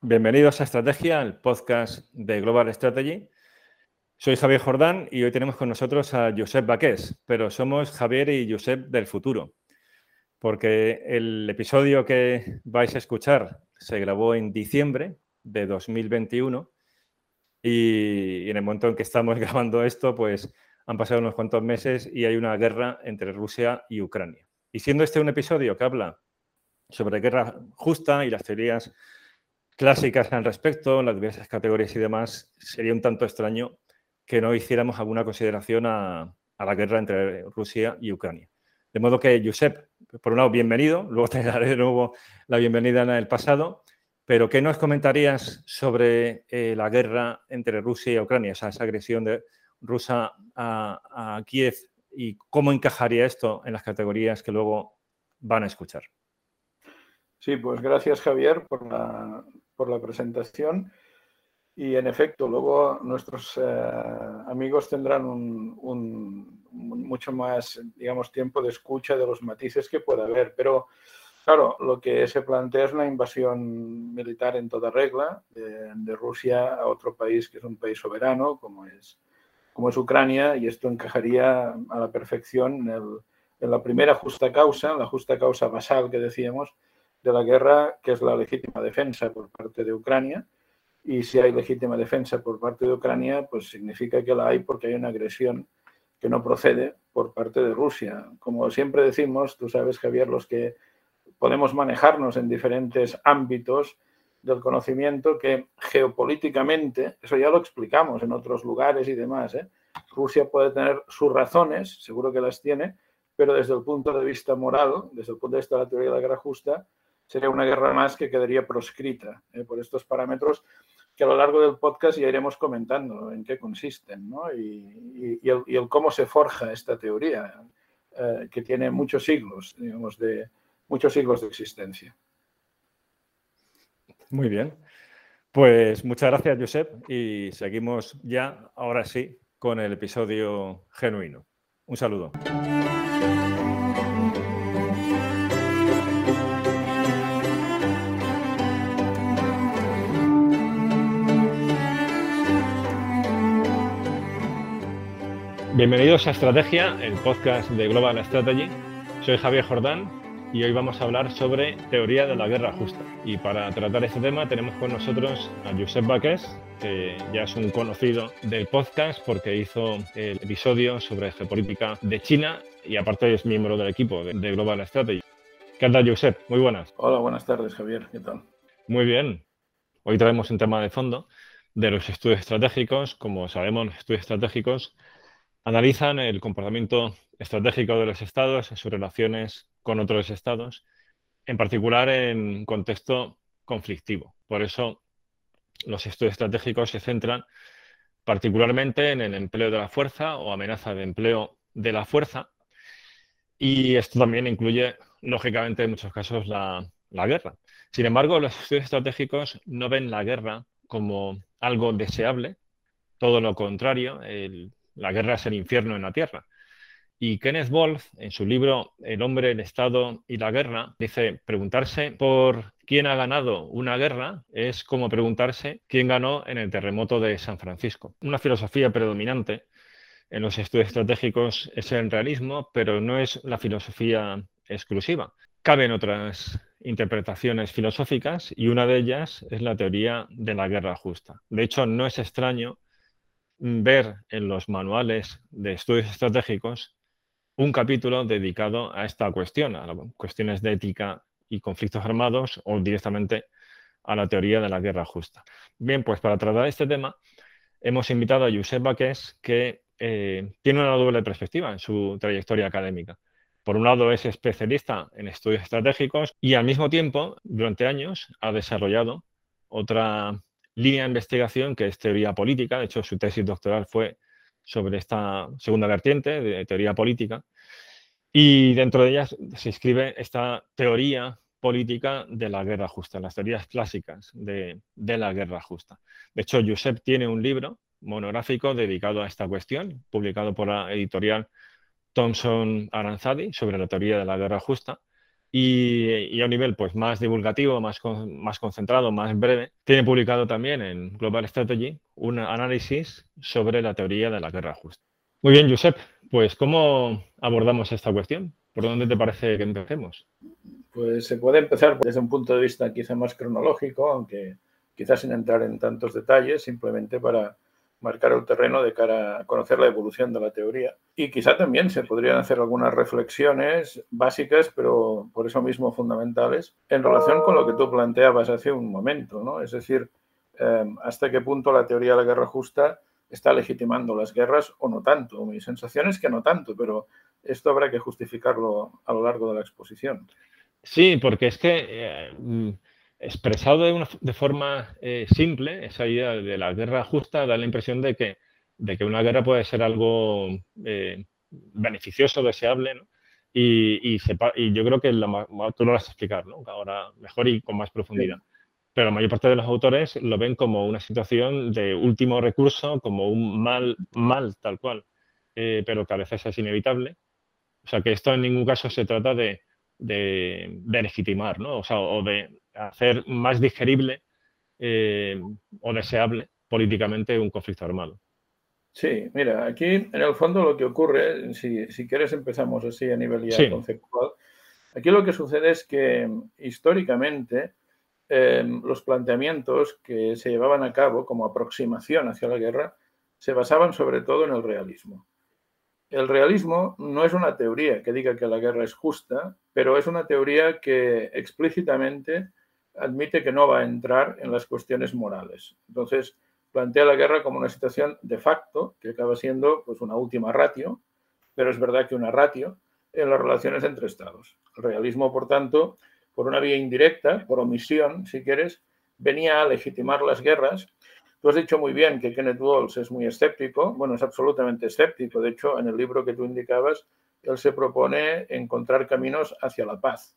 Bienvenidos a Estrategia, el podcast de Global Strategy. Soy Javier Jordán y hoy tenemos con nosotros a Josep Baqués, pero somos Javier y Josep del futuro, porque el episodio que vais a escuchar se grabó en diciembre de 2021 y en el momento en que estamos grabando esto, pues han pasado unos cuantos meses y hay una guerra entre Rusia y Ucrania. Y siendo este un episodio que habla sobre guerra justa y las teorías clásicas al respecto, las diversas categorías y demás, sería un tanto extraño que no hiciéramos alguna consideración a, la guerra entre Rusia y Ucrania. De modo que, Josep, por un lado, bienvenido, luego te daré de nuevo la bienvenida en el pasado, pero ¿qué nos comentarías sobre eh, la guerra entre Rusia y Ucrania, esa, agresión de rusa a Kiev y cómo encajaría esto en las categorías que luego van a escuchar? Sí, pues gracias Javier por la, por la presentación. Y en efecto, luego nuestros eh, amigos tendrán un, mucho más, digamos, tiempo de escucha de los matices que pueda haber. Pero, claro, lo que se plantea es una invasión militar en toda regla de, Rusia a otro país que es un país soberano, como es, como es Ucrania, y esto encajaría a la perfección en, en la primera justa causa, la justa causa basal que decíamos, de la guerra, que es la legítima defensa por parte de Ucrania. Y si hay legítima defensa por parte de Ucrania, pues significa que la hay porque hay una agresión que no procede por parte de Rusia. Como siempre decimos, tú sabes, Javier, los que podemos manejarnos en diferentes ámbitos del conocimiento que geopolíticamente, eso ya lo explicamos en otros lugares y demás, ¿eh? Rusia puede tener sus razones, seguro que las tiene, pero desde el punto de vista moral, desde el punto de vista de la teoría de la guerra justa, sería una guerra más que quedaría proscrita eh, por estos parámetros que a lo largo del podcast ya iremos comentando en qué consisten ¿no? y, el, cómo se forja esta teoría, eh, que tiene muchos siglos, digamos, de muchos siglos de existencia. Muy bien. Pues muchas gracias, Josep, y seguimos ya, ahora sí, con el episodio genuino. Un saludo. Bienvenidos a Estrategia, el podcast de Global Strategy. Soy Javier Jordán y hoy vamos a hablar sobre teoría de la guerra justa. Y para tratar este tema tenemos con nosotros a Josep Baqués, que ya es un conocido del podcast porque hizo el episodio sobre geopolítica de China y aparte es miembro del equipo de, Global Strategy. ¿Qué tal, Josep? Muy buenas. Hola, buenas tardes, Javier. ¿Qué tal? Muy bien. Hoy traemos un tema de fondo de los estudios estratégicos. Como sabemos, los estudios estratégicos Analizan el comportamiento estratégico de los estados, sus relaciones con otros estados, en particular en contexto conflictivo. Por eso los estudios estratégicos se centran particularmente en el empleo de la fuerza o amenaza de empleo de la fuerza. Y esto también incluye, lógicamente, en muchos casos la, la guerra. Sin embargo, los estudios estratégicos no ven la guerra como algo deseable, todo lo contrario, el la guerra es el infierno en la tierra. Y Kenneth Wolf, en su libro El hombre, el Estado y la guerra, dice, preguntarse por quién ha ganado una guerra es como preguntarse quién ganó en el terremoto de San Francisco. Una filosofía predominante en los estudios estratégicos es el realismo, pero no es la filosofía exclusiva. Caben otras interpretaciones filosóficas y una de ellas es la teoría de la guerra justa. De hecho, no es extraño ver en los manuales de estudios estratégicos un capítulo dedicado a esta cuestión, a cuestiones de ética y conflictos armados o directamente a la teoría de la guerra justa. Bien, pues para tratar este tema hemos invitado a Josep Baqués, que eh, tiene una doble perspectiva en su trayectoria académica. Por un lado es especialista en estudios estratégicos y al mismo tiempo, durante años, ha desarrollado otra línea de investigación que es teoría política. De hecho, su tesis doctoral fue sobre esta segunda vertiente de teoría política. Y dentro de ella se escribe esta teoría política de la guerra justa, las teorías clásicas de, la guerra justa. De hecho, Josep tiene un libro monográfico dedicado a esta cuestión, publicado por la editorial Thomson Aranzadi sobre la teoría de la guerra justa. Y, a un nivel pues, más divulgativo, más, más concentrado, más breve, tiene publicado también en Global Strategy un análisis sobre la teoría de la guerra justa. Muy bien, Josep, pues ¿cómo abordamos esta cuestión? ¿Por dónde te parece que empecemos? Pues se puede empezar desde un punto de vista quizá más cronológico, aunque quizás sin entrar en tantos detalles, simplemente para marcar el terreno de cara a conocer la evolución de la teoría. Y quizá también se podrían hacer algunas reflexiones básicas, pero por eso mismo fundamentales, en relación con lo que tú planteabas hace un momento, ¿no? Es decir, em, hasta qué punto la teoría de la guerra justa está legitimando las guerras o no tanto. Mi sensación es que no tanto, pero esto habrá que justificarlo a lo largo de la exposición. Sí, porque es que eh, expresado de, una, de forma eh, simple, esa idea de la guerra justa da la impresión de que, de que una guerra puede ser algo eh, beneficioso, deseable, ¿no? y, y, y, yo creo que tú lo vas a explicar ¿no? ahora mejor y con más profundidad. Pero la mayor parte de los autores lo ven como una situación de último recurso, como un mal, mal tal cual, eh, pero que a veces es inevitable. O sea que esto en ningún caso se trata de, de, legitimar, ¿no? O sea, o de hacer más digerible eh, o deseable políticamente un conflicto armado. Sí, mira, aquí en el fondo lo que ocurre, si, si quieres empezamos así a nivel ya conceptual, aquí lo que sucede es que históricamente em, los planteamientos que se llevaban a cabo como aproximación hacia la guerra se basaban sobre todo en el realismo. El realismo no es una teoría que diga que la guerra es justa, pero es una teoría que explícitamente admite que no va a entrar en las cuestiones morales. Entonces, plantea la guerra como una situación de facto, que acaba siendo pues, una última ratio, pero es verdad que una ratio en las relaciones entre Estados. El realismo, por tanto, por una vía indirecta, por omisión, si quieres, venía a legitimar las guerras Tú has dicho muy bien que Kenneth Walls es muy escéptico. Bueno, es absolutamente escéptico. De hecho, en el libro que tú indicabas, él se propone encontrar caminos hacia la paz.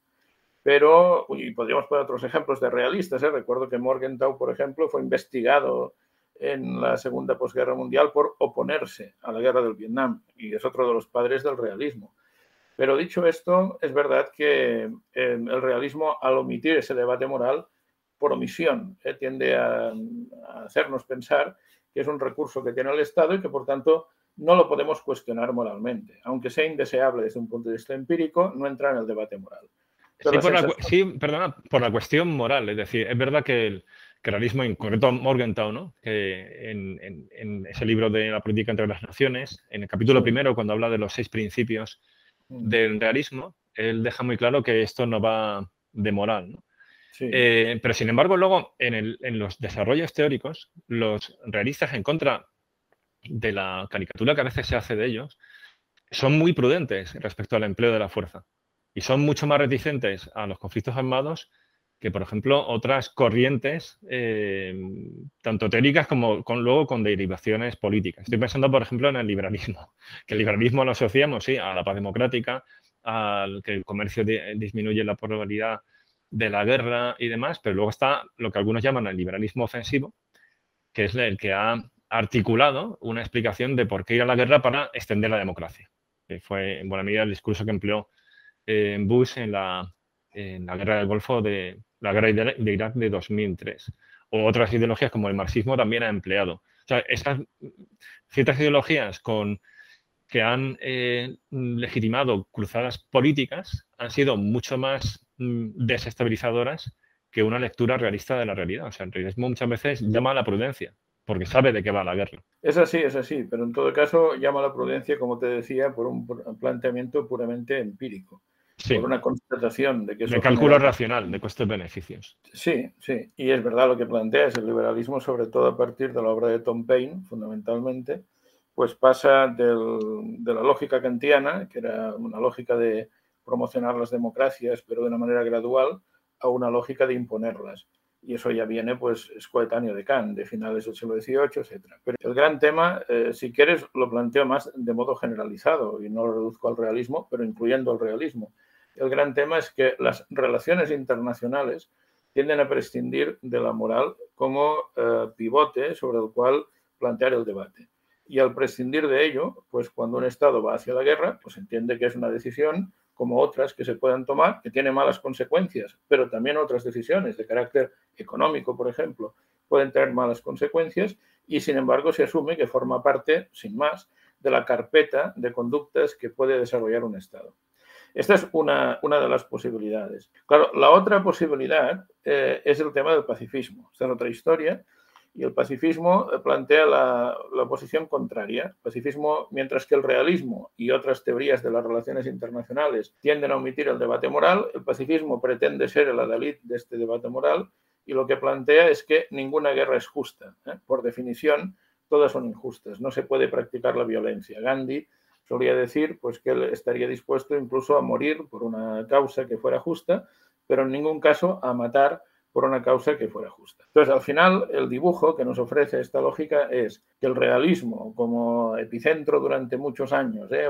Pero, y podríamos poner otros ejemplos de realistas. ¿eh? Recuerdo que Morgenthau, por ejemplo, fue investigado en la Segunda Posguerra Mundial por oponerse a la guerra del Vietnam y es otro de los padres del realismo. Pero dicho esto, es verdad que eh, el realismo, al omitir ese debate moral, por omisión, ¿eh? tiende a, hacernos pensar que es un recurso que tiene el Estado y que, por tanto, no lo podemos cuestionar moralmente. Aunque sea indeseable desde un punto de vista empírico, no entra en el debate moral. Sí, perdona, por la cuestión moral. Es decir, es verdad que el, realismo, en concreto Morgenthau, ¿no? que en, ese libro de la política entre las naciones, en el capítulo primero, cuando habla de los seis principios mm. del realismo, él deja muy claro que esto no va de moral. ¿no? Eh, pero sin embargo, luego en, los desarrollos teóricos, los realistas en contra de la caricatura que a veces se hace de ellos, son muy prudentes respecto al empleo de la fuerza y son mucho más reticentes a los conflictos armados que, por ejemplo, otras corrientes, eh, tanto teóricas como con, luego con derivaciones políticas. Estoy pensando, por ejemplo, en el liberalismo, que el liberalismo lo asociamos, sí, a la paz democrática, al que el comercio disminuye la probabilidad de la guerra y demás, pero luego está lo que algunos llaman el liberalismo ofensivo, que es el que ha articulado una explicación de por qué ir a la guerra para extender la democracia, fue en buena medida el discurso que empleó eh, Bush en la, en la guerra del Golfo de la guerra de Irak de 2003. O otras ideologías como el marxismo también ha empleado. O sea, ciertas ideologías con que han eh, legitimado cruzadas políticas han sido mucho más mm, desestabilizadoras que una lectura realista de la realidad. O sea, el realismo muchas veces llama a la prudencia, porque sabe de qué va la guerra. Es así, es así, pero en todo caso llama a la prudencia, como te decía, por un planteamiento puramente empírico. Por una constatación de que De cálculo racional, de costes-beneficios. Sí, sí, y es verdad lo que planteas, el liberalismo, sobre todo a partir de la obra de Tom Paine, fundamentalmente, pues pasa de la lógica kantiana, que era una lógica de promocionar las democracias, pero de una manera gradual, a una lógica de imponerlas. Y eso ya viene, pues, es coetáneo de Kant, de finales del siglo XVIII, etc. Pero el gran tema, eh, si quieres, lo planteo más de modo generalizado y no lo reduzco al realismo, pero incluyendo el realismo. El gran tema es que las relaciones internacionales tienden a prescindir de la moral como eh, pivote sobre el cual plantear el debate y al prescindir de ello, pues cuando un Estado va hacia la guerra, pues entiende que es una decisión como otras que se puedan tomar, que tienen malas consecuencias, pero también otras decisiones de carácter económico, por ejemplo, pueden tener malas consecuencias y sin embargo se asume que forma parte, sin más, de la carpeta de conductas que puede desarrollar un Estado. Esta es una, una de las posibilidades. Claro, la otra posibilidad eh, es el tema del pacifismo. Esta es otra historia y el pacifismo eh, plantea la, la, posición contraria. pacifismo, mientras que el realismo y otras teorías de las relaciones internacionales tienden a omitir el debate moral, el pacifismo pretende ser el adalid de este debate moral y lo que plantea es que ninguna guerra es justa. ¿eh? Por definición, todas son injustas. No se puede practicar la violencia. Gandhi solía decir pues, que él estaría dispuesto incluso a morir por una causa que fuera justa, pero en ningún caso a matar por una causa que fuera justa. Entonces, al final, el dibujo que nos ofrece esta lógica es que el realismo, como epicentro durante muchos años, ¿eh?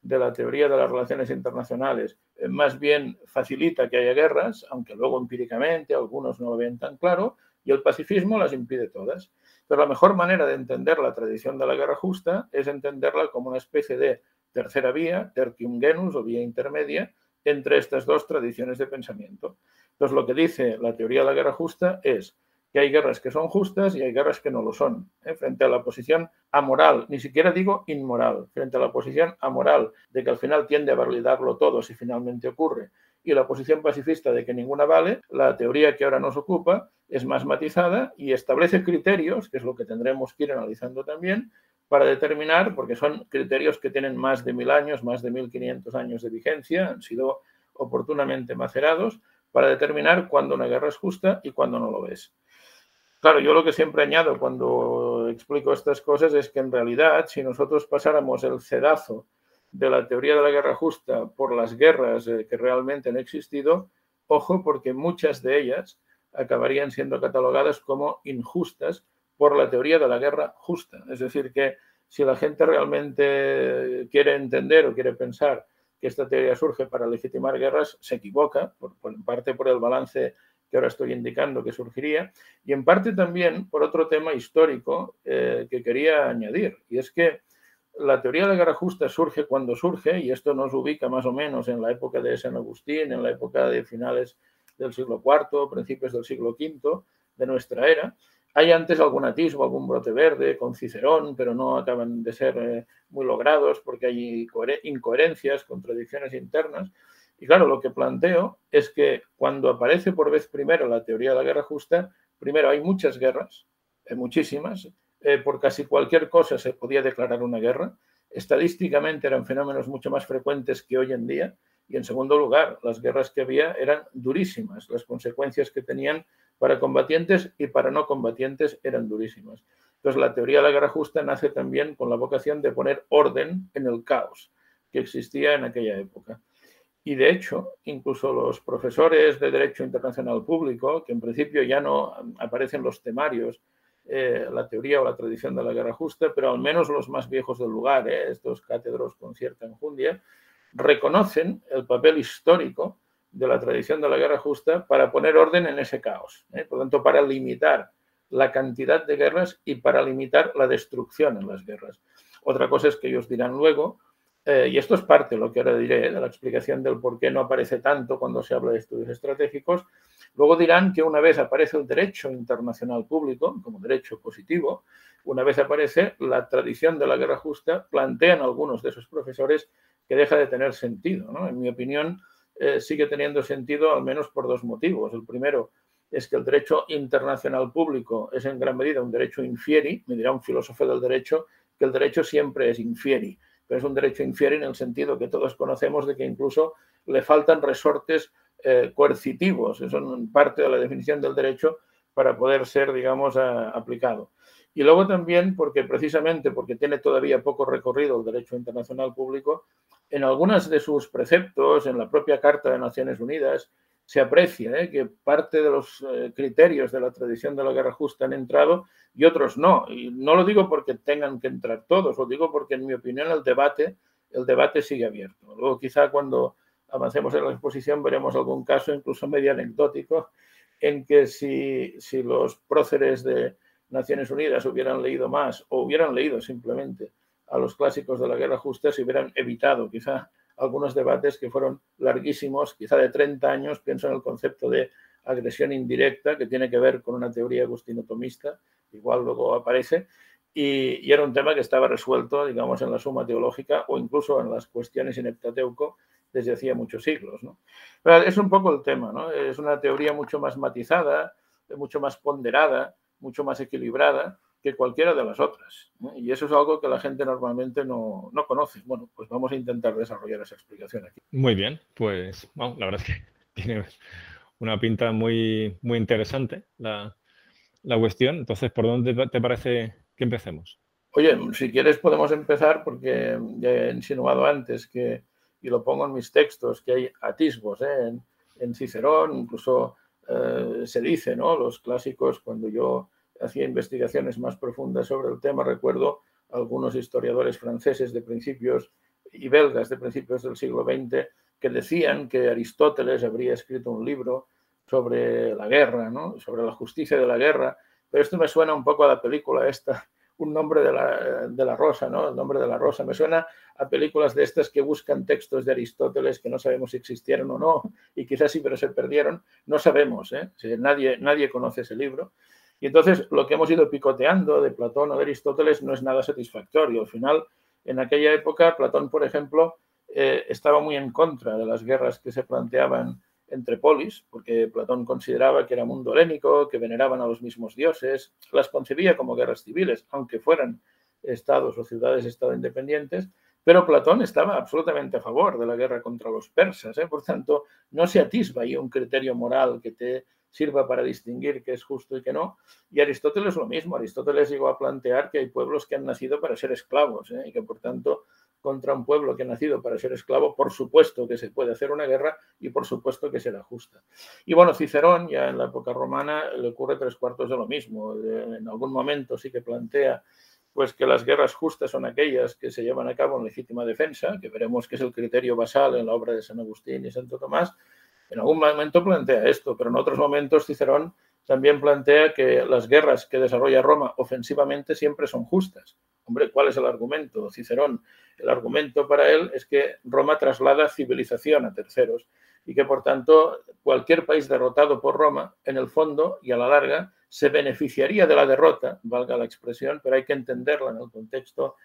De la teoría de las relaciones internacionales, eh, más bien facilita que haya guerras, aunque luego empíricamente algunos no lo ven tan claro, y el pacifismo las impide todas. Pero la mejor manera de entender la tradición de la guerra justa es entenderla como una especie de tercera vía, tertium genus o vía intermedia, entre estas dos tradiciones de pensamiento. Entonces, lo que dice la teoría de la guerra justa es que hay guerras que son justas y hay guerras que no lo son. ¿eh? Frente a la posición amoral, ni siquiera digo inmoral, frente a la posición amoral de que al final tiende a validarlo todo si finalmente ocurre, y la posición pacifista de que ninguna vale, la teoría que ahora nos ocupa es más matizada y establece criterios, que es lo que tendremos que ir analizando también, para determinar, porque son criterios que tienen más de mil años, más de mil quinientos años de vigencia, han sido oportunamente macerados, para determinar cuándo una guerra es justa y cuándo no lo es. Claro, yo lo que siempre añado cuando explico estas cosas es que en realidad si nosotros pasáramos el cedazo de la teoría de la guerra justa por las guerras eh, que realmente han existido, ojo porque muchas de ellas acabarían siendo catalogadas como injustas por la teoría de la guerra justa. Es decir, que si la gente realmente quiere entender o quiere pensar que esta teoría surge para legitimar guerras, se equivoca, en parte por el balance que ahora estoy indicando que surgiría, y en parte también por otro tema histórico eh, que quería añadir, y es que la teoría de la guerra justa surge cuando surge, y esto nos ubica más o menos en la época de San Agustín, en la época de finales del siglo IV, principios del siglo V de nuestra era, hay antes algún atisbo, algún brote verde con Cicerón, pero no acaban de ser eh, muy logrados porque hay incoherencias, contradicciones internas. Y claro, lo que planteo es que cuando aparece por vez primero la teoría de la guerra justa, primero hay muchas guerras, hay muchísimas, eh, por casi cualquier cosa se podía declarar una guerra. Estadísticamente eran fenómenos mucho más frecuentes que hoy en día. Y en segundo lugar, las guerras que había eran durísimas. Las consecuencias que tenían para combatientes y para no combatientes eran durísimas. Entonces, la teoría de la guerra justa nace también con la vocación de poner orden en el caos que existía en aquella época. Y de hecho, incluso los profesores de Derecho Internacional Público, que en principio ya no aparecen los temarios, eh, la teoría o la tradición de la guerra justa, pero al menos los más viejos del lugar, eh, estos cátedros con cierta enjundia, reconocen el papel histórico de la tradición de la guerra justa para poner orden en ese caos. ¿eh? Por lo tanto, para limitar la cantidad de guerras y para limitar la destrucción en las guerras. Otra cosa es que ellos dirán luego, eh, y esto es parte de lo que ahora diré, de la explicación del por qué no aparece tanto cuando se habla de estudios estratégicos, luego dirán que una vez aparece el derecho internacional público como derecho positivo, una vez aparece la tradición de la guerra justa, plantean algunos de esos profesores que deja de tener sentido. ¿no? En mi opinión, eh, sigue teniendo sentido al menos por dos motivos. El primero es que el derecho internacional público es en gran medida un derecho infieri, me dirá un filósofo del derecho que el derecho siempre es infieri, pero es un derecho infieri en el sentido que todos conocemos de que incluso le faltan resortes eh, coercitivos, eso es parte de la definición del derecho para poder ser, digamos, aplicado. Y luego también porque precisamente porque tiene todavía poco recorrido el derecho internacional público, en algunos de sus preceptos, en la propia Carta de Naciones Unidas, se aprecia ¿eh? que parte de los eh, criterios de la tradición de la guerra justa han entrado y otros no. Y no lo digo porque tengan que entrar todos, lo digo porque en mi opinión el debate, el debate sigue abierto. Luego quizá cuando avancemos en la exposición veremos algún caso, incluso medio anecdótico, en que si, si los próceres de Naciones Unidas hubieran leído más o hubieran leído simplemente a los clásicos de la guerra justa se hubieran evitado quizá algunos debates que fueron larguísimos, quizá de 30 años, pienso en el concepto de agresión indirecta, que tiene que ver con una teoría agustino-tomista, igual luego aparece, y, era un tema que estaba resuelto, digamos, en la suma teológica o incluso en las cuestiones in heptateuco desde hacía muchos siglos. ¿no? es un poco el tema, ¿no? es una teoría mucho más matizada, mucho más ponderada, mucho más equilibrada que cualquiera de las otras. Y eso es algo que la gente normalmente no, no, conoce. Bueno, pues vamos a intentar desarrollar esa explicación aquí. Muy bien, pues la verdad es que tiene una pinta muy, muy interesante la, la cuestión. Entonces, ¿por dónde te parece que empecemos? Oye, si quieres podemos empezar porque ya he insinuado antes que, y lo pongo en mis textos, que hay atisbos ¿eh? en, en, Cicerón, incluso eh, se dice, ¿no? Los clásicos, cuando yo hacía investigaciones más profundas sobre el tema, recuerdo algunos historiadores franceses de principios y belgas de principios del siglo XX que decían que Aristóteles habría escrito un libro sobre la guerra, ¿no? sobre la justicia de la guerra, pero esto me suena un poco a la película esta, un nombre de la, de la, rosa, ¿no? El nombre de la rosa. Me suena a películas de estas que buscan textos de Aristóteles que no sabemos si existieron o no, y quizás sí, pero se perdieron. No sabemos, ¿eh? nadie, nadie conoce ese libro. Y entonces lo que hemos ido picoteando de Platón o de Aristóteles no es nada satisfactorio. Al final, en aquella época, Platón, por ejemplo, eh, estaba muy en contra de las guerras que se planteaban entre polis, porque Platón consideraba que era mundo helénico, que veneraban a los mismos dioses, las concebía como guerras civiles, aunque fueran estados o ciudades-estado independientes, pero Platón estaba absolutamente a favor de la guerra contra los persas, ¿eh? por tanto, no se atisba ahí un criterio moral que te sirva para distinguir qué es justo y qué no. Y Aristóteles lo mismo, Aristóteles llegó a plantear que hay pueblos que han nacido para ser esclavos ¿eh? y que por tanto contra un pueblo que ha nacido para ser esclavo, por supuesto que se puede hacer una guerra y por supuesto que será justa. Y bueno, Cicerón ya en la época romana le ocurre tres cuartos de lo mismo. En algún momento sí que plantea pues que las guerras justas son aquellas que se llevan a cabo en legítima defensa, que veremos que es el criterio basal en la obra de San Agustín y Santo Tomás. En algún momento plantea esto, pero en otros momentos Cicerón también plantea que las guerras que desarrolla Roma ofensivamente siempre son justas. Hombre, ¿cuál es el argumento? Cicerón, el argumento para él es que Roma traslada civilización a terceros y que por tanto cualquier país derrotado por Roma, en el fondo y a la larga, se beneficiaría de la derrota, valga la expresión, pero hay que entenderla en el contexto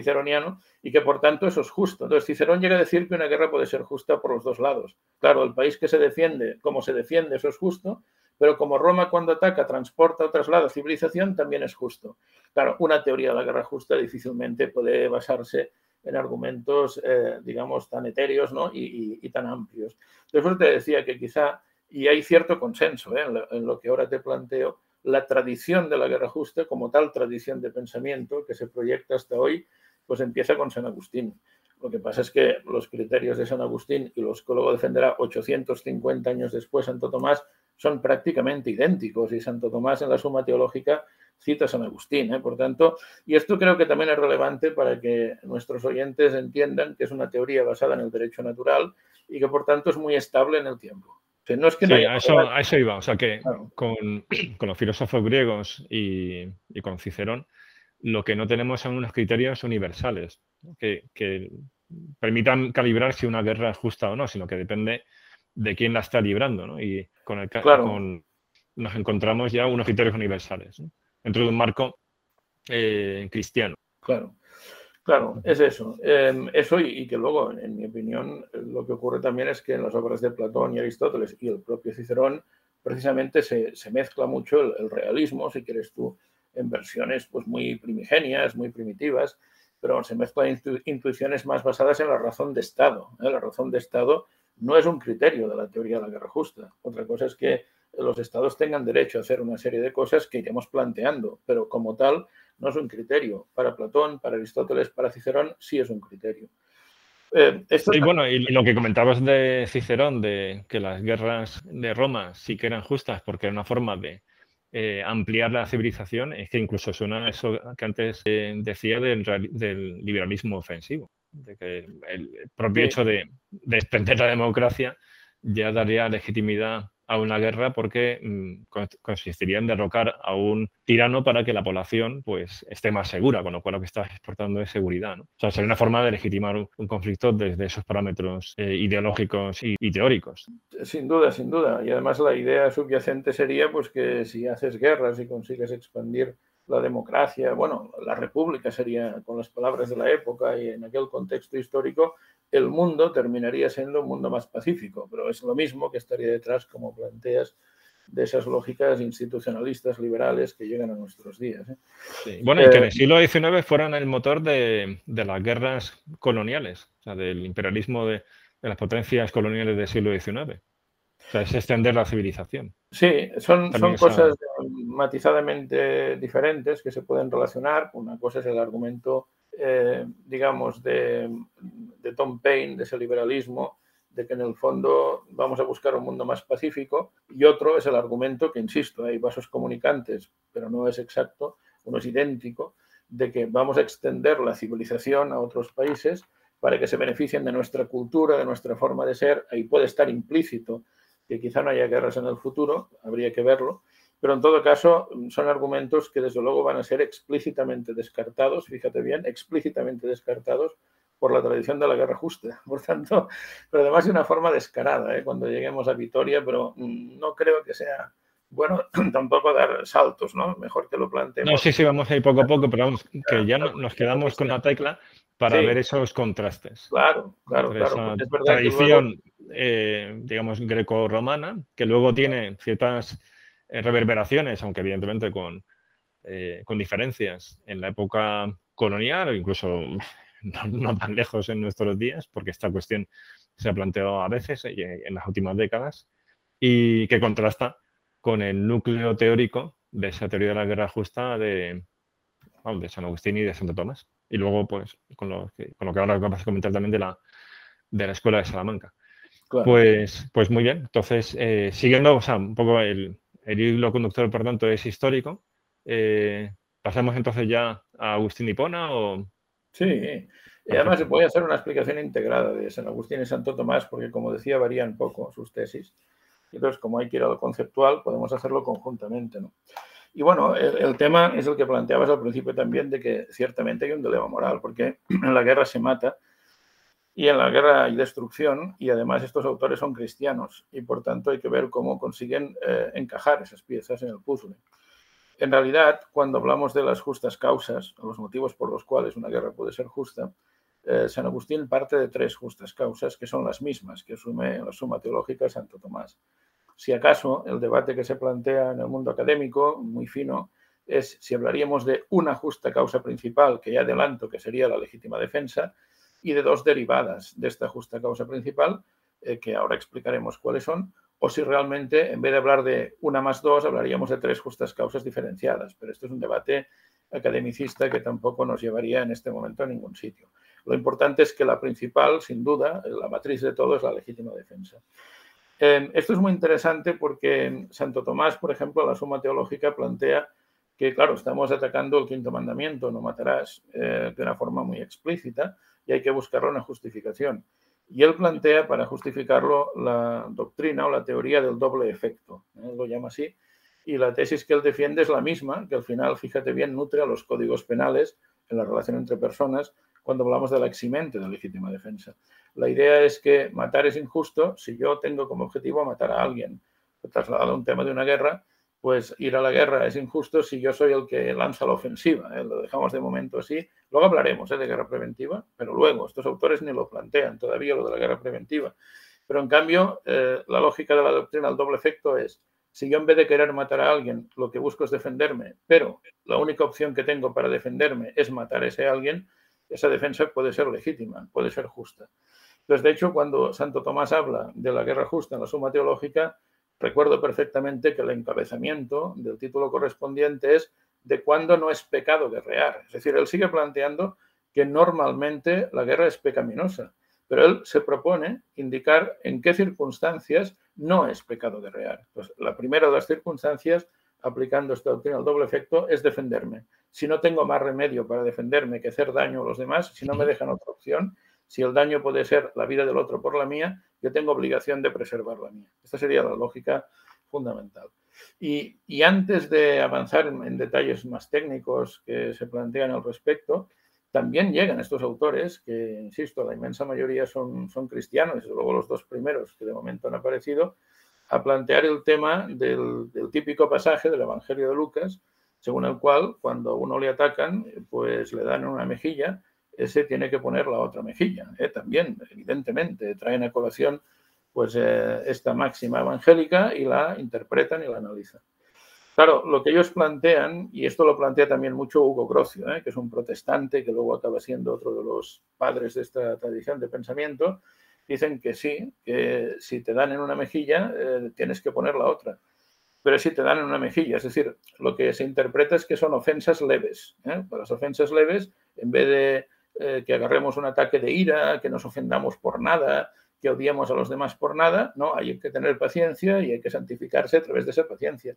ciceroniano, y que por tanto eso es justo. Entonces Cicerón llega a decir que una guerra puede ser justa por los dos lados. Claro, el país que se defiende, como se defiende, eso es justo, pero como Roma cuando ataca transporta o traslada civilización, también es justo. Claro, una teoría de la guerra justa difícilmente puede basarse en argumentos, eh, digamos, tan etéreos ¿no? y, tan amplios. Después te decía que quizá, y hay cierto consenso ¿eh? en, lo, que ahora te planteo, la tradición de la guerra justa, como tal tradición de pensamiento que se proyecta hasta hoy, pues empieza con San Agustín. Lo que pasa es que los criterios de San Agustín, y los que luego defenderá 850 años después Santo Tomás, son prácticamente idénticos y Santo Tomás en la Suma Teológica cita a San Agustín. ¿eh? Por tanto, y esto creo que también es relevante para que nuestros oyentes entiendan que es una teoría basada en el derecho natural y que por tanto es muy estable en el tiempo. no es que a, eso, iba. O sea que con, los filósofos griegos y, con Cicerón, lo que no tenemos son unos criterios universales que, que permitan calibrar si una guerra es justa o no, sino que depende de quién la está librando, ¿no? Y con el con, nos encontramos ya unos criterios universales dentro de un marco eh, cristiano. Claro, claro, es eso. Em, eso y, que luego, en mi opinión, lo que ocurre también es que en las obras de Platón y Aristóteles y el propio Cicerón, precisamente se, mezcla mucho el, realismo, si quieres tú, en versiones pues, muy primigenias, muy primitivas, pero se mezclan intuiciones más basadas en la razón de Estado. ¿eh? La razón de Estado no es un criterio de la teoría de la guerra justa. Otra cosa es que los estados tengan derecho a hacer una serie de cosas que iremos planteando, pero como tal no es un criterio. Para Platón, para Aristóteles, para Cicerón sí es un criterio. Eh, y bueno, y lo que comentabas de Cicerón, de que las guerras de Roma sí que eran justas porque era una forma de eh, ampliar la civilización, es que incluso suena eso que antes eh, decía del, del liberalismo ofensivo de que el propio hecho de, de, extender la democracia ya daría legitimidad a una guerra porque mm, consistiría en derrocar a un tirano para que la población pues, esté más segura, con lo cual lo que está exportando es seguridad. ¿no? O sea, sería una forma de legitimar un, conflicto desde esos parámetros eh, ideológicos y, teóricos. Sin duda, sin duda. Y además la idea subyacente sería pues, que si haces guerras y consigues expandir la democracia, bueno, la república sería, con las palabras de la época y en aquel contexto histórico, el mundo terminaría siendo un mundo más pacífico, pero es lo mismo que estaría detrás, como planteas, de esas lógicas institucionalistas liberales que llegan a nuestros días. ¿eh? Bueno, y que en el eh, siglo XIX fueran el motor de, las guerras coloniales, o sea, del imperialismo de, las potencias coloniales del siglo XIX. O sea, es extender la civilización. Sí, son, son cosas matizadamente diferentes que se pueden relacionar. Una cosa es el argumento eh, digamos, de, Tom Paine, de ese liberalismo, de que en el fondo vamos a buscar un mundo más pacífico, y otro es el argumento que, insisto, hay vasos comunicantes, pero no es exacto, uno es idéntico, de que vamos a extender la civilización a otros países para que se beneficien de nuestra cultura, de nuestra forma de ser. Ahí puede estar implícito que quizá no haya guerras en el futuro, habría que verlo, pero en todo caso, son argumentos que desde luego van a ser explícitamente descartados, fíjate bien, explícitamente descartados por la tradición de la guerra justa. Por tanto, pero además de una forma descarada, ¿eh? cuando lleguemos a Vitoria, pero mm, no creo que sea bueno tampoco dar saltos, ¿no? Mejor que lo planteemos. No, sí, sí, vamos a ir poco a poco, pero vamos, que ya nos quedamos con la tecla para ver esos contrastes. Claro, claro, claro. Es tradición, eh, digamos, greco-romana, que luego tiene ciertas reverberaciones, aunque evidentemente con, eh, con diferencias en la época colonial o incluso no, tan lejos en nuestros días, porque esta cuestión se ha planteado a veces eh, en las últimas décadas y que contrasta con el núcleo teórico de esa teoría de la guerra justa de, de San Agustín y de Santo Tomás. Y luego, pues, con lo que, con lo que ahora vas a comentar también de la, de la Escuela de Salamanca. Pues, pues muy bien. Entonces, siguiendo o un poco el, el hilo conductor, por tanto, es histórico. Eh, ¿Pasamos entonces ya a Agustín Hipona o...? Sí, y además se puede hacer una explicación integrada de San Agustín y Santo Tomás, porque como decía, varían poco sus tesis. Entonces, como hay que ir a lo conceptual, podemos hacerlo conjuntamente. ¿no? Y bueno, el, tema es el que planteabas al principio también, de que ciertamente hay un dilema moral, porque en la guerra se mata y en la guerra hay destrucción y además estos autores son cristianos y por tanto hay que ver cómo consiguen eh, encajar esas piezas en el puzzle. En realidad, cuando hablamos de las justas causas, los motivos por los cuales una guerra puede ser justa, eh, San Agustín parte de tres justas causas que son las mismas que asume la Suma Teológica Santo Tomás. Si acaso el debate que se plantea en el mundo académico, muy fino, es si hablaríamos de una justa causa principal, que ya adelanto que sería la legítima defensa, y de dos derivadas de esta justa causa principal, eh, que ahora explicaremos cuáles son, o si realmente, en vez de hablar de una más dos, hablaríamos de tres justas causas diferenciadas. Pero esto es un debate academicista que tampoco nos llevaría en este momento a ningún sitio. Lo importante es que la principal, sin duda, la matriz de todo es la legítima defensa. Eh, esto es muy interesante porque Santo Tomás, por ejemplo, la Suma Teológica plantea que, claro, estamos atacando el quinto mandamiento, no matarás, eh, de una forma muy explícita, y hay que buscarle una justificación. Y él plantea para justificarlo la doctrina o la teoría del doble efecto, ¿eh? lo llama así, y la tesis que él defiende es la misma, que al final, fíjate bien, nutre a los códigos penales en la relación entre personas cuando hablamos de la eximente de legítima defensa. La idea es que matar es injusto si yo tengo como objetivo matar a alguien. Trasladado a un tema de una guerra, pues ir a la guerra es injusto si yo soy el que lanza la ofensiva. ¿eh? Lo dejamos de momento así. Luego hablaremos ¿eh? de guerra preventiva, pero luego estos autores ni lo plantean todavía lo de la guerra preventiva. Pero en cambio, eh, la lógica de la doctrina, el doble efecto es, si yo en vez de querer matar a alguien, lo que busco es defenderme, pero la única opción que tengo para defenderme es matar a ese alguien, esa defensa puede ser legítima, puede ser justa. Entonces, de hecho, cuando Santo Tomás habla de la guerra justa en la suma teológica, Recuerdo perfectamente que el encabezamiento del título correspondiente es de cuándo no es pecado guerrear. Es decir, él sigue planteando que normalmente la guerra es pecaminosa, pero él se propone indicar en qué circunstancias no es pecado guerrear. Pues la primera de las circunstancias, aplicando esta doctrina al doble efecto, es defenderme. Si no tengo más remedio para defenderme que hacer daño a los demás, si no me dejan otra opción, si el daño puede ser la vida del otro por la mía, yo tengo obligación de preservar la mía. Esta sería la lógica fundamental. Y, antes de avanzar en, detalles más técnicos que se plantean al respecto, también llegan estos autores, que, insisto, la inmensa mayoría son, son cristianos, desde luego los dos primeros que de momento han aparecido, a plantear el tema del, típico pasaje del Evangelio de Lucas, según el cual cuando uno le atacan, pues le dan una mejilla, ese tiene que poner la otra mejilla. ¿eh? También, evidentemente, traen a colación pues, eh, esta máxima evangélica y la interpretan y la analizan. Claro, lo que ellos plantean, y esto lo plantea también mucho Hugo Grocio, ¿eh? que es un protestante que luego acaba siendo otro de los padres de esta tradición de pensamiento, dicen que sí, que si te dan en una mejilla, tienes que poner la otra. Pero si te dan en una mejilla, es decir, lo que se interpreta es que son ofensas leves. Para las ofensas leves, en vez de eh, que agarremos un ataque de ira, que nos ofendamos por nada, que odiemos a los demás por nada, no, hay que tener paciencia y hay que santificarse a través de esa paciencia.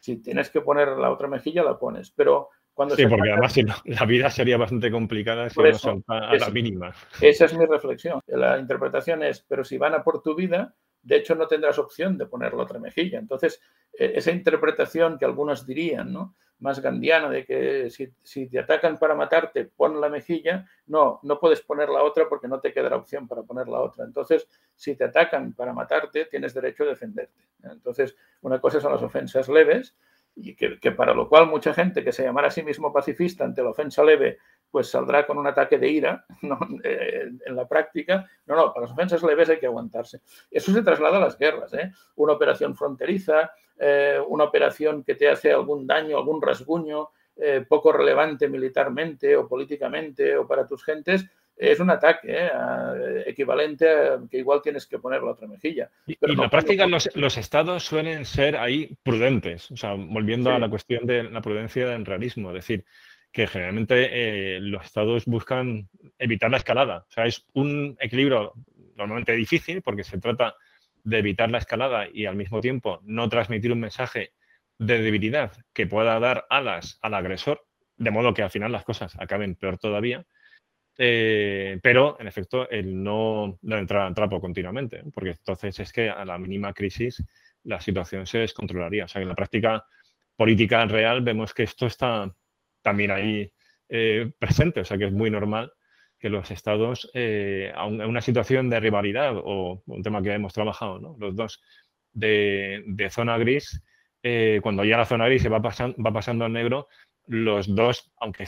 Si tienes que poner la otra mejilla, la pones. Pero sí, porque además la vida sería bastante complicada si no a la mínima. Esa es mi reflexión. La interpretación es, pero si van a por tu vida, de hecho no tendrás opción de poner la otra mejilla. Entonces, e, esa interpretación que algunos dirían, más gandiana, de que si, te atacan para matarte, pon la mejilla, no, no puedes poner la otra porque no te quedará opción para poner la otra. Entonces, si te atacan para matarte, tienes derecho a defenderte. Entonces, una cosa son las ofensas leves y que, para lo cual mucha gente que se llamara a sí mismo pacifista ante la ofensa leve, pues saldrá con un ataque de ira eh, en la práctica. No, no, para las ofensas leves hay que aguantarse. Eso se traslada a las guerras. ¿eh? Una operación fronteriza, eh, una operación que te hace algún daño, algún rasguño poco relevante militarmente o políticamente o para tus gentes, es un ataque ¿eh? equivalente a que igual tienes que poner la otra mejilla. y en la práctica los, estados suelen ser ahí prudentes, o sea, volviendo a la cuestión de la prudencia del realismo, es decir, que generalmente eh, los estados buscan evitar la escalada. O sea, es un equilibrio normalmente difícil porque se trata de evitar la escalada y al mismo tiempo no transmitir un mensaje de debilidad que pueda dar alas al agresor, de modo que al final las cosas acaben peor todavía. Eh, pero, en efecto, el no, entrar al trapo continuamente, porque entonces es que a la mínima crisis la situación se descontrolaría. O sea, en la práctica política real vemos que esto está también ahí eh, presente, o sea, que es muy normal que los estados, eh, en una situación de rivalidad o un tema que hemos trabajado, ¿no? los dos, de, zona gris, cuando ya la zona gris se va, pasando va pasando al negro, los dos, aunque,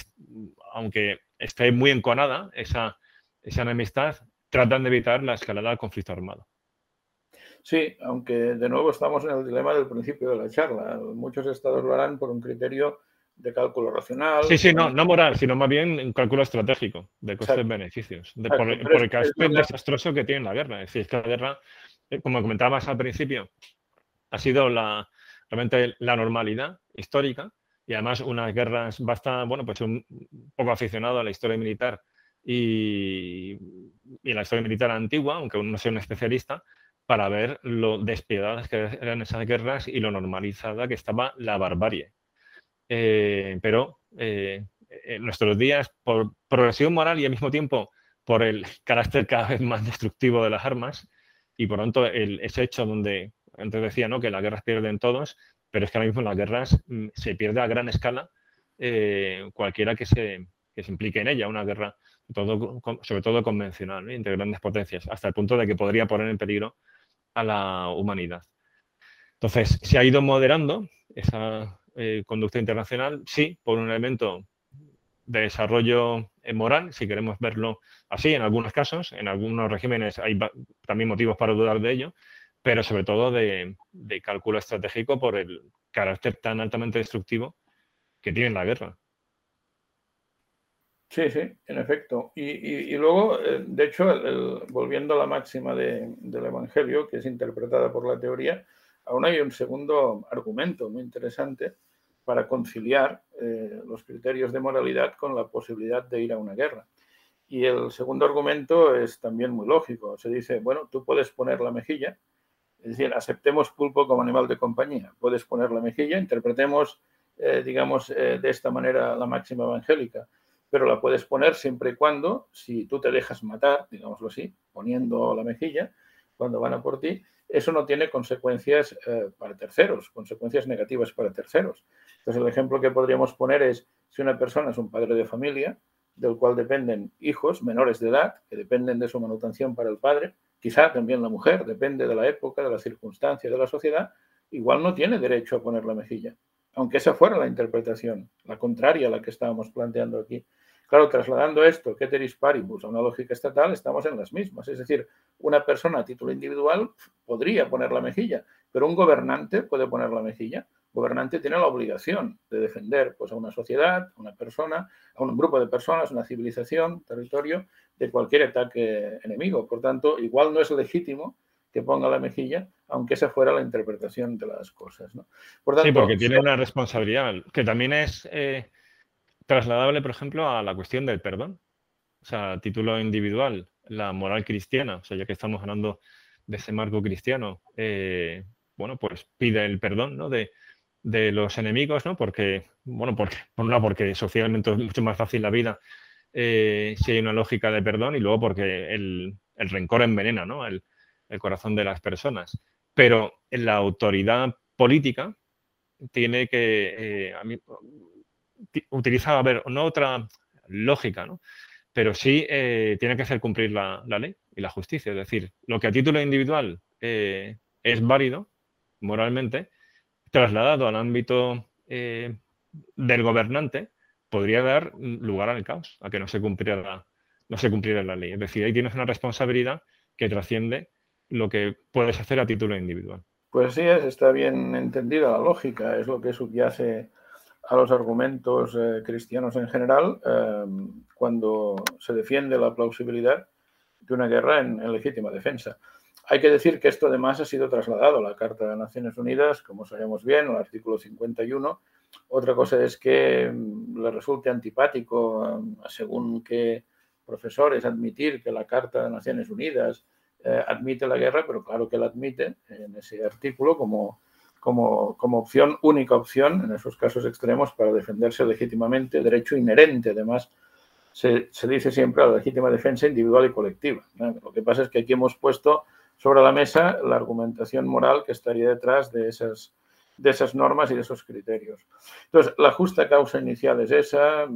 aunque esté muy enconada esa, esa enemistad, tratan de evitar la escalada del conflicto armado. Sí, aunque de nuevo estamos en el dilema del principio de la charla. Muchos estados lo harán por un criterio de cálculo racional. Sí, sí, no, no moral, sino más bien un cálculo estratégico de costes-beneficios, por, el carácter desastroso que tiene la guerra. Es decir, que la guerra, eh, como comentabas al principio, ha sido la, realmente la normalidad histórica y además unas guerras bastante, bueno, pues un poco aficionado a la historia militar y, y la historia militar antigua, aunque no sea un especialista, para ver lo despiedadas que eran esas guerras y lo normalizada que estaba la barbarie. Eh, pero eh, en nuestros días, por progresión moral y al mismo tiempo por el carácter cada vez más destructivo de las armas, y por tanto el, ese hecho donde antes decía ¿no? que las guerras pierden todos, pero es que ahora mismo en las guerras mm, se pierde a gran escala eh, cualquiera que se, se, implique en ella, una guerra sobre todo convencional, entre grandes potencias, hasta el punto de que podría poner en peligro a la humanidad. Entonces, se ha ido moderando esa eh, conducta internacional, sí, por un elemento de desarrollo eh, moral, si queremos verlo así, en algunos casos, en algunos regímenes hay también motivos para dudar de ello, pero sobre todo de, cálculo estratégico por el carácter tan altamente destructivo que tiene la guerra. Sí, sí, en efecto. Y, luego, eh, de hecho, volviendo a la máxima del Evangelio, que es interpretada por la teoría, aún hay un segundo argumento muy interesante para conciliar eh, los criterios de moralidad con la posibilidad de ir a una guerra. Y el segundo argumento es también muy lógico. Se dice, bueno, tú puedes poner la mejilla, es decir, aceptemos pulpo como animal de compañía. Puedes poner la mejilla, interpretemos, eh, digamos, eh, de esta manera la máxima evangélica. pero la puedes poner siempre y cuando, si tú te dejas matar, digámoslo así, poniendo la mejilla, cuando van a por ti, eso no tiene consecuencias eh, para terceros, consecuencias negativas para terceros. Entonces, el ejemplo que podríamos poner es si una persona es un padre de familia, del cual dependen hijos menores de edad, que dependen de su manutención para el padre, quizá también la mujer, depende de la época, de la circunstancia, de la sociedad, igual no tiene derecho a poner la mejilla, aunque esa fuera la interpretación, la contraria a la que estábamos planteando aquí. Claro, trasladando esto, ceteris paribus, a una lógica estatal, estamos en las mismas. Es decir, una persona a título individual podría poner la mejilla, pero un gobernante puede poner la mejilla. Gobernante tiene la obligación de defender pues, a una sociedad, a una persona, a un grupo de personas, una civilización, territorio, de cualquier ataque enemigo. Por tanto, igual no es legítimo que ponga la mejilla, aunque esa fuera la interpretación de las cosas. sí, porque tiene una responsabilidad que también es eh, trasladable, por ejemplo, a la cuestión del perdón. O sea, a título individual, la moral cristiana, o sea, ya que estamos hablando de ese marco cristiano, eh, bueno, pues pide el perdón ¿no? de, los enemigos, ¿no? Porque, bueno, porque, por porque socialmente es mucho más fácil la vida eh, si hay una lógica de perdón y luego porque el, rencor envenena, ¿no? El, corazón de las personas. Pero la autoridad política tiene que, eh, utiliza, a ver, no otra lógica, ¿no? Pero sí eh, tiene que hacer cumplir la, ley y la justicia. Es decir, lo que a título individual eh, es válido moralmente, trasladado al ámbito eh, del gobernante, podría dar lugar al caos, a que no se cumpliera la, no se cumpliera la ley. Es decir, ahí tienes una responsabilidad que trasciende lo que puedes hacer a título individual. Pues sí, está bien entendida la lógica, es lo que subyace a los argumentos eh, cristianos en general em, cuando se defiende la plausibilidad de una guerra en, legítima defensa. Hay que decir que esto además ha sido trasladado a la Carta de Naciones Unidas, como sabemos bien, el artículo 51. Otra cosa es que em, le resulte antipático, em, según que profesores, admitir que la Carta de Naciones Unidas eh, admite la guerra, pero claro que la admite en ese artículo como como, opción, única opción, en esos casos extremos, para defenderse legítimamente, derecho inherente, además, se, dice siempre a la legítima defensa individual y colectiva. Lo que pasa es que aquí hemos puesto sobre la mesa la argumentación moral que estaría detrás de esas, de esas normas y de esos criterios. Entonces, la justa causa inicial es esa.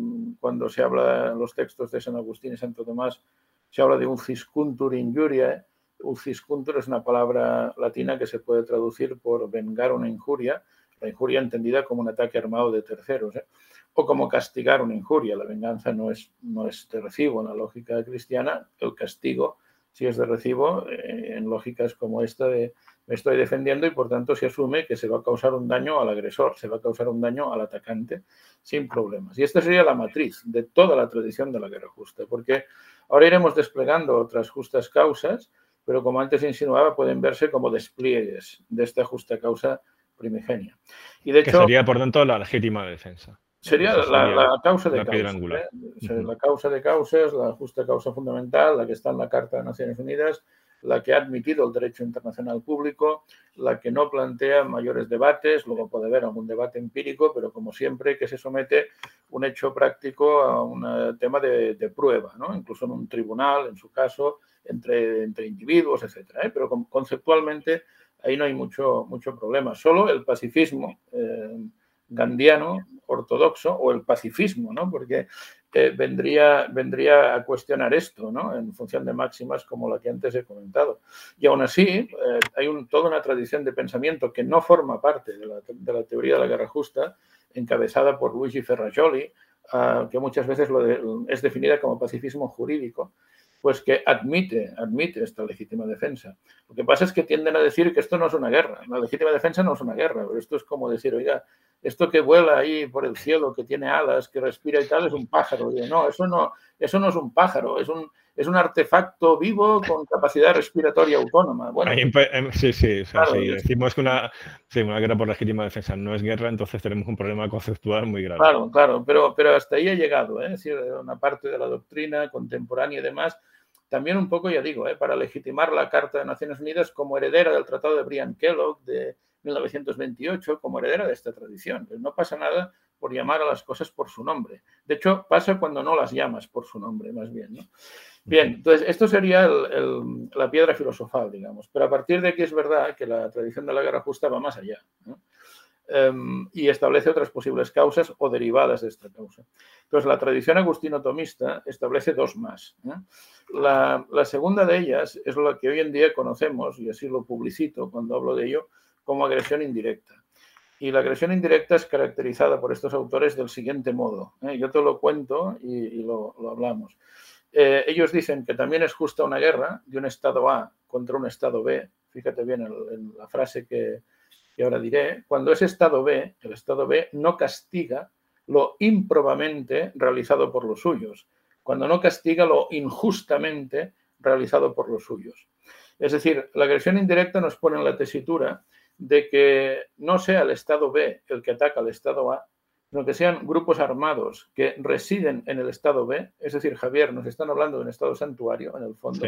Cuando se habla en los textos de San Agustín y Santo Tomás, se habla de un ciscuntur injuria, Uciscuntur es una palabra latina que se puede traducir por vengar una injuria, la injuria entendida como un ataque armado de terceros, ¿eh? o como castigar una injuria. La venganza no es, no es de recibo en la lógica cristiana, el castigo sí es de recibo eh, en lógicas como esta de me estoy defendiendo y por tanto se asume que se va a causar un daño al agresor, se va a causar un daño al atacante sin problemas. Y esta sería la matriz de toda la tradición de la guerra justa, porque ahora iremos desplegando otras justas causas pero como antes insinuaba, pueden verse como despliegues de esta justa causa primigenia. Y de hecho, sería, por tanto, la legítima defensa. Sería, la, causa de causas. ¿eh? La causa de causas, la justa causa fundamental, la que está en la Carta de Naciones Unidas, la que ha admitido el derecho internacional público, la que no plantea mayores debates, luego puede haber algún debate empírico, pero como siempre que se somete un hecho práctico a un tema de, de prueba, ¿no? incluso en un tribunal, en su caso, entre, entre individuos, etcétera. ¿eh? Pero conceptualmente ahí no hay mucho, mucho problema. Solo el pacifismo eh, gandiano, ortodoxo, o el pacifismo, ¿no? porque eh, vendría, vendría a cuestionar esto ¿no? en función de máximas como la que antes he comentado. Y aún así, hay un, toda una tradición de pensamiento que no forma parte de la, teoría de la guerra justa, encabezada por Luigi Ferrajoli, ah, que muchas veces es definida como pacifismo jurídico, pues que admite, admite esta legítima defensa. Lo que pasa es que tienden a decir que esto no es una guerra. La legítima defensa no es una guerra, pero esto es como decir, oiga, esto que vuela ahí por el cielo, que tiene alas, que respira y tal, es un pájaro. no, eso no, eso no es un pájaro, es un, es un artefacto vivo con capacidad respiratoria autónoma. Bueno, em, sí, sí, sí, decimos que una, una guerra por legítima defensa no es guerra, entonces tenemos un problema conceptual muy grave. Claro, claro, pero, pero hasta ahí ha llegado, ¿eh? es decir, una parte de la doctrina contemporánea y demás también un poco, ya digo, ¿eh? para legitimar la Carta de Naciones Unidas como heredera del Tratado de Brian Kellogg de 1928, como heredera de esta tradición. no pasa nada por llamar a las cosas por su nombre. De hecho, pasa cuando no las llamas por su nombre, más bien. ¿no? Bien, entonces esto sería la piedra filosofal, digamos. Pero a partir de aquí es verdad que la tradición de la guerra justa va más allá. Em, y establece otras posibles causas o derivadas de esta causa. Entonces, la tradición agustino-tomista establece dos más. La, la, segunda de ellas es la que hoy en día conocemos, y así lo publicito cuando hablo de ello, como agresión indirecta. Y la agresión indirecta es caracterizada por estos autores del siguiente modo. ¿eh? Yo te lo cuento y, lo, hablamos. Eh, ellos dicen que también es justa una guerra de un Estado A contra un Estado B. Fíjate bien en, la frase que, que, ahora diré. Cuando ese Estado B, el Estado B, no castiga lo improbamente realizado por los suyos. Cuando no castiga lo injustamente realizado por los suyos. Es decir, la agresión indirecta nos pone en la tesitura de que no sea el Estado B el que ataca al Estado A, sino que sean grupos armados que residen en el Estado B, es decir, Javier, nos están hablando de un Estado santuario, en el fondo,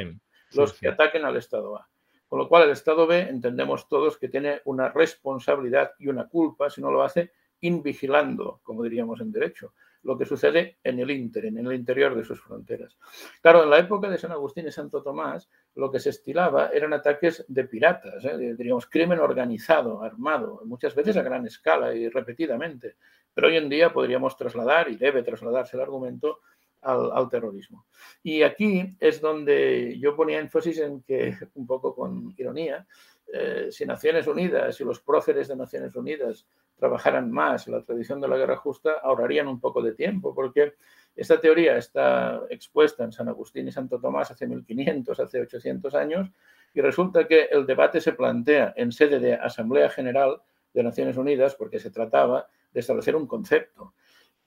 los que ataquen al Estado A. Con lo cual, el Estado B entendemos todos que tiene una responsabilidad y una culpa si no lo hace invigilando, como diríamos en derecho lo que sucede en el en el interior de sus fronteras. Claro, en la época de San Agustín y Santo Tomás, lo que se estilaba eran ataques de piratas, ¿eh? diríamos, crimen organizado, armado, muchas veces a gran escala y repetidamente. Pero hoy en día podríamos trasladar, y debe trasladarse el argumento, al, terrorismo. Y aquí es donde yo ponía énfasis en que, un poco con ironía, eh, si Naciones Unidas y los próceres de Naciones Unidas trabajaran más en la tradición de la guerra justa, ahorrarían un poco de tiempo, porque esta teoría está expuesta en San Agustín y Santo Tomás hace 1500, hace 800 años, y resulta que el debate se plantea en sede de Asamblea General de Naciones Unidas porque se trataba de establecer un concepto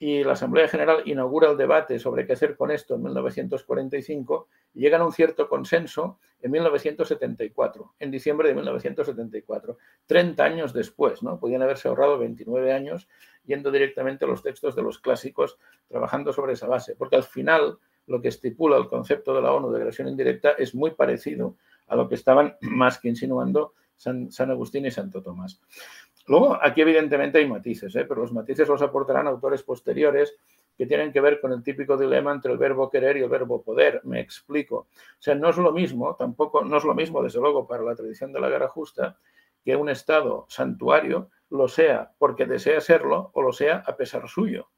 y la Asamblea General inaugura el debate sobre qué hacer con esto en 1945 y llegan a un cierto consenso en 1974, en diciembre de 1974, 30 años después, ¿no? Podían haberse ahorrado 29 años yendo directamente a los textos de los clásicos trabajando sobre esa base, porque al final lo que estipula el concepto de la ONU de agresión indirecta es muy parecido a lo que estaban más que insinuando San, San Agustín y Santo Tomás. Luego, aquí evidentemente hay matices, ¿eh? pero los matices los aportarán autores posteriores que tienen que ver con el típico dilema entre el verbo querer y el verbo poder. Me explico. O sea, no es lo mismo, tampoco, no es lo mismo, desde luego, para la tradición de la guerra justa, que un Estado santuario lo sea porque desea serlo o lo sea a pesar suyo.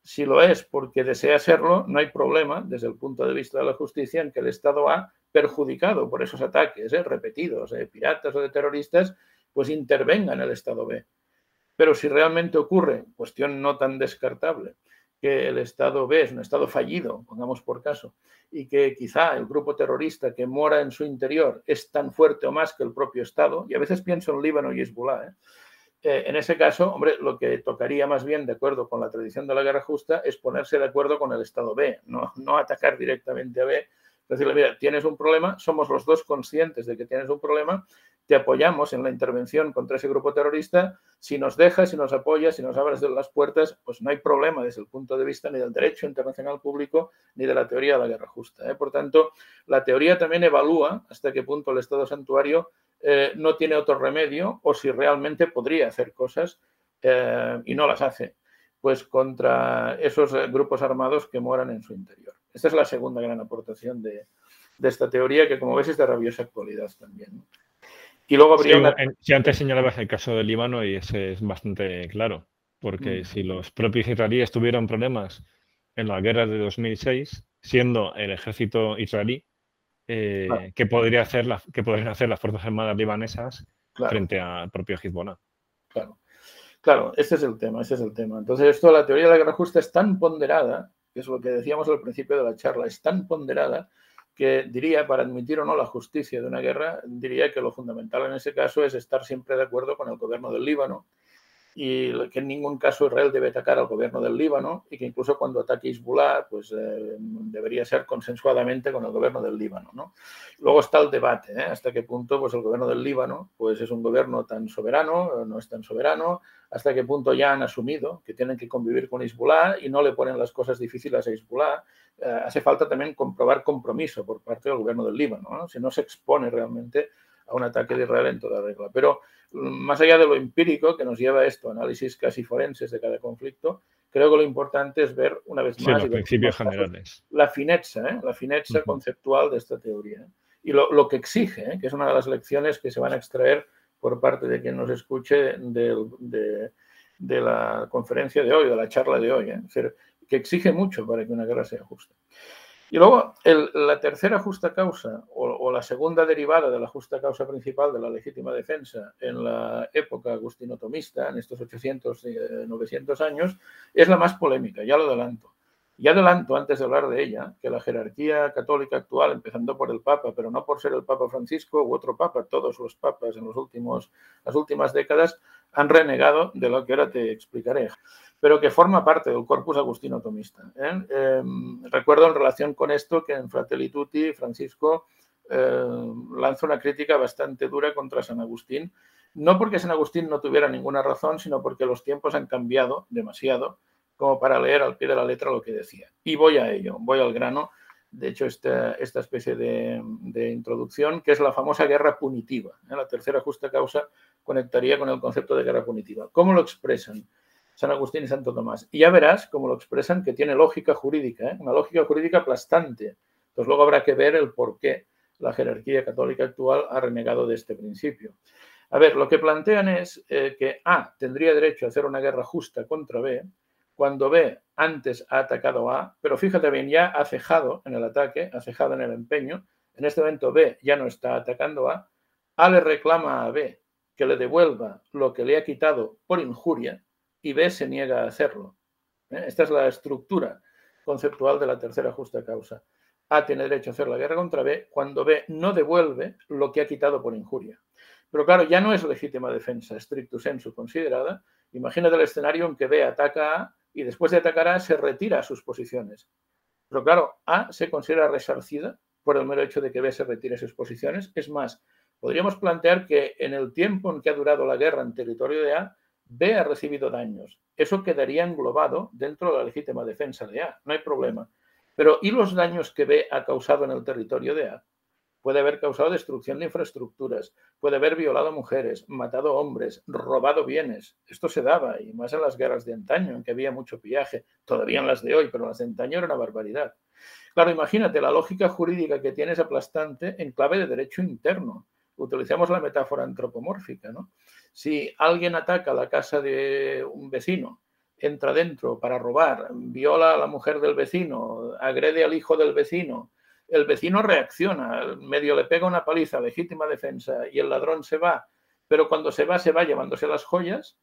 Si lo es porque desea serlo, no hay problema desde el punto de vista de la justicia en que el Estado ha perjudicado por esos ataques ¿eh? repetidos de piratas o de terroristas pues intervenga en el Estado B. Pero si realmente ocurre, cuestión no tan descartable, que el Estado B es un Estado fallido, pongamos por caso, y que quizá el grupo terrorista que mora en su interior es tan fuerte o más que el propio Estado, y a veces pienso en Líbano y Hezbollah, ¿eh? Eh, en ese caso, hombre, lo que tocaría más bien, de acuerdo con la tradición de la guerra justa, es ponerse de acuerdo con el Estado B, no, no atacar directamente a B, decirle, mira, tienes un problema, somos los dos conscientes de que tienes un problema, te apoyamos en la intervención contra ese grupo terrorista. Si nos dejas, si nos apoyas, si nos abres las puertas, pues no hay problema desde el punto de vista ni del derecho internacional público ni de la teoría de la guerra justa. ¿eh? Por tanto, la teoría también evalúa hasta qué punto el Estado santuario eh, no tiene otro remedio o si realmente podría hacer cosas eh, y no las hace, pues contra esos grupos armados que moran en su interior. Esta es la segunda gran aportación de, esta teoría que, como ves, es de rabiosa actualidad también. Y luego habría Si antes señalabas el caso del Líbano y ese es bastante claro, porque mm. si los propios israelíes tuvieron problemas en la guerra de 2006, siendo el ejército israelí, eh, ¿qué, podría hacer la, podrían hacer las Fuerzas Armadas libanesas frente al propio Hezbollah? Claro. Claro, ese es el tema, ese es el tema. Entonces, esto, la teoría de la guerra justa es tan ponderada, que es lo que decíamos al principio de la charla, es tan ponderada que diría, para admitir o no la justicia de una guerra, diría que lo fundamental en ese caso es estar siempre de acuerdo con el gobierno del Líbano y que en ningún caso Israel debe atacar al gobierno del Líbano y que incluso cuando ataque Hezbollah, pues eh, debería ser consensuadamente con el gobierno del Líbano. ¿no? Luego está el debate, ¿eh? hasta qué punto pues, el gobierno del Líbano pues, es un gobierno tan soberano, no es tan soberano, hasta qué punto ya han asumido que tienen que convivir con Hezbollah y no le ponen las cosas difíciles a Hezbollah eh, hace falta también comprobar compromiso por parte del gobierno del Líbano, si no se expone realmente a un ataque de Israel en toda regla. Pero mm, más allá de lo empírico que nos lleva a esto, análisis casi forenses de cada conflicto, creo que lo importante es ver una vez más los principios generales. la fineza, ¿eh? la fineza conceptual de esta teoría y lo, que exige, ¿eh? que es una de las lecciones que se van a extraer por parte de quien nos escuche de, la conferencia de hoy, de la charla de hoy, ¿eh? que exige mucho para que una guerra sea justa. Y luego, la tercera justa causa o, la segunda derivada de la justa causa principal de la legítima defensa en la época agustino-tomista, en estos 800, 900 años, es la más polémica, ya lo adelanto. Y adelanto, antes de hablar de ella, que la jerarquía católica actual, empezando por el Papa, pero no por ser el Papa Francisco u otro Papa, todos los papas en los últimos, las últimas décadas han renegado de lo que ahora te explicaré pero que forma parte del corpus agustino tomista. ¿eh? Em, recuerdo en relación con esto que en Fratelli Tutti Francisco eh, lanza una crítica bastante dura contra San Agustín, no porque San Agustín no tuviera ninguna razón, sino porque los tiempos han cambiado demasiado como para leer al pie de la letra lo que decía. Y voy a ello, voy al grano. De hecho, esta, especie de, introducción, que es la famosa guerra punitiva. ¿eh? La tercera justa causa conectaría con el concepto de guerra punitiva. ¿Cómo lo expresan? San Agustín y Santo Tomás. Y ya verás cómo lo expresan que tiene lógica jurídica, ¿eh? una lógica jurídica aplastante. Entonces luego habrá que ver el por qué la jerarquía católica actual ha renegado de este principio. A ver, lo que plantean es eh, que A tendría derecho a hacer una guerra justa contra B cuando B antes ha atacado a A, pero fíjate bien, ya ha cejado en el ataque, ha cejado en el empeño. En este momento B ya no está atacando A. A le reclama a B que le devuelva lo que le ha quitado por injuria y B se niega a hacerlo. ¿eh? Esta es la estructura conceptual de la tercera justa causa. A tiene derecho a hacer la guerra contra B cuando B no devuelve lo que ha quitado por injuria. Pero claro, ya no es legítima defensa, stricto sensu considerada. Imagínate el escenario en que B ataca a A y después de atacar a A se retira a sus posiciones. Pero claro, A se considera resarcida por el mero hecho de que B se retire a sus posiciones. Es más, podríamos plantear que en el tiempo en que ha durado la guerra en territorio de A, B ha recibido daños. Eso quedaría englobado dentro de la legítima defensa de A, no hay problema. Pero ¿y los daños que B ha causado en el territorio de A? Puede haber causado destrucción de infraestructuras, puede haber violado mujeres, matado hombres, robado bienes. Esto se daba, y más en las guerras de antaño, en que había mucho pillaje, todavía en las de hoy, pero las de antaño era una barbaridad. Claro, imagínate, la lógica jurídica que tienes aplastante en clave de derecho interno. Utilizamos la metáfora antropomórfica, ¿no? Si alguien ataca la casa de un vecino, entra dentro para robar, viola a la mujer del vecino, agrede al hijo del vecino, el vecino reacciona, medio le pega una paliza, legítima defensa, y el ladrón se va, pero cuando se va, se va llevándose las joyas,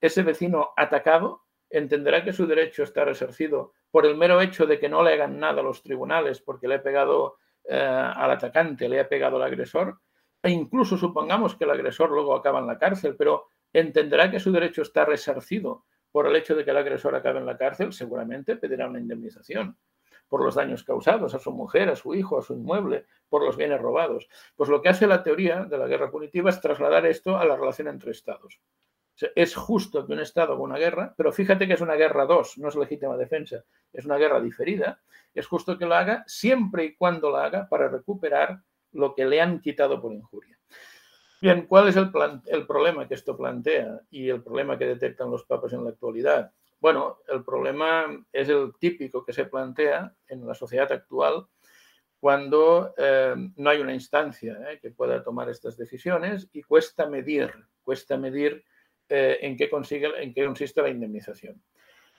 ese vecino atacado entenderá que su derecho está resarcido por el mero hecho de que no le hagan nada a los tribunales porque le ha pegado eh, al atacante, le ha pegado al agresor, e incluso supongamos que el agresor luego acaba en la cárcel, pero entenderá que su derecho está resarcido por el hecho de que el agresor acabe en la cárcel, seguramente pedirá una indemnización por los daños causados a su mujer, a su hijo, a su inmueble, por los bienes robados. Pues lo que hace la teoría de la guerra punitiva es trasladar esto a la relación entre estados. es justo que un Estado haga una guerra, pero fíjate que es una guerra dos, no es legítima defensa, es una guerra diferida. Es justo que lo haga siempre y cuando la haga para recuperar lo que le han quitado por injuria. Bien, ¿cuál es el, problema que esto plantea y el problema que detectan los papas en la actualidad? Bueno, el problema es el típico que se plantea en la sociedad actual cuando eh, no hay una instancia eh, que pueda tomar estas decisiones y cuesta medir, cuesta medir eh, en, qué consigue, en qué consiste la indemnización.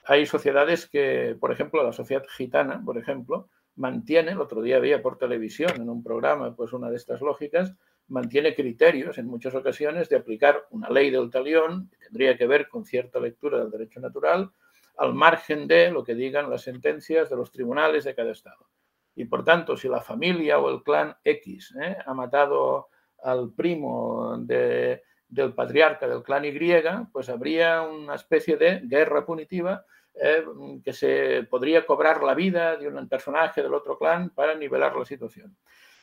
Hay sociedades que, por ejemplo, la sociedad gitana, por ejemplo, mantiene, el otro día había por televisión en un programa, pues una de estas lógicas, mantiene criterios en muchas ocasiones de aplicar una ley del talión, que tendría que ver con cierta lectura del derecho natural, al margen de lo que digan las sentencias de los tribunales de cada estado. Y por tanto, si la familia o el clan X ¿eh? ha matado al primo del patriarca del clan Y, pues habría una especie de guerra punitiva eh, que se podría cobrar la vida de un personaje del otro clan para nivelar la situación.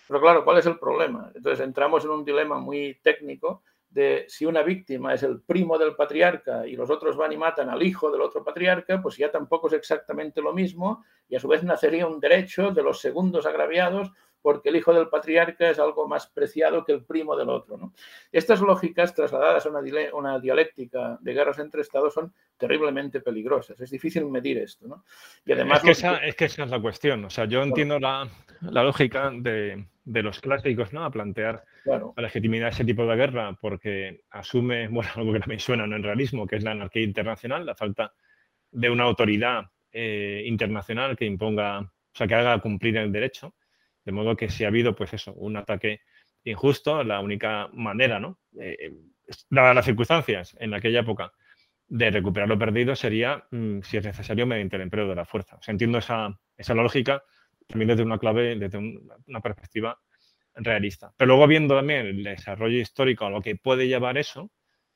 Pero claro, ¿cuál es el problema? Entonces entramos en un dilema muy técnico de si una víctima es el primo del patriarca y los otros van y matan al hijo del otro patriarca, pues ya tampoco es exactamente lo mismo y a su vez nacería un derecho de los segundos agraviados porque el hijo del patriarca es algo más preciado que el primo del otro. ¿no? Estas lógicas trasladadas a una, una, dialéctica de guerras entre estados son terriblemente peligrosas. Es difícil medir esto. ¿no? Y además, es, que esa, es que esa es la cuestión. O sea, yo entiendo la, la lógica de, de, los clásicos ¿no? a plantear la legitimidad de ese tipo de guerra porque asume, bueno, algo que también suena en el realismo, que es la anarquía internacional, la falta de una autoridad eh, internacional que imponga, o sea, que haga cumplir el derecho. De modo que si ha habido, pues eso, un ataque injusto, la única manera, ¿no? Eh, dadas las circunstancias en aquella época, de recuperar lo perdido sería, mm, si es necesario, mediante el empleo de la fuerza. O sea, entiendo esa, esa lógica también desde una clave, desde una perspectiva realista. Pero luego viendo también el desarrollo histórico a lo que puede llevar eso,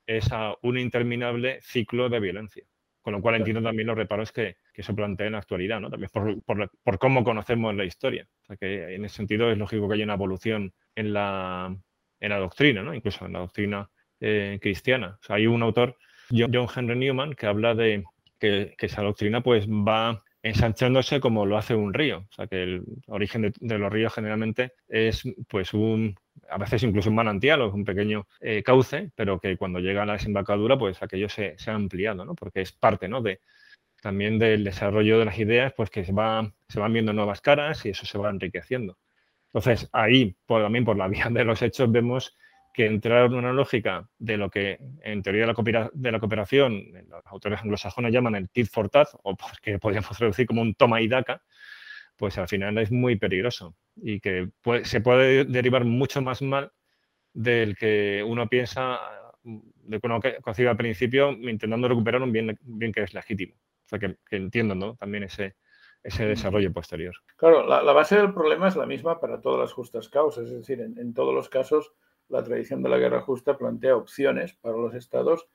es a un interminable ciclo de violencia. Con lo cual entiendo también los reparos que, que se plantea en la actualidad, ¿no? También por, por, por, cómo conocemos la historia. O sea que en ese sentido es lógico que haya una evolución en la, en la doctrina, ¿no? Incluso en la doctrina eh, cristiana. O sea, hay un autor, John Henry Newman, que habla de que, que esa doctrina pues va ensanchándose como lo hace un río. O sea, que el origen de, de, los ríos generalmente es pues un, a veces incluso un manantial o un pequeño eh, cauce, pero que cuando llega a la desembocadura, pues aquello se, se, ha ampliado, ¿no? Porque es parte, ¿no? De, también del desarrollo de las ideas, pues que se, va, se van viendo nuevas caras y eso se va enriqueciendo. Entonces, ahí, por, también por la vía de los hechos, vemos que entrar en una lógica de lo que en teoría de la, cooperación los autores anglosajones llaman el tit for tat, o que podríamos traducir como un toma y daca, pues al final es muy peligroso y que puede, se puede derivar mucho más mal del que uno piensa, de que uno concibe al principio, intentando recuperar un bien, bien que es legítimo. Sea, que, que entiendo ¿no? también ese, ese desarrollo posterior. Claro, la, la, base del problema es la misma para todas las justas causas, es decir, en, en todos los casos la tradición de la guerra justa plantea opciones para los estados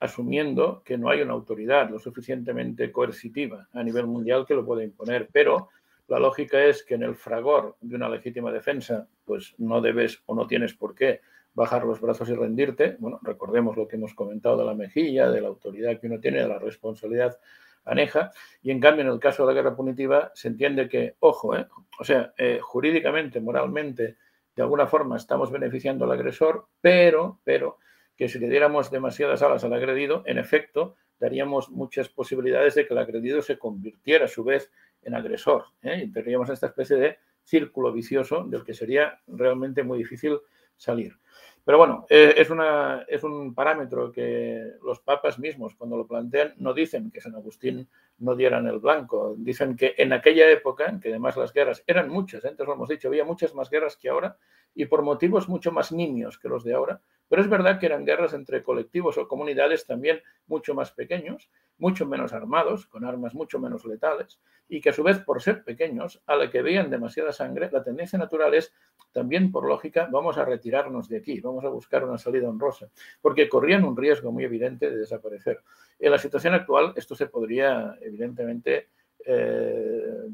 asumiendo que no hay una autoridad lo suficientemente coercitiva a nivel mundial que lo pueda imponer, pero la lógica es que en el fragor de una legítima defensa, pues no debes o no tienes por qué bajar los brazos y rendirte. Bueno, recordemos lo que hemos comentado de la mejilla, de la autoridad que uno tiene, de la responsabilidad aneja. Y en cambio, en el caso de la guerra punitiva, se entiende que, ojo, ¿eh? o sea, eh, jurídicamente, moralmente, de alguna forma estamos beneficiando al agresor, pero, pero que si le diéramos demasiadas alas al agredido, en efecto, daríamos muchas posibilidades de que el agredido se convirtiera a su vez en agresor. ¿eh? Y tendríamos esta especie de círculo vicioso del que sería realmente muy difícil salir. Pero bueno, eh, es, una, es un parámetro que los papas mismos, cuando lo plantean, no dicen que San Agustín no dieran el blanco. Dicen que en aquella época, en que además las guerras eran muchas, ¿eh? antes lo hemos dicho, había muchas más guerras que ahora y por motivos mucho más nimios que los de ahora, pero es verdad que eran guerras entre colectivos o comunidades también mucho más pequeños, mucho menos armados, con armas mucho menos letales, y que a su vez, por ser pequeños, a la que veían demasiada sangre, la tendencia natural es, también por lógica, vamos a retirarnos de aquí, vamos a buscar una salida honrosa, porque corrían un riesgo muy evidente de desaparecer. En la situación actual, esto se podría, evidentemente, eh,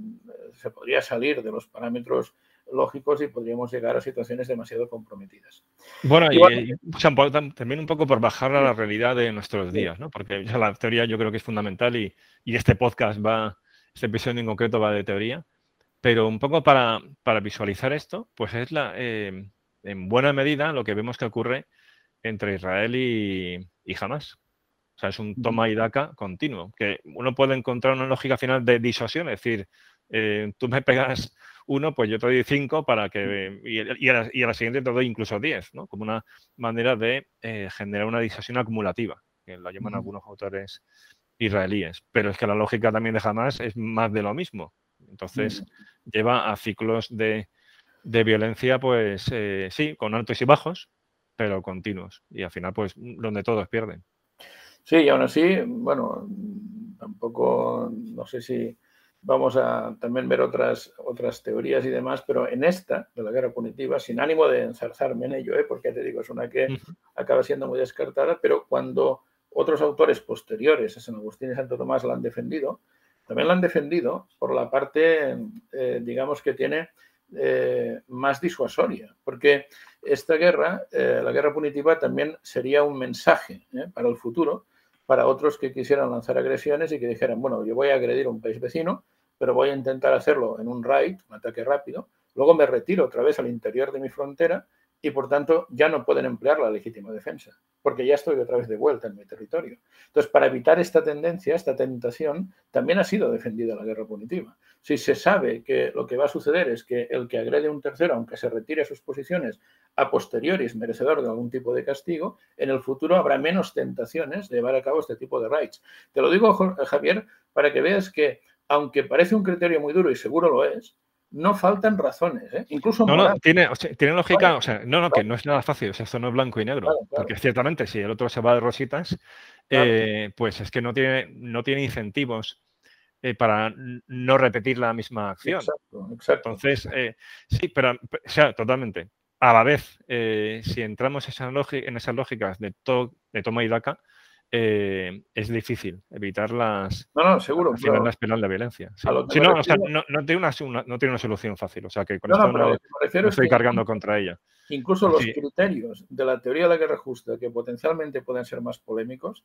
se podría salir de los parámetros lógicos y podríamos llegar a situaciones demasiado comprometidas. Bueno, y, y, también un poco por bajar a la realidad de nuestros días, ¿no? Porque ya la teoría yo creo que es fundamental y, y, este podcast va, este episodio en concreto va de teoría, pero un poco para, para visualizar esto, pues es la, eh, en buena medida lo que vemos que ocurre entre Israel y, y Hamas. O sea, es un toma y daca continuo, que uno puede encontrar una lógica final de disuasión, es decir, eh, tú me pegas uno, pues yo te doy cinco para que, y, y, a, la, y a, la, siguiente te doy incluso diez, ¿no? Como una manera de eh, generar una disuasión acumulativa, que la llaman uh -huh. algunos autores israelíes. Pero es que la lógica también de Hamas es más de lo mismo. Entonces, uh -huh. lleva a ciclos de, de violencia, pues eh, sí, con altos y bajos, pero continuos. Y al final, pues, donde todos pierden. Sí, y aún así, bueno, tampoco, no sé si vamos a también ver otras, otras teorías y demás, pero en esta, de la guerra punitiva, sin ánimo de enzarzarme en ello, ¿eh? porque te digo, es una que acaba siendo muy descartada, pero cuando otros autores posteriores a San Agustín y Santo Tomás la han defendido, también la han defendido por la parte, eh, digamos, que tiene eh, más disuasoria, porque esta guerra, eh, la guerra punitiva, también sería un mensaje para el futuro, para otros que quisieran lanzar agresiones y que dijeran, bueno, yo voy a agredir a un país vecino, pero voy a intentar hacerlo en un raid, un ataque rápido, luego me retiro otra vez al interior de mi frontera y por tanto ya no pueden emplear la legítima defensa, porque ya estoy otra vez de vuelta en mi territorio. Entonces, para evitar esta tendencia, esta tentación, también ha sido defendida la guerra punitiva. Si se sabe que lo que va a suceder es que el que agrede a un tercero, aunque se retire a sus posiciones, a posteriori es merecedor de algún tipo de castigo, en el futuro habrá menos tentaciones de llevar a cabo este tipo de raids. Te lo digo, Javier, para que veas que, aunque parece un criterio muy duro y seguro lo es, no faltan razones, ¿eh? incluso. No, no, tiene, tiene lógica, o sea, no, no, que no es nada fácil, o sea, esto no es blanco y negro, porque ciertamente si el otro se va de rositas, eh, pues es que no tiene, no tiene incentivos eh, para no repetir la misma acción. Exacto, exacto. Entonces, sí, pero, o sea, totalmente. A la vez, si entramos en esas lógicas de, de toma y daca, eh, es difícil evitar las. No, no, seguro. la espiral de violencia. no, tiene una, no, tiene una, solución fácil. O sea, que con esto no, estoy cargando contra ella. Incluso los criterios de la teoría de la guerra justa, que potencialmente pueden ser más polémicos,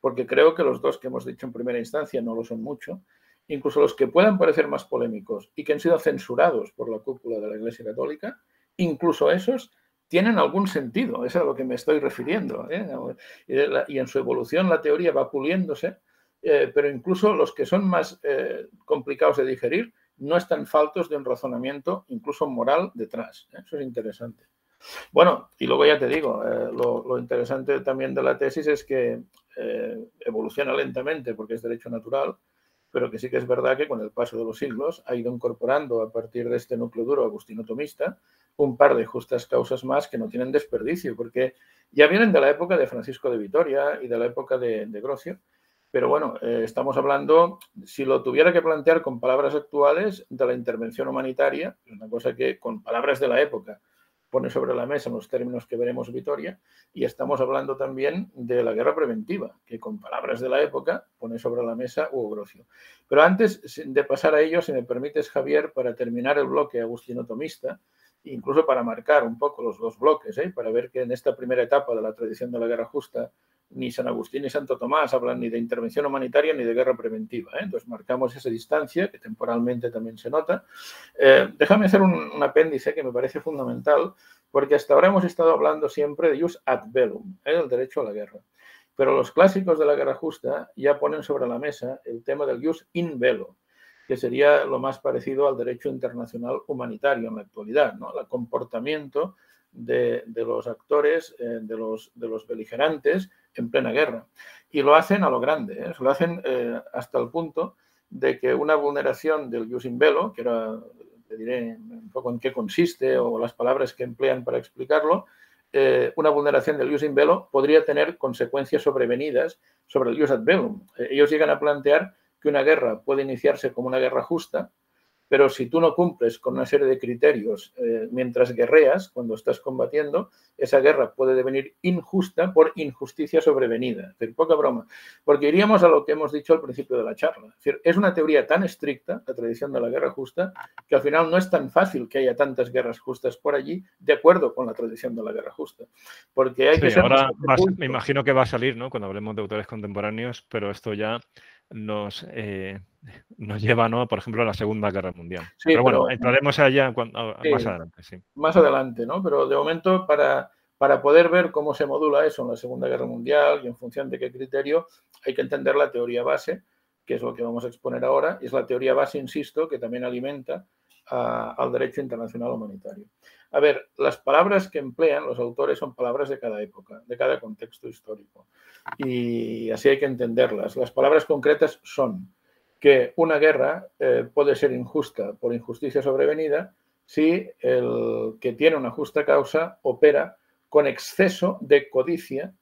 porque creo que los dos que hemos dicho en primera instancia no lo son mucho, incluso los que puedan parecer más polémicos y que han sido censurados por la cúpula de la Iglesia Católica, incluso esos tienen algún sentido, es a lo que me estoy refiriendo. ¿eh? Y en su evolución la teoría va puliéndose, eh, pero incluso los que son más eh, complicados de digerir no están faltos de un razonamiento, incluso moral, detrás. Eso es interesante. Bueno, y luego ya te digo, lo, lo, interesante también de la tesis es que evoluciona lentamente porque es derecho natural, pero que sí que es verdad que con el paso de los siglos ha ido incorporando a partir de este núcleo duro agustino-tomista un par de justas causas más que no tienen desperdicio, porque ya vienen de la época de Francisco de Vitoria y de la época de, de Grocio, pero bueno, eh, estamos hablando, si lo tuviera que plantear con palabras actuales, de la intervención humanitaria, una cosa que con palabras de la época pone sobre la mesa en los términos que veremos Vitoria, y estamos hablando también de la guerra preventiva, que con palabras de la época pone sobre la mesa Hugo Grocio. Pero antes de pasar a ello, si me permites, Javier, para terminar el bloque agustino-tomista, incluso para marcar un poco los dos bloques, ¿eh? para ver que en esta primera etapa de la tradición de la guerra justa ni San Agustín ni Santo Tomás hablan ni de intervención humanitaria ni de guerra preventiva. ¿eh? Entonces marcamos esa distancia que temporalmente también se nota. Eh, déjame hacer un, apéndice que me parece fundamental, porque hasta ahora hemos estado hablando siempre de jus ad bellum, el derecho a la guerra. Pero los clásicos de la guerra justa ya ponen sobre la mesa el tema del jus in bello, que sería lo más parecido al derecho internacional humanitario en la actualidad, ¿no? el comportamiento de, los actores, eh, de, los, de los beligerantes en plena guerra. Y lo hacen a lo grande, ¿eh? lo hacen eh, hasta el punto de que una vulneración del jus in bello, que era, te diré un poco en qué consiste o las palabras que emplean para explicarlo, una vulneración del jus in bello podría tener consecuencias sobrevenidas sobre el jus ad bellum. ellos llegan a plantear que una guerra puede iniciarse como una guerra justa, pero si tú no cumples con una serie de criterios eh, mientras guerreas, cuando estás combatiendo, esa guerra puede devenir injusta por injusticia sobrevenida. Es decir, poca broma. Porque iríamos a lo que hemos dicho al principio de la charla. Es, decir, es una teoría tan estricta, la tradición de la guerra justa, que al final no es tan fácil que haya tantas guerras justas por allí, de acuerdo con la tradición de la guerra justa. Porque hay que ahora me imagino que va a salir, ¿no? Cuando hablemos de autores contemporáneos, pero esto ya nos, eh, nos lleva, ¿no? por ejemplo, a la Segunda Guerra Mundial. pero bueno, entraremos allá más adelante. Sí. Más adelante, ¿no? Pero de momento, para, para poder ver cómo se modula eso en la Segunda Guerra Mundial y en función de qué criterio, hay que entender la teoría base, que es lo que vamos a exponer ahora. Es la teoría base, insisto, que también alimenta al derecho internacional humanitario. A ver, las palabras que emplean los autores son palabras de cada época, de cada contexto histórico. Y así hay que entenderlas. Las palabras concretas son que una guerra eh, puede ser injusta por injusticia sobrevenida si el que tiene una justa causa opera con exceso de codicia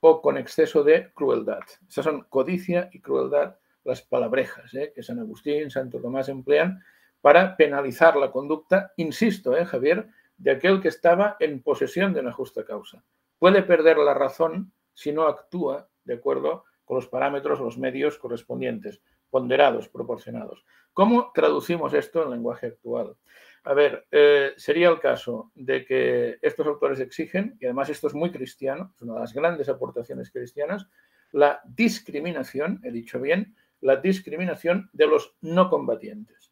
o con exceso de crueldad. Esas son codicia y crueldad las palabrejas ¿eh? que San Agustín, Santo Tomás emplean para penalizar la conducta, insisto, ¿eh, Javier, de aquel que estaba en posesión de una justa causa. Puede perder la razón si no actúa de acuerdo con los parámetros, los medios correspondientes, ponderados, proporcionados. ¿Cómo traducimos esto en lenguaje actual? A ver, eh, sería el caso de que estos autores exigen, y además esto es muy cristiano, es una de las grandes aportaciones cristianas, la discriminación, he dicho bien, la discriminación de los no combatientes.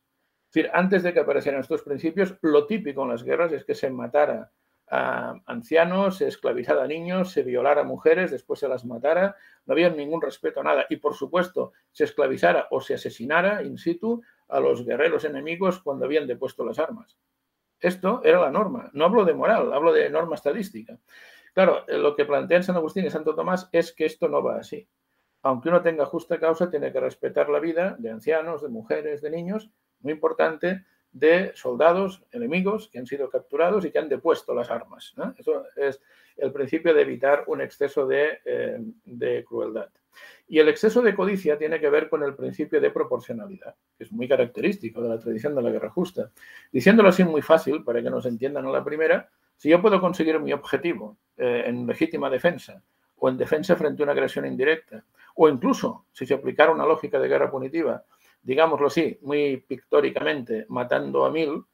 Decir, antes de que aparecieran estos principios, lo típico en las guerras es que se matara a ancianos, se esclavizara a niños, se violara a mujeres, después se las matara, no había ningún respeto a nada. Y por supuesto, se esclavizara o se asesinara in situ a los guerreros enemigos cuando habían depuesto las armas. Esto era la norma. No hablo de moral, hablo de norma estadística. Claro, lo que plantean San Agustín y Santo Tomás es que esto no va así. Aunque uno tenga justa causa, tiene que respetar la vida de ancianos, de mujeres, de niños, muy importante, de soldados enemigos que han sido capturados y que han depuesto las armas. Eso es el principio de evitar un exceso de, eh, de, crueldad. Y el exceso de codicia tiene que ver con el principio de proporcionalidad, que es muy característico de la tradición de la guerra justa. Diciéndolo así muy fácil, para que nos entiendan a la primera, si yo puedo conseguir mi objetivo eh, en legítima defensa o en defensa frente a una agresión indirecta, o incluso si se aplicara una lógica de guerra punitiva, digámoslo así, muy pictóricamente, matando a mil,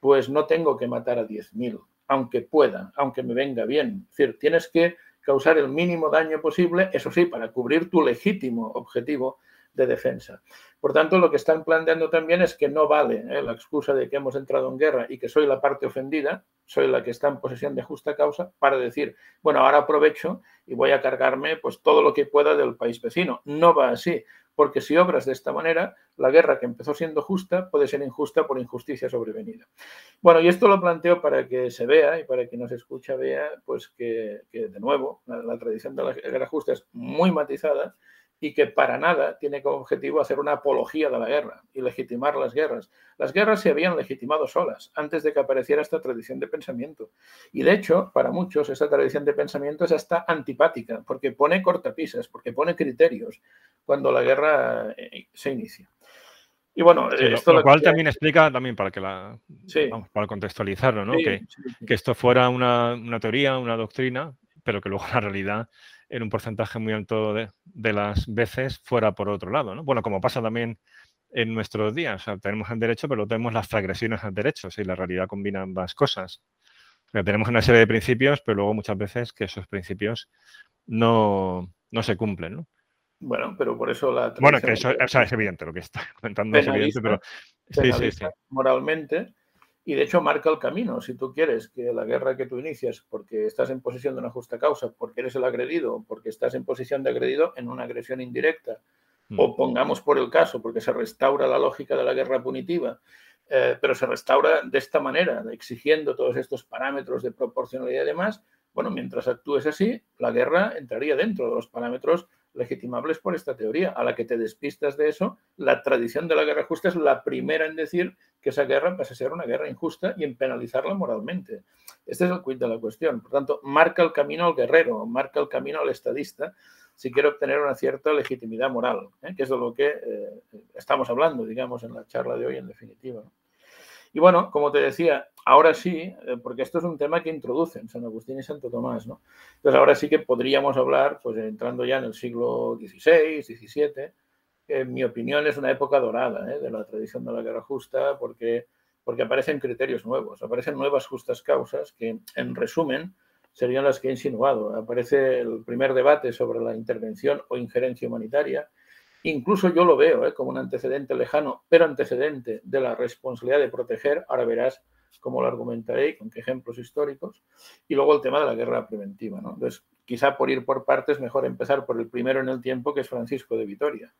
pues no tengo que matar a diez mil, aunque pueda, aunque me venga bien. Es decir, tienes que causar el mínimo daño posible, eso sí, para cubrir tu legítimo objetivo de defensa. Por tanto, lo que están planteando también es que no vale ¿eh? la excusa de que hemos entrado en guerra y que soy la parte ofendida, soy la que está en posesión de justa causa, para decir, bueno, ahora aprovecho y voy a cargarme pues todo lo que pueda del país vecino. No va así, porque si obras de esta manera, la guerra que empezó siendo justa puede ser injusta por injusticia sobrevenida. Bueno, y esto lo planteo para que se vea y para que nos escucha vea, pues que, de nuevo, la tradición de la guerra justa es muy matizada y que para nada tiene como objetivo hacer una apología de la guerra y legitimar las guerras. Las guerras se habían legitimado solas antes de que apareciera esta tradición de pensamiento. Y de hecho, para muchos, esta tradición de pensamiento es hasta antipática, porque pone cortapisas, porque pone criterios cuando la guerra eh, se inicia. Y bueno, esto lo, cual también explica, también para que la para contextualizarlo, ¿no? que, que, esto fuera una, una teoría, una doctrina, pero que luego la realidad en un porcentaje muy alto de, las veces fuera por otro lado. ¿no? Bueno, como pasa también en nuestros días, tenemos el derecho, pero tenemos las transgresiones al derecho, y la realidad combina ambas cosas. tenemos una serie de principios, pero luego muchas veces que esos principios no, se cumplen. ¿no? Bueno, pero por eso la... Bueno, que eso, es evidente, lo que está comentando es evidente, pero... Sí, sí, sí. Moralmente, y de hecho marca el camino. Si tú quieres que la guerra que tú inicias porque estás en posesión de una justa causa, porque eres el agredido, porque estás en posición de agredido en una agresión indirecta, o mm. pongamos por el caso, porque se restaura la lógica de la guerra punitiva, eh, pero se restaura de esta manera, exigiendo todos estos parámetros de proporcionalidad y demás, bueno, mientras actúes así, la guerra entraría dentro de los parámetros legitimables por esta teoría. A la que te despistas de eso, la tradición de la guerra justa es la primera en decir que esa guerra pasa a ser una guerra injusta y en penalizarla moralmente. Este es el quid de la cuestión. Por tanto, marca el camino al guerrero, marca el camino al estadista si quiere obtener una cierta legitimidad moral, ¿eh? que es de lo que eh, estamos hablando, digamos, en la charla de hoy en definitiva. Y bueno, como te decía, ahora sí, eh, porque esto es un tema que introducen San Agustín y Santo Tomás, ¿no? Entonces ahora sí que podríamos hablar, pues entrando ya en el siglo XVI, XVII, en mi opinión es una época dorada ¿eh? de la tradición de la guerra justa, porque, porque aparecen criterios nuevos, aparecen nuevas justas causas que, en resumen, serían las que he insinuado. Aparece el primer debate sobre la intervención o injerencia humanitaria, Incluso yo lo veo ¿eh? como un antecedente lejano, pero antecedente de la responsabilidad de proteger. Ahora verás cómo lo argumentaré con qué ejemplos históricos. Y luego el tema de la guerra preventiva. ¿no? Entonces, quizá por ir por partes, mejor empezar por el primero en el tiempo, que es Francisco de Vitoria.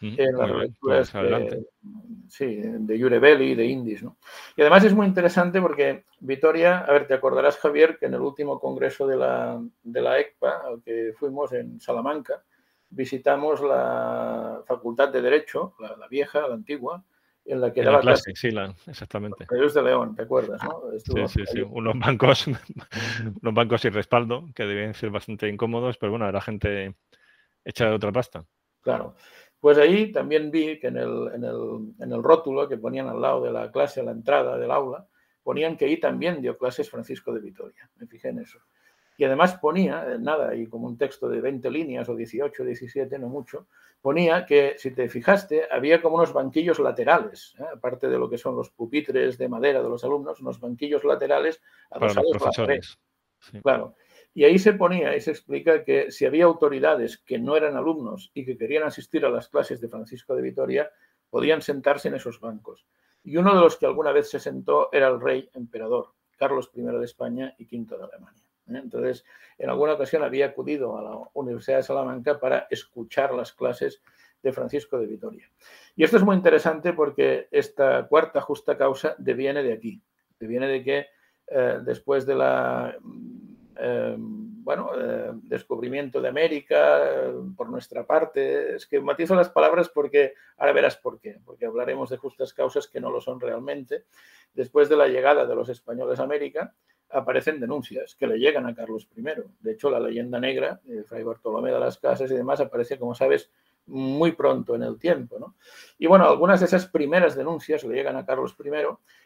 en las lecturas de, sí, de Jure Belli, de Indis. ¿no? Y además es muy interesante porque Vitoria, a ver, te acordarás, Javier, que en el último congreso de la, de la ECPA, al que fuimos en Salamanca, visitamos la Facultad de Derecho, la, vieja, la antigua, en la que daba clase, Sí, exactamente. Jesús de León, ¿te acuerdas? sí, sí, sí. Unos bancos, unos bancos sin respaldo que deben ser bastante incómodos, pero bueno, era gente hecha de otra pasta. Claro. Pues ahí también vi que en el, en, el, en el rótulo que ponían al lado de la clase, a la entrada del aula, ponían que ahí también dio clases Francisco de Vitoria. Me fijé en eso. Y además ponía, eh, nada, y como un texto de 20 líneas o 18, 17, no mucho, ponía que, si te fijaste, había como unos banquillos laterales, ¿eh? aparte de lo que son los pupitres de madera de los alumnos, unos banquillos laterales adosados los profesores. Claro. Y ahí se ponía y se explica que si había autoridades que no eran alumnos y que querían asistir a las clases de Francisco de Vitoria, podían sentarse en esos bancos. y uno de los que alguna vez se sentó era el rey emperador, Carlos I de España y V de Alemania. ¿Eh? Entonces, en alguna ocasión había acudido a la Universidad de Salamanca para escuchar las clases de Francisco de Vitoria. Y esto es muy interesante porque esta cuarta justa causa deviene de aquí, deviene de que eh, después de la eh, bueno, eh, descubrimiento de América por nuestra parte. Es que matizo las palabras porque ahora verás por qué, porque hablaremos de justas causas que no lo son realmente. Después de la llegada de los españoles a América, aparecen denuncias que le llegan a Carlos I. De hecho, la leyenda negra, de Fray Bartolomé de las Casas y demás, aparece, como sabes, muy pronto en el tiempo. ¿no? Y bueno, algunas de esas primeras denuncias le llegan a Carlos I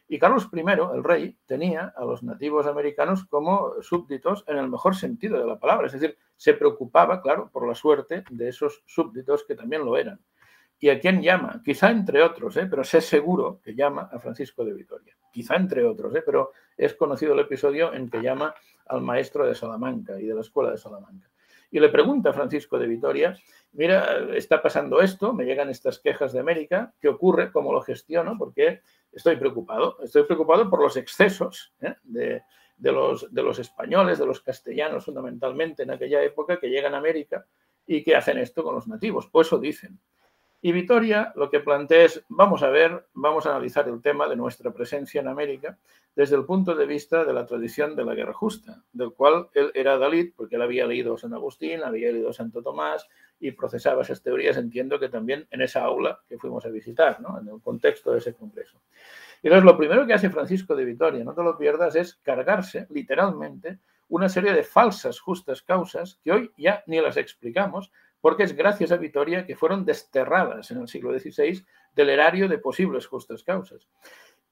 y Carlos I, el rey, tenía a los nativos americanos como súbditos en el mejor sentido de la palabra, es decir, se preocupaba, claro, por la suerte de esos súbditos que también lo eran. ¿Y a quién llama? Quizá entre otros, ¿eh? pero sé seguro que llama a Francisco de Vitoria. Quizá entre otros, ¿eh? pero es conocido el episodio en que llama al maestro de Salamanca y de la escuela de Salamanca. Y le pregunta a Francisco de Vitoria mira, está pasando esto, me llegan estas quejas de América, ¿qué ocurre? ¿Cómo lo gestiono? Porque estoy preocupado, estoy preocupado por los excesos ¿eh? de, los, de los españoles, de los castellanos fundamentalmente en aquella época que llegan a América y que hacen esto con los nativos. Pues eso dicen. Y Vitoria lo que plantea es, vamos a ver, vamos a analizar el tema de nuestra presencia en América desde el punto de vista de la tradición de la guerra justa, del cual él era Dalit, porque él había leído San Agustín, había leído Santo Tomás y procesaba esas teorías, entiendo que también en esa aula que fuimos a visitar, ¿no? en el contexto de ese congreso. Y entonces lo primero que hace Francisco de Vitoria, no te lo pierdas, es cargarse literalmente una serie de falsas justas causas que hoy ya ni las explicamos, porque es gracias a Vitoria que fueron desterradas en el siglo XVI del erario de posibles justas causas.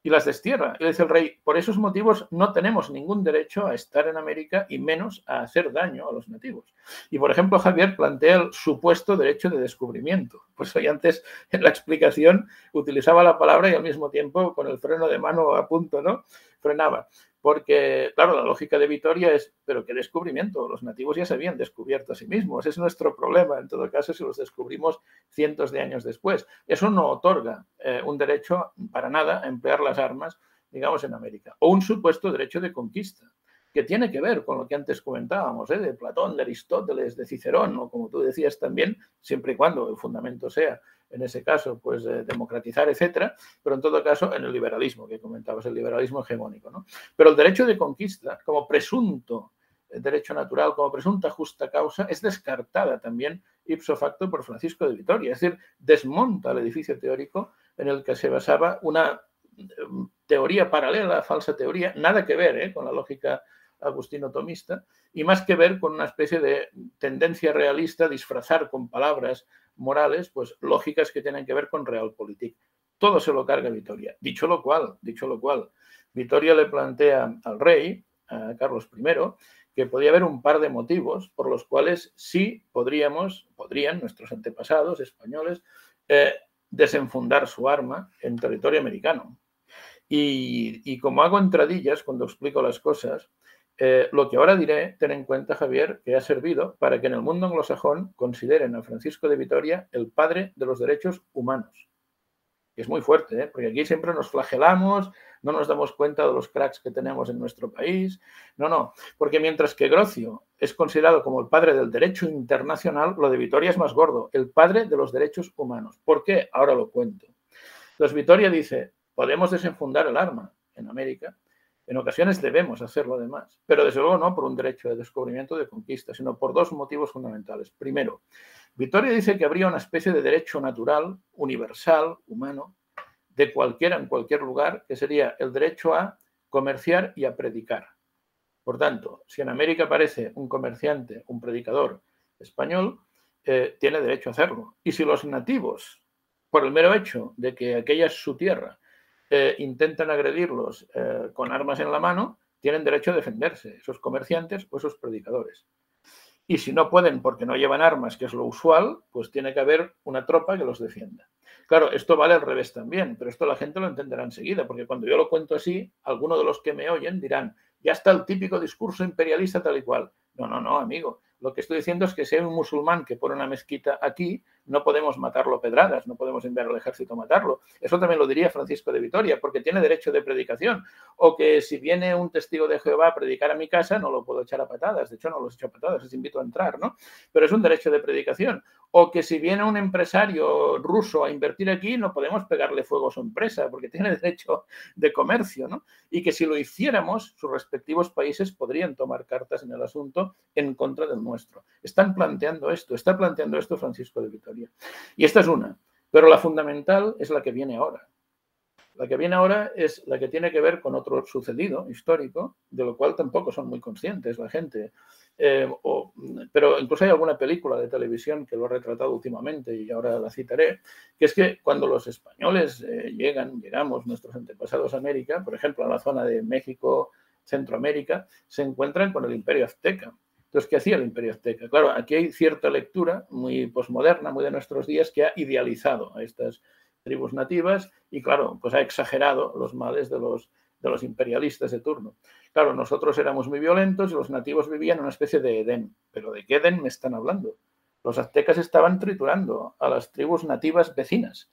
Y las destierra. Y dice el rey, por esos motivos no tenemos ningún derecho a estar en América y menos a hacer daño a los nativos. Y por ejemplo, Javier plantea el supuesto derecho de descubrimiento. Pues hoy antes en la explicación utilizaba la palabra y al mismo tiempo con el freno de mano a punto, ¿no? Frenaba porque, claro, la lógica de Vitoria es, pero qué descubrimiento, los nativos ya se habían descubierto a sí mismos, es nuestro problema, en todo caso, si los descubrimos cientos de años después. Eso no otorga eh, un derecho para nada a emplear las armas, digamos, en América, o un supuesto derecho de conquista que tiene que ver con lo que antes comentábamos, ¿eh? de Platón, de Aristóteles, de Cicerón, o como tú decías también, siempre y cuando el fundamento sea en ese caso, pues democratizar, etcétera, pero en todo caso en el liberalismo, que comentabas, el liberalismo hegemónico. ¿no? Pero el derecho de conquista, como presunto derecho natural, como presunta justa causa, es descartada también ipso facto por Francisco de Vitoria, es decir, desmonta el edificio teórico en el que se basaba una mm, teoría paralela, falsa teoría, nada que ver ¿eh? con la lógica agustino tomista, y más que ver con una especie de tendencia realista, disfrazar con palabras morales, pues lógicas que tienen que ver con realpolitik. Todo se lo carga Vitoria. Dicho lo cual, dicho lo cual, Vitoria le plantea al rey, a Carlos I, que podía haber un par de motivos por los cuales sí podríamos, podrían nuestros antepasados españoles, eh, desenfundar su arma en territorio americano. Y, y, como hago entradillas cuando explico las cosas, eh, lo que ahora diré, ten en cuenta, Javier, que ha servido para que en el mundo anglosajón consideren a Francisco de Vitoria el padre de los derechos humanos. Es muy fuerte, ¿eh? porque aquí siempre nos flagelamos, no nos damos cuenta de los cracks que tenemos en nuestro país. No, no, porque mientras que Grocio es considerado como el padre del derecho internacional, lo de Vitoria es más gordo, el padre de los derechos humanos. ¿Por qué? Ahora lo cuento. Entonces, Vitoria dice, podemos desenfundar el arma en América, en ocasiones debemos hacerlo además, pero desde luego no por un derecho de descubrimiento de conquista, sino por dos motivos fundamentales. Primero, Vitoria dice que habría una especie de derecho natural, universal, humano, de cualquiera en cualquier lugar, que sería el derecho a comerciar y a predicar. Por tanto, si en América aparece un comerciante, un predicador español, eh, tiene derecho a hacerlo. Y si los nativos, por el mero hecho de que aquella es su tierra, intentan agredirlos eh, con armas en la mano, tienen derecho a defenderse, esos comerciantes o esos predicadores. Y si no pueden porque no llevan armas, que es lo usual, pues tiene que haber una tropa que los defienda. Claro, esto vale al revés también, pero esto la gente lo entenderá enseguida, porque cuando yo lo cuento así, algunos de los que me oyen dirán, ya está el típico discurso imperialista tal y cual. No, no, no, amigo. Lo que estoy diciendo es que si hay un musulmán que pone una mezquita aquí, no podemos matarlo pedradas, no podemos enviar al ejército a matarlo. Eso también lo diría Francisco de Vitoria, porque tiene derecho de predicación. O que si viene un testigo de Jehová a predicar a mi casa, no lo puedo echar a patadas. De hecho, no los echo a patadas, les invito a entrar, ¿no? Pero es un derecho de predicación. O que si viene un empresario ruso a invertir aquí, no podemos pegarle fuego a su empresa, porque tiene derecho de comercio, ¿no? Y que si lo hiciéramos, sus respectivos países podrían tomar cartas en el asunto en contra del nuestro. Están planteando esto, está planteando esto Francisco de Vitoria. Y esta es una, pero la fundamental es la que viene ahora. La que viene ahora es la que tiene que ver con otro sucedido histórico, de lo cual tampoco son muy conscientes la gente. Eh, pero incluso hay alguna película de televisión que lo ha retratado últimamente y ahora la citaré, que es que cuando los españoles eh, llegan, llegamos, nuestros antepasados a América, por ejemplo, a la zona de México, Centroamérica, se encuentran con el imperio azteca. Entonces, ¿qué hacía el imperio azteca? Claro, aquí hay cierta lectura muy posmoderna, muy de nuestros días, que ha idealizado a estas tribus nativas y, claro, pues ha exagerado los males de los, de los imperialistas de turno. Claro, nosotros éramos muy violentos y los nativos vivían en una especie de Edén. ¿Pero de qué Edén me están hablando? Los aztecas estaban triturando a las tribus nativas vecinas.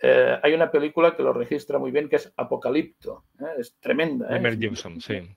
Eh, hay una película que lo registra muy bien que es Apocalipto. ¿eh? Es tremenda. ¿eh? Emer Gibson, sí.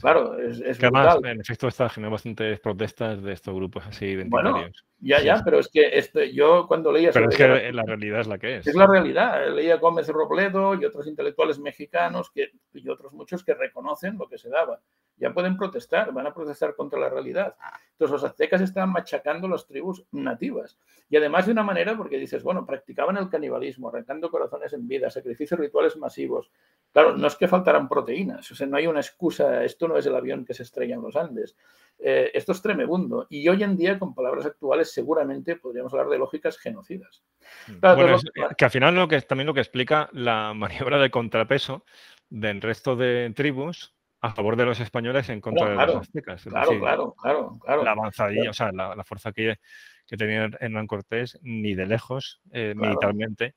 Claro, es, es que además, en efecto, está generando bastantes protestas de estos grupos así identitarios. Bueno, ya, ya, pero es que este, yo cuando leía... Pero es que la realidad es la que es. Es la realidad. Leía Gómez Robledo y otros intelectuales mexicanos que, y otros muchos que reconocen lo que se daba. Ya pueden protestar, van a protestar contra la realidad. Entonces los aztecas estaban machacando las tribus nativas. Y además de una manera, porque dices, bueno, practicaban el canibalismo, arrancando corazones en vida, sacrificios rituales masivos. Claro, no es que faltaran proteínas, o sea, no hay una excusa, esto no es el avión que se estrella en los Andes. Eh, esto es tremebundo. Y hoy en día, con palabras actuales, seguramente podríamos hablar de lógicas genocidas. Mm. bueno, que al final lo que, también lo que explica la maniobra de contrapeso del resto de tribus a favor de los españoles en contra de los aztecas. Claro, claro, claro, claro, La avanzadilla, o sea, la, fuerza que, que, tenía Hernán Cortés, ni de lejos, eh, militarmente,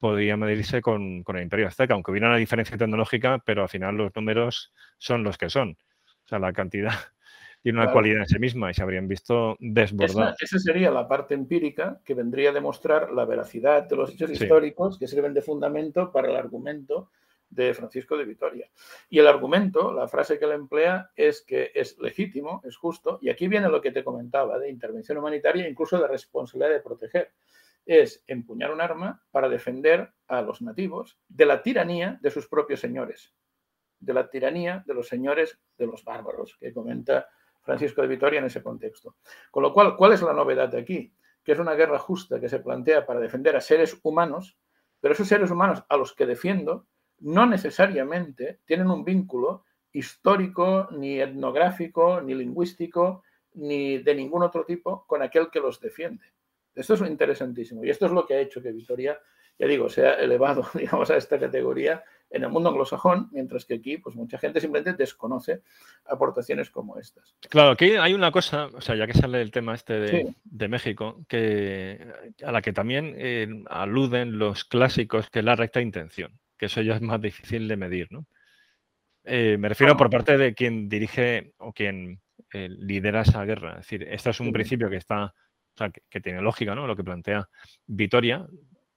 podía medirse con, con, el Imperio Azteca, aunque hubiera una diferencia tecnológica, pero al final los números son los que son. O sea, la cantidad tiene una cualidad en sí misma y se habrían visto desbordados. Esa, sería la parte empírica que vendría a demostrar la veracidad de los hechos históricos que sirven de fundamento para el argumento de Francisco de Vitoria. Y el argumento, la frase que él emplea es que es legítimo, es justo, y aquí viene lo que te comentaba de intervención humanitaria, incluso de responsabilidad de proteger. Es empuñar un arma para defender a los nativos de la tiranía de sus propios señores, de la tiranía de los señores de los bárbaros, que comenta Francisco de Vitoria en ese contexto. Con lo cual, ¿cuál es la novedad de aquí? Que es una guerra justa que se plantea para defender a seres humanos, pero esos seres humanos a los que defiendo no necesariamente tienen un vínculo histórico, ni etnográfico, ni lingüístico, ni de ningún otro tipo con aquel que los defiende. Esto es interesantísimo y esto es lo que ha hecho que Vitoria, ya digo, sea elevado, digamos, a esta categoría en el mundo anglosajón, mientras que aquí, pues mucha gente simplemente desconoce aportaciones como estas. Claro, aquí hay una cosa, o sea, ya que sale el tema este de, México, que a la que también eh, aluden los clásicos, que es la recta intención que eso ya es más difícil de medir, ¿no? Eh, me refiero por parte de quien dirige o quien eh, lidera esa guerra. Es decir, esto es un principio que está, que, tiene lógica, ¿no? Lo que plantea Vitoria,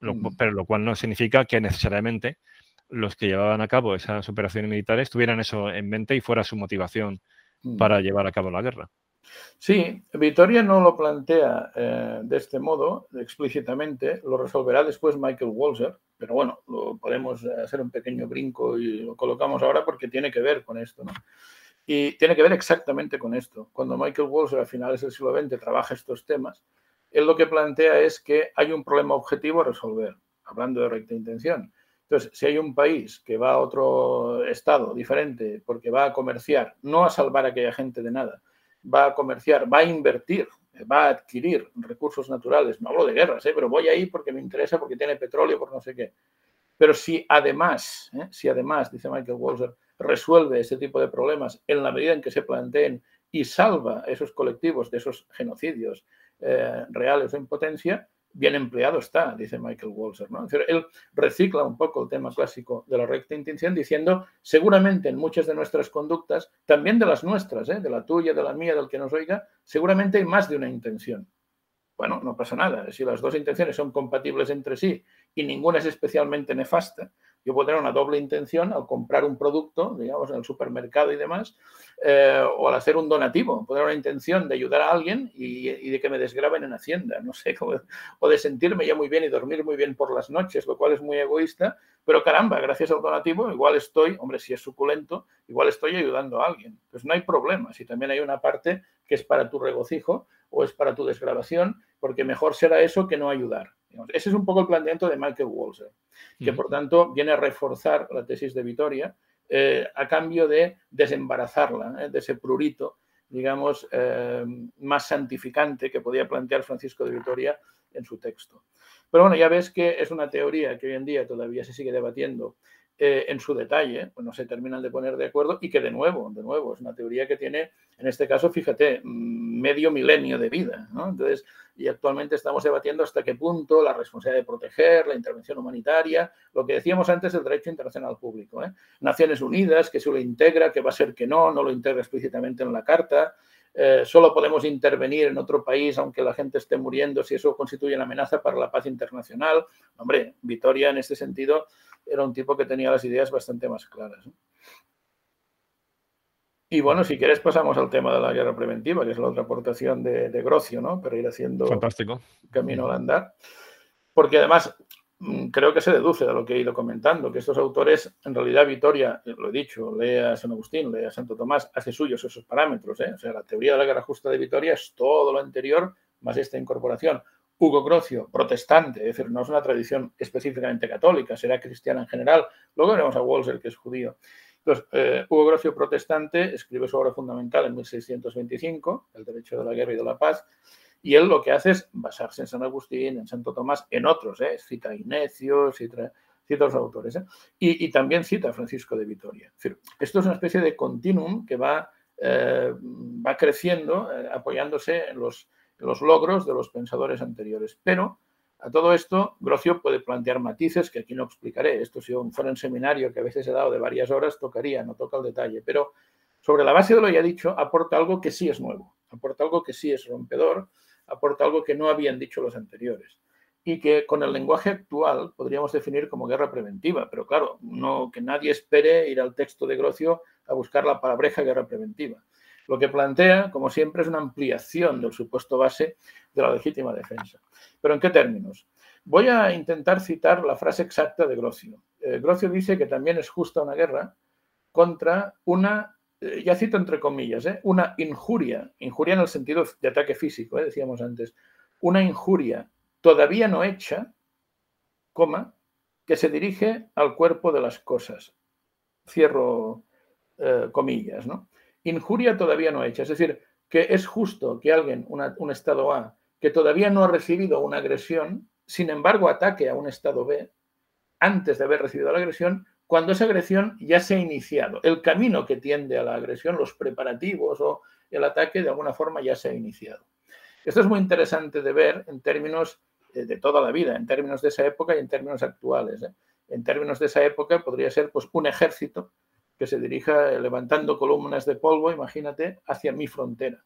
mm. pero lo cual no significa que necesariamente los que llevaban a cabo esas operaciones militares tuvieran eso en mente y fuera su motivación mm. para llevar a cabo la guerra. Sí, Vitoria no lo plantea eh, de este modo explícitamente, lo resolverá después Michael Walzer, pero bueno, lo podemos hacer un pequeño brinco y lo colocamos ahora porque tiene que ver con esto, ¿no? Y tiene que ver exactamente con esto. Cuando Michael Walzer a finales del siglo XX trabaja estos temas, él lo que plantea es que hay un problema objetivo a resolver, hablando de recta intención. Entonces, si hay un país que va a otro estado diferente porque va a comerciar, no a salvar a aquella gente de nada, va a comerciar, va a invertir, va a adquirir recursos naturales, no hablo de guerras, ¿eh? pero voy ahí porque me interesa, porque tiene petróleo, por no sé qué. Pero si además, ¿eh? si además, dice Michael Walzer, resuelve ese tipo de problemas en la medida en que se planteen y salva a esos colectivos de esos genocidios eh, reales o en potencia, bien empleado está, dice Michael Walzer. ¿no? él recicla un poco el tema clásico de la recta intención diciendo, seguramente en muchas de nuestras conductas, también de las nuestras, ¿eh? de la tuya, de la mía, del que nos oiga, seguramente hay más de una intención. Bueno, no pasa nada. Si las dos intenciones son compatibles entre sí y ninguna es especialmente nefasta, yo puedo tener una doble intención al comprar un producto, digamos, en el supermercado y demás, eh, o al hacer un donativo. Puedo tener una intención de ayudar a alguien y, de que me desgraben en Hacienda, no sé, o de sentirme ya muy bien y dormir muy bien por las noches, lo cual es muy egoísta, pero caramba, gracias al donativo, igual estoy, hombre, si es suculento, igual estoy ayudando a alguien. Pues no hay problema, si también hay una parte que es para tu regocijo o es para tu desgrabación, porque mejor será eso que no ayudar. Ese es un poco el planteamiento de Michael Walzer, que por tanto viene a reforzar la tesis de Vitoria eh, a cambio de desembarazarla eh, de ese prurito, digamos, eh, más santificante que podía plantear Francisco de Vitoria en su texto. Pero bueno, ya ves que es una teoría que hoy en día todavía se sigue debatiendo eh, en su detalle, pues no se terminan de poner de acuerdo y que de nuevo, de nuevo, es una teoría que tiene, en este caso, fíjate, medio milenio de vida. Entonces, y actualmente estamos debatiendo hasta qué punto la responsabilidad de proteger, la intervención humanitaria, lo que decíamos antes del derecho internacional público. ¿eh? Naciones Unidas, que se lo integra, que va a ser que no, no lo integra explícitamente en la Carta. Eh, solo podemos intervenir en otro país aunque la gente esté muriendo si eso constituye una amenaza para la paz internacional. Hombre, Vitoria en este sentido era un tipo que tenía las ideas bastante más claras. Y bueno, si quieres pasamos al tema de la guerra preventiva, que es la otra aportación de, de Grocio, ¿no? Para ir haciendo Fantástico. camino al andar. Porque además creo que se deduce de lo que he ido comentando, que estos autores, en realidad Vitoria, lo he dicho, lea a San Agustín, lea a Santo Tomás, hace suyos esos parámetros. ¿eh? O sea, la teoría de la guerra justa de Vitoria es todo lo anterior más esta incorporación. Hugo Grocio, protestante, es decir, no es una tradición específicamente católica, será cristiana en general. Luego veremos a Walser, que es judío. Entonces, eh, Hugo Grocio, protestante, escribe su obra fundamental en 1625, El derecho de la guerra y de la paz, y él lo que hace es basarse en San Agustín, en Santo Tomás, en otros, ¿eh? cita a Inecio, cita, a los autores, ¿eh? y, también cita a Francisco de Vitoria. Esto es una especie de continuum que va, eh, va creciendo, apoyándose en los los logros de los pensadores anteriores. Pero a todo esto, Grocio puede plantear matices que aquí no explicaré. Esto si fuera un seminario que a veces he dado de varias horas, tocaría, no toca el detalle. Pero sobre la base de lo ya dicho, aporta algo que sí es nuevo, aporta algo que sí es rompedor, aporta algo que no habían dicho los anteriores y que con el lenguaje actual podríamos definir como guerra preventiva. Pero claro, no que nadie espere ir al texto de Grocio a buscar la palabreja guerra preventiva. Lo que plantea, como siempre, es una ampliación del supuesto base de la legítima defensa. ¿Pero en qué términos? Voy a intentar citar la frase exacta de Grocio. Eh, Grocio dice que también es justa una guerra contra una, eh, ya cito entre comillas, eh, una injuria, injuria en el sentido de ataque físico, decíamos antes, una injuria todavía no hecha, coma, que se dirige al cuerpo de las cosas. Cierro comillas, ¿no? injuria todavía no hecha. Es decir, que es justo que alguien, un estado A, que todavía no ha recibido una agresión, sin embargo ataque a un estado B antes de haber recibido la agresión, cuando esa agresión ya se ha iniciado. El camino que tiende a la agresión, los preparativos o el ataque, de alguna forma ya se ha iniciado. Esto es muy interesante de ver en términos eh, de toda la vida, en términos de esa época y en términos actuales. ¿eh? En términos de esa época podría ser pues, un ejército que se dirija levantando columnas de polvo, imagínate, hacia mi frontera.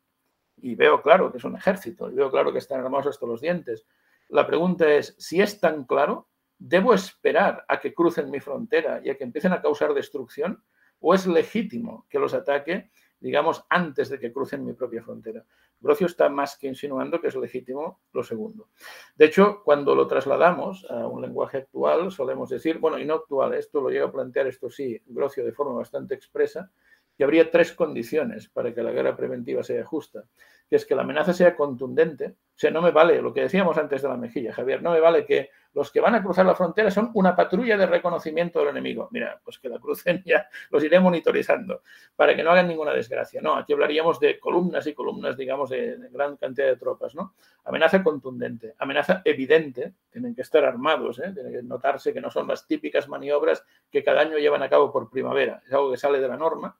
Y veo claro que es un ejército, y veo claro que están armados hasta los dientes. La pregunta es, si es tan claro, ¿debo esperar a que crucen mi frontera y a que empiecen a causar destrucción? ¿O es legítimo que los ataque digamos, antes de que crucen mi propia frontera. Brocio está más que insinuando que es legítimo lo segundo. De hecho, cuando lo trasladamos a un lenguaje actual, solemos decir, bueno, y no actual, esto lo llega a plantear, esto sí, Brocio de forma bastante expresa, que habría tres condiciones para que la guerra preventiva sea justa, que es que la amenaza sea contundente, o sea, no me vale lo que decíamos antes de la mejilla, Javier, no me vale que los que van a cruzar la frontera son una patrulla de reconocimiento del enemigo. Mira, pues que la crucen ya, los iré monitorizando para que no hagan ninguna desgracia. No, aquí hablaríamos de columnas y columnas, digamos, de, gran cantidad de tropas, ¿no? Amenaza contundente, amenaza evidente, tienen que estar armados, ¿eh? tiene que notarse que no son las típicas maniobras que cada año llevan a cabo por primavera, es algo que sale de la norma,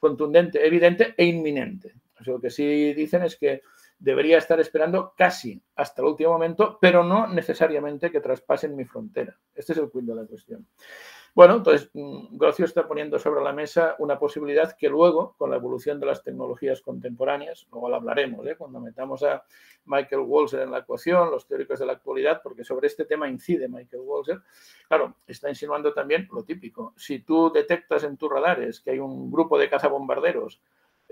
contundente, evidente e inminente. lo que sí dicen es que debería estar esperando casi hasta el último momento, pero no necesariamente que traspasen mi frontera. Este es el quid de la cuestión. Bueno, entonces mm, Grocio está poniendo sobre la mesa una posibilidad que luego, con la evolución de las tecnologías contemporáneas, luego lo hablaremos, ¿eh? cuando metamos a Michael Walzer en la ecuación, los teóricos de la actualidad, porque sobre este tema incide Michael Walzer, claro, está insinuando también lo típico. Si tú detectas en tus radares que hay un grupo de cazabombarderos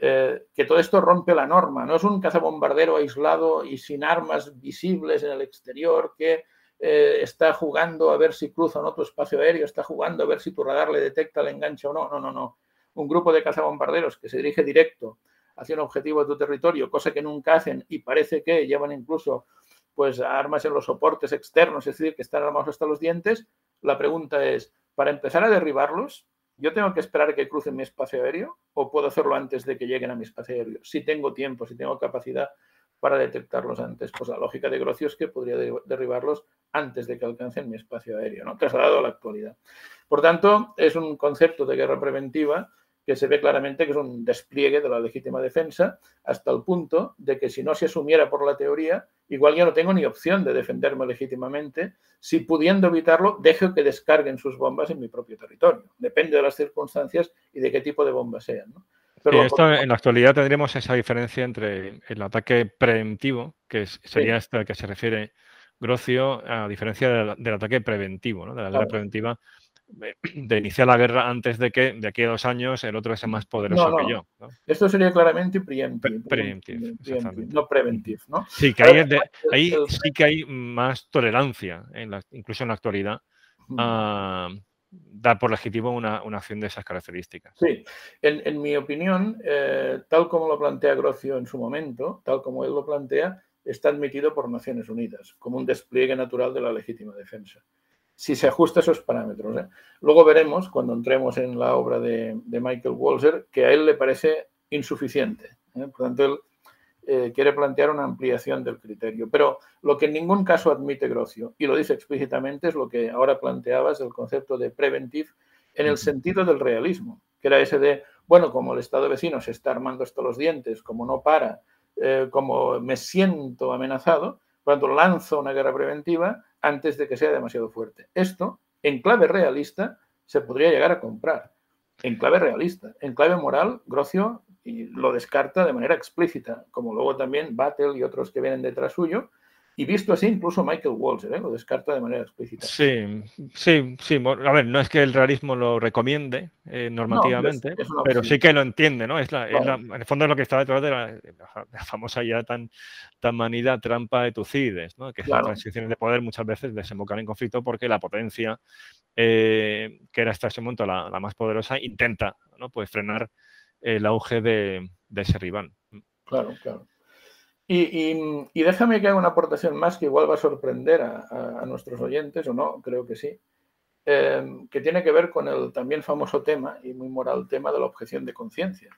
eh, que todo esto rompe la norma. No es un cazabombardero aislado y sin armas visibles en el exterior que eh, está jugando a ver si cruza o no tu espacio aéreo, está jugando a ver si tu radar le detecta, le engancha o no. No, no, no. Un grupo de cazabombarderos que se dirige directo hacia un objetivo de tu territorio, cosa que nunca hacen y parece que llevan incluso pues armas en los soportes externos, es decir, que están armados hasta los dientes. La pregunta es, para empezar a derribarlos, ¿Yo tengo que esperar a que crucen mi espacio aéreo o puedo hacerlo antes de que lleguen a mi espacio aéreo? Si tengo tiempo, si tengo capacidad para detectarlos antes. Pues la lógica de Grocio es que podría derribarlos antes de que alcancen mi espacio aéreo, ¿no? trasladado a la actualidad. Por tanto, es un concepto de guerra preventiva que se ve claramente que es un despliegue de la legítima defensa hasta el punto de que si no se asumiera por la teoría, igual ya no tengo ni opción de defenderme legítimamente, si pudiendo evitarlo, dejo que descarguen sus bombas en mi propio territorio. Depende de las circunstancias y de qué tipo de bombas sean. Pero esto, en la actualidad tendríamos esa diferencia entre el ataque preventivo, que sería este al que se refiere Grocio, a diferencia del, ataque preventivo, ¿no? de la guerra preventiva, de iniciar la guerra antes de que de aquí a dos años el otro sea más poderoso que yo. Esto sería claramente preemptive. no preventivo. ¿no? Sí, que ahí, sí que hay más tolerancia, en la, incluso en la actualidad, a dar por legítimo una, acción de esas características. Sí, en, mi opinión, eh, tal como lo plantea Grocio en su momento, tal como él lo plantea, está admitido por Naciones Unidas como un despliegue natural de la legítima defensa si se ajusta a esos parámetros. ¿eh? Luego veremos, cuando entremos en la obra de, Michael Walzer, que a él le parece insuficiente. ¿eh? Por tanto, él eh, quiere plantear una ampliación del criterio. Pero lo que en ningún caso admite Grocio, y lo dice explícitamente, es lo que ahora planteabas, el concepto de preventive, en el sentido del realismo, que era ese de, bueno, como el Estado vecino se está armando hasta los dientes, como no para, como me siento amenazado, cuando lanzo una guerra preventiva, antes de que sea demasiado fuerte. Esto, en clave realista, se podría llegar a comprar. En clave realista. En clave moral, Grocio lo descarta de manera explícita, como luego también Battle y otros que vienen detrás suyo, y visto así, incluso Michael Walzer ¿eh? lo descarta de manera explícita. Sí, sí, sí. A ver, no es que el realismo lo recomiende eh, normativamente, pero sí que lo entiende, ¿no? Es, la, en el fondo es lo que está detrás de la, famosa ya tan, tan manida trampa de Tucides, ¿no? Que las transiciones de poder muchas veces desembocan en conflicto porque la potencia, eh, que era hasta ese momento la, más poderosa, intenta ¿no? pues frenar el auge de, de ese rival. Claro, claro. Y, déjame que haga una aportación más que igual va a sorprender a, nuestros oyentes, o no, creo que sí, em, que tiene que ver con el también famoso tema y muy moral tema de la objeción de conciencia.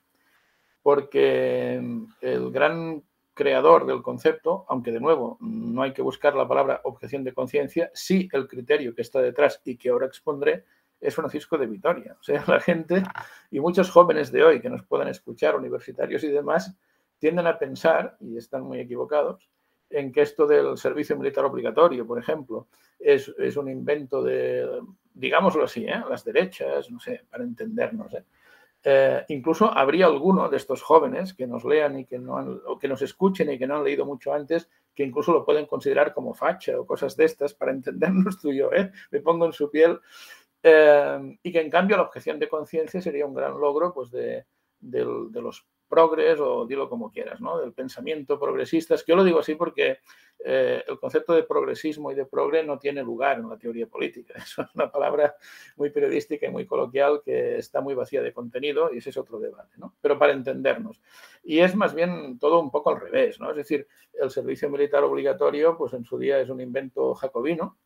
Porque em, el gran creador del concepto, aunque de nuevo no hay que buscar la palabra objeción de conciencia, sí el criterio que está detrás y que ahora expondré es Francisco de Vitoria. O sea, la gente y muchos jóvenes de hoy que nos puedan escuchar, universitarios y demás, tienden a pensar, y están muy equivocados, en que esto del servicio militar obligatorio, por ejemplo, es, un invento de, digámoslo así, ¿eh? las derechas, no sé, para entendernos. ¿eh? Eh, incluso habría alguno de estos jóvenes que nos lean y que, no o que nos escuchen y que no han leído mucho antes, que incluso lo pueden considerar como facha o cosas de estas para entendernos tú y yo. Me pongo en su piel. y que en cambio la objeción de conciencia sería un gran logro pues, de los progres o dilo como quieras, ¿no? del pensamiento progresista. Es que yo lo digo así porque eh, el concepto de progresismo y de progre no tiene lugar en la teoría política. Es una palabra muy periodística y muy coloquial que está muy vacía de contenido y ese es otro debate, ¿no? pero para entendernos. Y es más bien todo un poco al revés, ¿no? es decir, el servicio militar obligatorio pues en su día es un invento jacobino,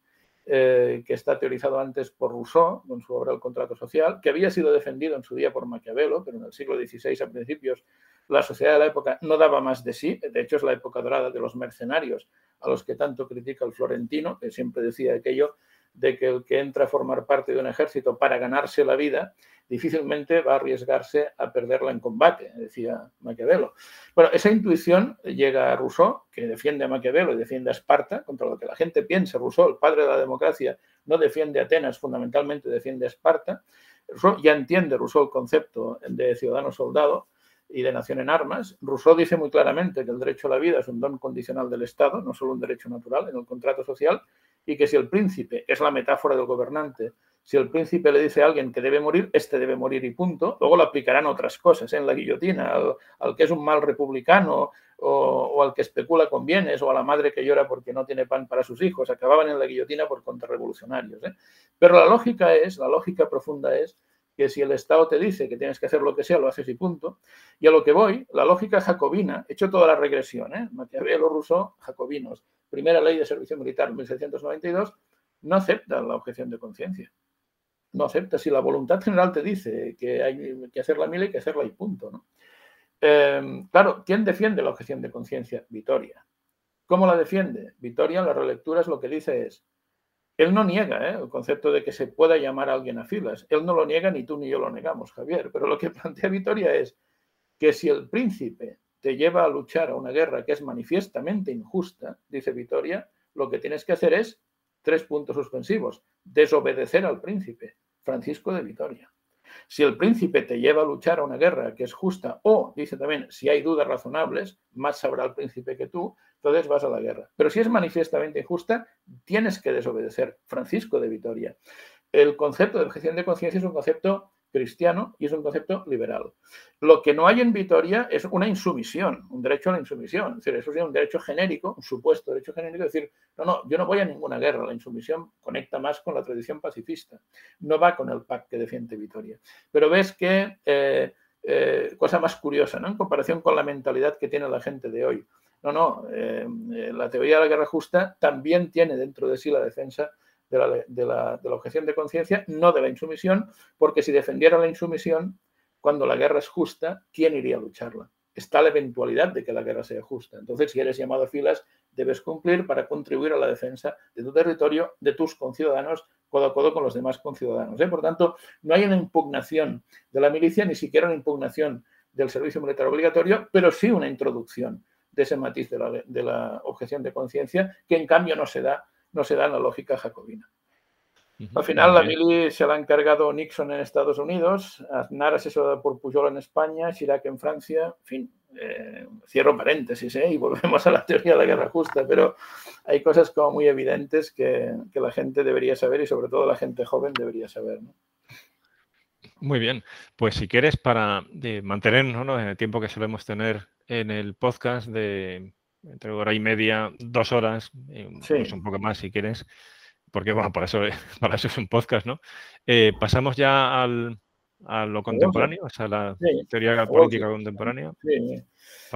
eh, que está teorizado antes por Rousseau, con su obra El contrato social, que había sido defendido en su día por Maquiavelo, pero en el siglo XVI a principios la sociedad de la época no daba más de sí. De hecho, es la época dorada de los mercenarios, a los que tanto critica el florentino, que siempre decía aquello de que el que entra a formar parte de un ejército para ganarse la vida difícilmente va a arriesgarse a perderla en combate, decía Maquiavelo. Bueno, esa intuición llega a Rousseau, que defiende a Maquiavelo y defiende a Esparta, contra lo que la gente piensa. Rousseau, el padre de la democracia, no defiende Atenas, fundamentalmente defiende a Esparta. Rousseau ya entiende Rousseau el concepto de ciudadano soldado y de nación en armas. Rousseau dice muy claramente que el derecho a la vida es un don condicional del Estado, no solo un derecho natural en el contrato social, y que si el príncipe es la metáfora del gobernante si el príncipe le dice a alguien que debe morir, este debe morir y punto. Luego lo aplicarán otras cosas en la guillotina, al, que es un mal republicano o, al que especula con bienes o a la madre que llora porque no tiene pan para sus hijos. Acababan en la guillotina por contrarrevolucionarios. ¿eh? Pero la lógica es, la lógica profunda es que si el Estado te dice que tienes que hacer lo que sea, lo haces y punto. Y a lo que voy, la lógica jacobina, he hecho toda la regresión, ¿eh? Maquiavelo, Rousseau, jacobinos, primera ley de servicio militar, 1792, no acepta la objeción de conciencia no acepta. Si la voluntad general te dice que hay que hacer la mil, hay que hacerla y punto. ¿no? Em, claro, ¿quién defiende la objeción de conciencia? Vitoria. ¿Cómo la defiende? Vitoria en las relecturas lo que dice es, él no niega ¿eh? el concepto de que se pueda llamar a alguien a filas. Él no lo niega, ni tú ni yo lo negamos, Javier. Pero lo que plantea Vitoria es que si el príncipe te lleva a luchar a una guerra que es manifiestamente injusta, dice Vitoria, lo que tienes que hacer es tres puntos suspensivos. Desobedecer al príncipe. Francisco de Vitoria. Si el príncipe te lleva a luchar a una guerra que es justa o, dice también, si hay dudas razonables, más sabrá el príncipe que tú, entonces vas a la guerra. Pero si es manifiestamente injusta, tienes que desobedecer. Francisco de Vitoria. El concepto de objeción de conciencia es un concepto cristiano y es un concepto liberal. Lo que no hay en Vitoria es una insumisión, un derecho a la insumisión. Es decir, eso es un derecho genérico, un supuesto derecho genérico, es decir, no, no, yo no voy a ninguna guerra. La insumisión conecta más con la tradición pacifista. No va con el pacto que defiende Vitoria. Pero ves que, eh, eh, cosa más curiosa, ¿no? En comparación con la mentalidad que tiene la gente de hoy. No, no, eh, la teoría de la guerra justa también tiene dentro de sí la defensa de la, objeción de conciencia, no de la insumisión, porque si defendiera la insumisión, cuando la guerra es justa, ¿quién iría a lucharla? Está la eventualidad de que la guerra sea justa. Entonces, si eres llamado a filas, debes cumplir para contribuir a la defensa de tu territorio, de tus conciudadanos, codo a codo con los demás conciudadanos. ¿eh? Por tanto, no hay una impugnación de la milicia, ni siquiera una impugnación del servicio militar obligatorio, pero sí una introducción de ese matiz de la, de la objeción de conciencia, que en cambio no se da no se da en la lógica jacobina. Al final, la mili se la ha encargado Nixon en Estados Unidos, Aznar asesorado por Pujol en España, Chirac en Francia, en fin, eh, cierro paréntesis ¿eh? y volvemos a la teoría de la guerra justa, pero hay cosas como muy evidentes que, la gente debería saber y sobre todo la gente joven debería saber. Muy bien, pues si quieres, para mantenernos en el tiempo que solemos tener en el podcast de entre hora y media, dos horas, eh, un poco más si quieres, porque bueno, para eso, para eso es un podcast, ¿no? Eh, pasamos ya al, a lo contemporáneo, o sea, la teoría política contemporánea. Sí.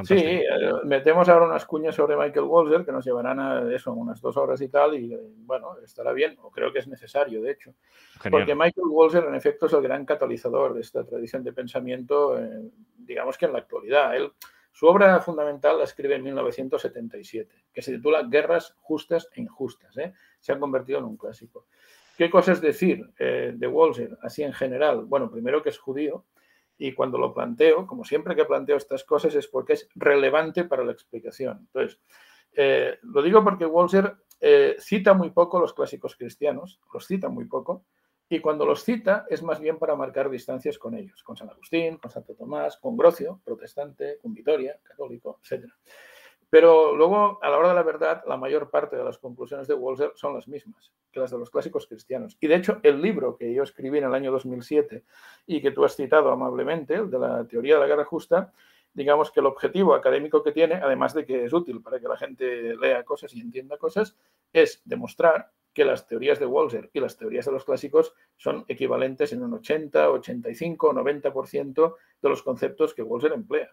sí, eh, metemos ahora unas cuñas sobre Michael Walzer que nos llevarán a eso, unas dos horas y tal, y bueno, estará bien, o creo que es necesario, de hecho. Porque Michael Walzer, en efecto, es el gran catalizador de esta tradición de pensamiento, digamos que en la actualidad. Él su obra fundamental la escribe en 1977, que se titula Guerras justas e injustas. ¿eh? Se ha convertido en un clásico. ¿Qué cosas decir eh, de Walser así en general? Bueno, primero que es judío y cuando lo planteo, como siempre que planteo estas cosas, es porque es relevante para la explicación. Entonces, eh, lo digo porque Walser cita muy poco los clásicos cristianos, los cita muy poco, y cuando los cita es más bien para marcar distancias con ellos, con San Agustín, con Santo Tomás, con Grocio, protestante, con Vitoria, católico, etc. Pero luego, a la hora de la verdad, la mayor parte de las conclusiones de Walser son las mismas que las de los clásicos cristianos. Y de hecho, el libro que yo escribí en el año 2007 y que tú has citado amablemente, el de la teoría de la guerra justa, digamos que el objetivo académico que tiene, además de que es útil para que la gente lea cosas y entienda cosas, es demostrar que las teorías de Walser y las teorías de los clásicos son equivalentes en un 80, 85, 90% de los conceptos que Walser emplea.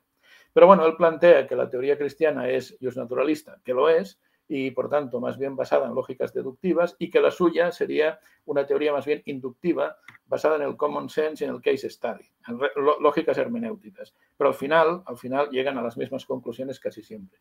Pero bueno, él plantea que la teoría cristiana es naturalista, que lo es, y por tanto más bien basada en lógicas deductivas, y que la suya sería una teoría más bien inductiva, basada en el common sense y en el case study, en lógicas hermenéuticas. Pero al final, al final llegan a las mismas conclusiones casi siempre.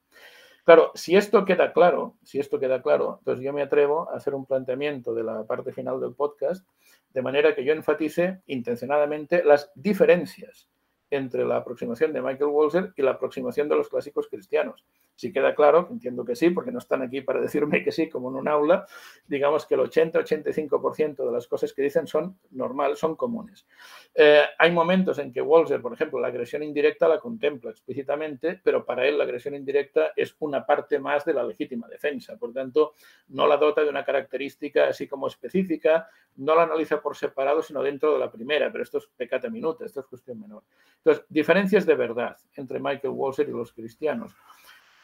Claro, si esto queda claro, si esto queda claro, entonces yo me atrevo a hacer un planteamiento de la parte final del podcast de manera que yo enfatice intencionadamente las diferencias entre la aproximación de Michael Walzer y la aproximación de los clásicos cristianos. Si queda claro, entiendo que sí, porque no están aquí para decirme que sí, como en un aula, digamos que el 80-85% de las cosas que dicen son normales, son comunes. Eh, hay momentos en que Walzer, por ejemplo, la agresión indirecta la contempla explícitamente, pero para él la agresión indirecta es una parte más de la legítima defensa. Por tanto, no la dota de una característica así como específica, no la analiza por separado, sino dentro de la primera, pero esto es pecata minuta, esto es cuestión menor. Entonces, diferencias de verdad entre Michael Walzer y los cristianos.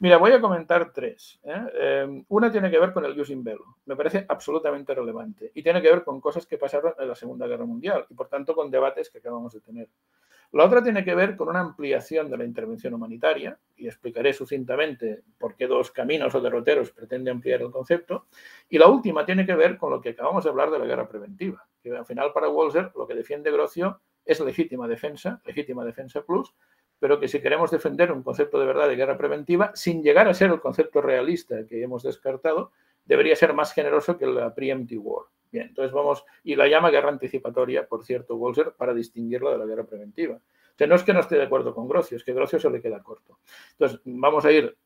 Mira, voy a comentar tres. ¿eh? Eh, una tiene que ver con el using velo. Me parece absolutamente relevante. Y tiene que ver con cosas que pasaron en la Segunda Guerra Mundial y, por tanto, con debates que acabamos de tener. La otra tiene que ver con una ampliación de la intervención humanitaria, y explicaré sucintamente por qué dos caminos o derroteros pretende ampliar el concepto. Y la última tiene que ver con lo que acabamos de hablar de la guerra preventiva, que al final para Walzer lo que defiende Grocio es legítima defensa, legítima defensa plus, pero que si queremos defender un concepto de verdad de guerra preventiva, sin llegar a ser el concepto realista que hemos descartado, debería ser más generoso que la preemptive war. Bien, entonces vamos, y la llama guerra anticipatoria, por cierto, Walser, para distinguirla de la guerra preventiva. O sea, no es que no esté de acuerdo con Grocio, es que Grocio se le queda corto. Entonces, vamos a ir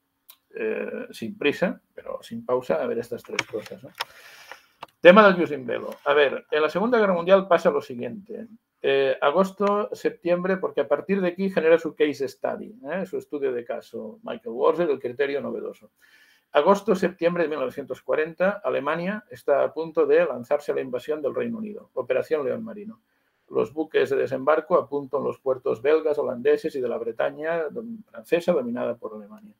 eh, sin prisa, pero sin pausa, a ver estas tres cosas. Tema del velo. A ver, en la Segunda Guerra Mundial pasa lo siguiente. Eh, agosto, septiembre, porque a partir de aquí genera su case study, ¿eh? su estudio de caso, Michael Worzer, el criterio novedoso. Agosto, septiembre de 1940, Alemania está a punto de lanzarse a la invasión del Reino Unido, Operación León Marino. Los buques de desembarco apuntan los puertos belgas, holandeses y de la Bretaña francesa dominada por Alemania.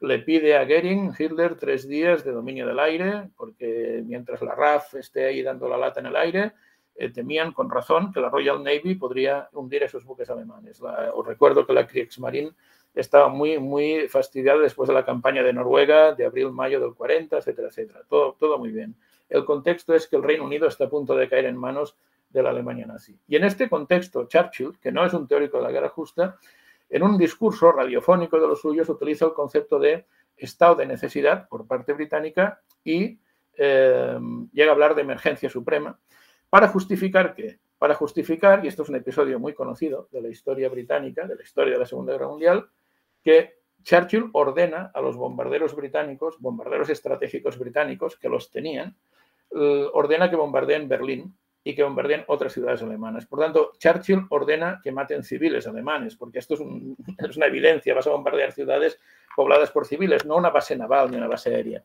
Le pide a Goering, Hitler, tres días de dominio del aire, porque mientras la RAF esté ahí dando la lata en el aire, eh, temían con razón que la Royal Navy podría hundir esos buques alemanes. os recuerdo que la Kriegsmarine estaba muy, muy fastidiada después de la campaña de Noruega de abril-mayo del 40, etcétera, etcétera. Todo, todo muy bien. El contexto es que el Reino Unido está a punto de caer en manos de la Alemania nazi. Y en este contexto, Churchill, que no es un teórico de la guerra justa, en un discurso radiofónico de los suyos utiliza el concepto de estado de necesidad por parte británica y eh, llega a hablar de emergencia suprema para justificar qué? Para justificar, y esto es un episodio muy conocido de la historia británica, de la historia de la Segunda Guerra Mundial, que Churchill ordena a los bombarderos británicos, bombarderos estratégicos británicos que los tenían, eh, ordena que bombardeen Berlín y que bombardeen otras ciudades alemanas. Por tanto, Churchill ordena que maten civiles alemanes, porque esto es, es una evidencia, vas a bombardear ciudades pobladas por civiles, no una base naval ni una base aérea.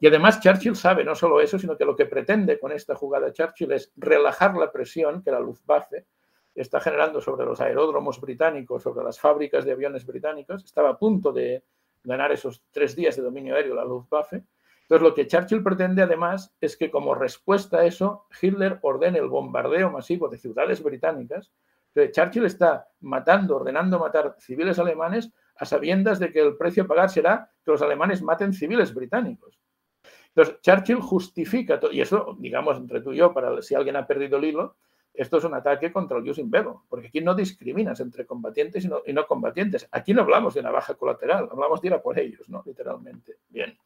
Y además Churchill sabe no solo eso, sino que lo que pretende con esta jugada Churchill es relajar la presión que la Luftwaffe está generando sobre los aeródromos británicos, sobre las fábricas de aviones británicos. Estaba a punto de ganar esos tres días de dominio aéreo la Luftwaffe. Entonces, lo que Churchill pretende además es que como respuesta a eso, Hitler ordene el bombardeo masivo de ciudades británicas. Churchill está matando, ordenando matar civiles alemanes a sabiendas de que el precio a pagar será que los alemanes maten civiles británicos. Entonces, Churchill justifica, todo, y eso, digamos, entre tú y yo, para si alguien ha perdido el hilo, esto es un ataque contra el using velo, porque aquí no discriminas entre combatientes y no, y no, combatientes. Aquí no hablamos de una baja colateral, hablamos de ir a por ellos, ¿no? Literalmente. Bien.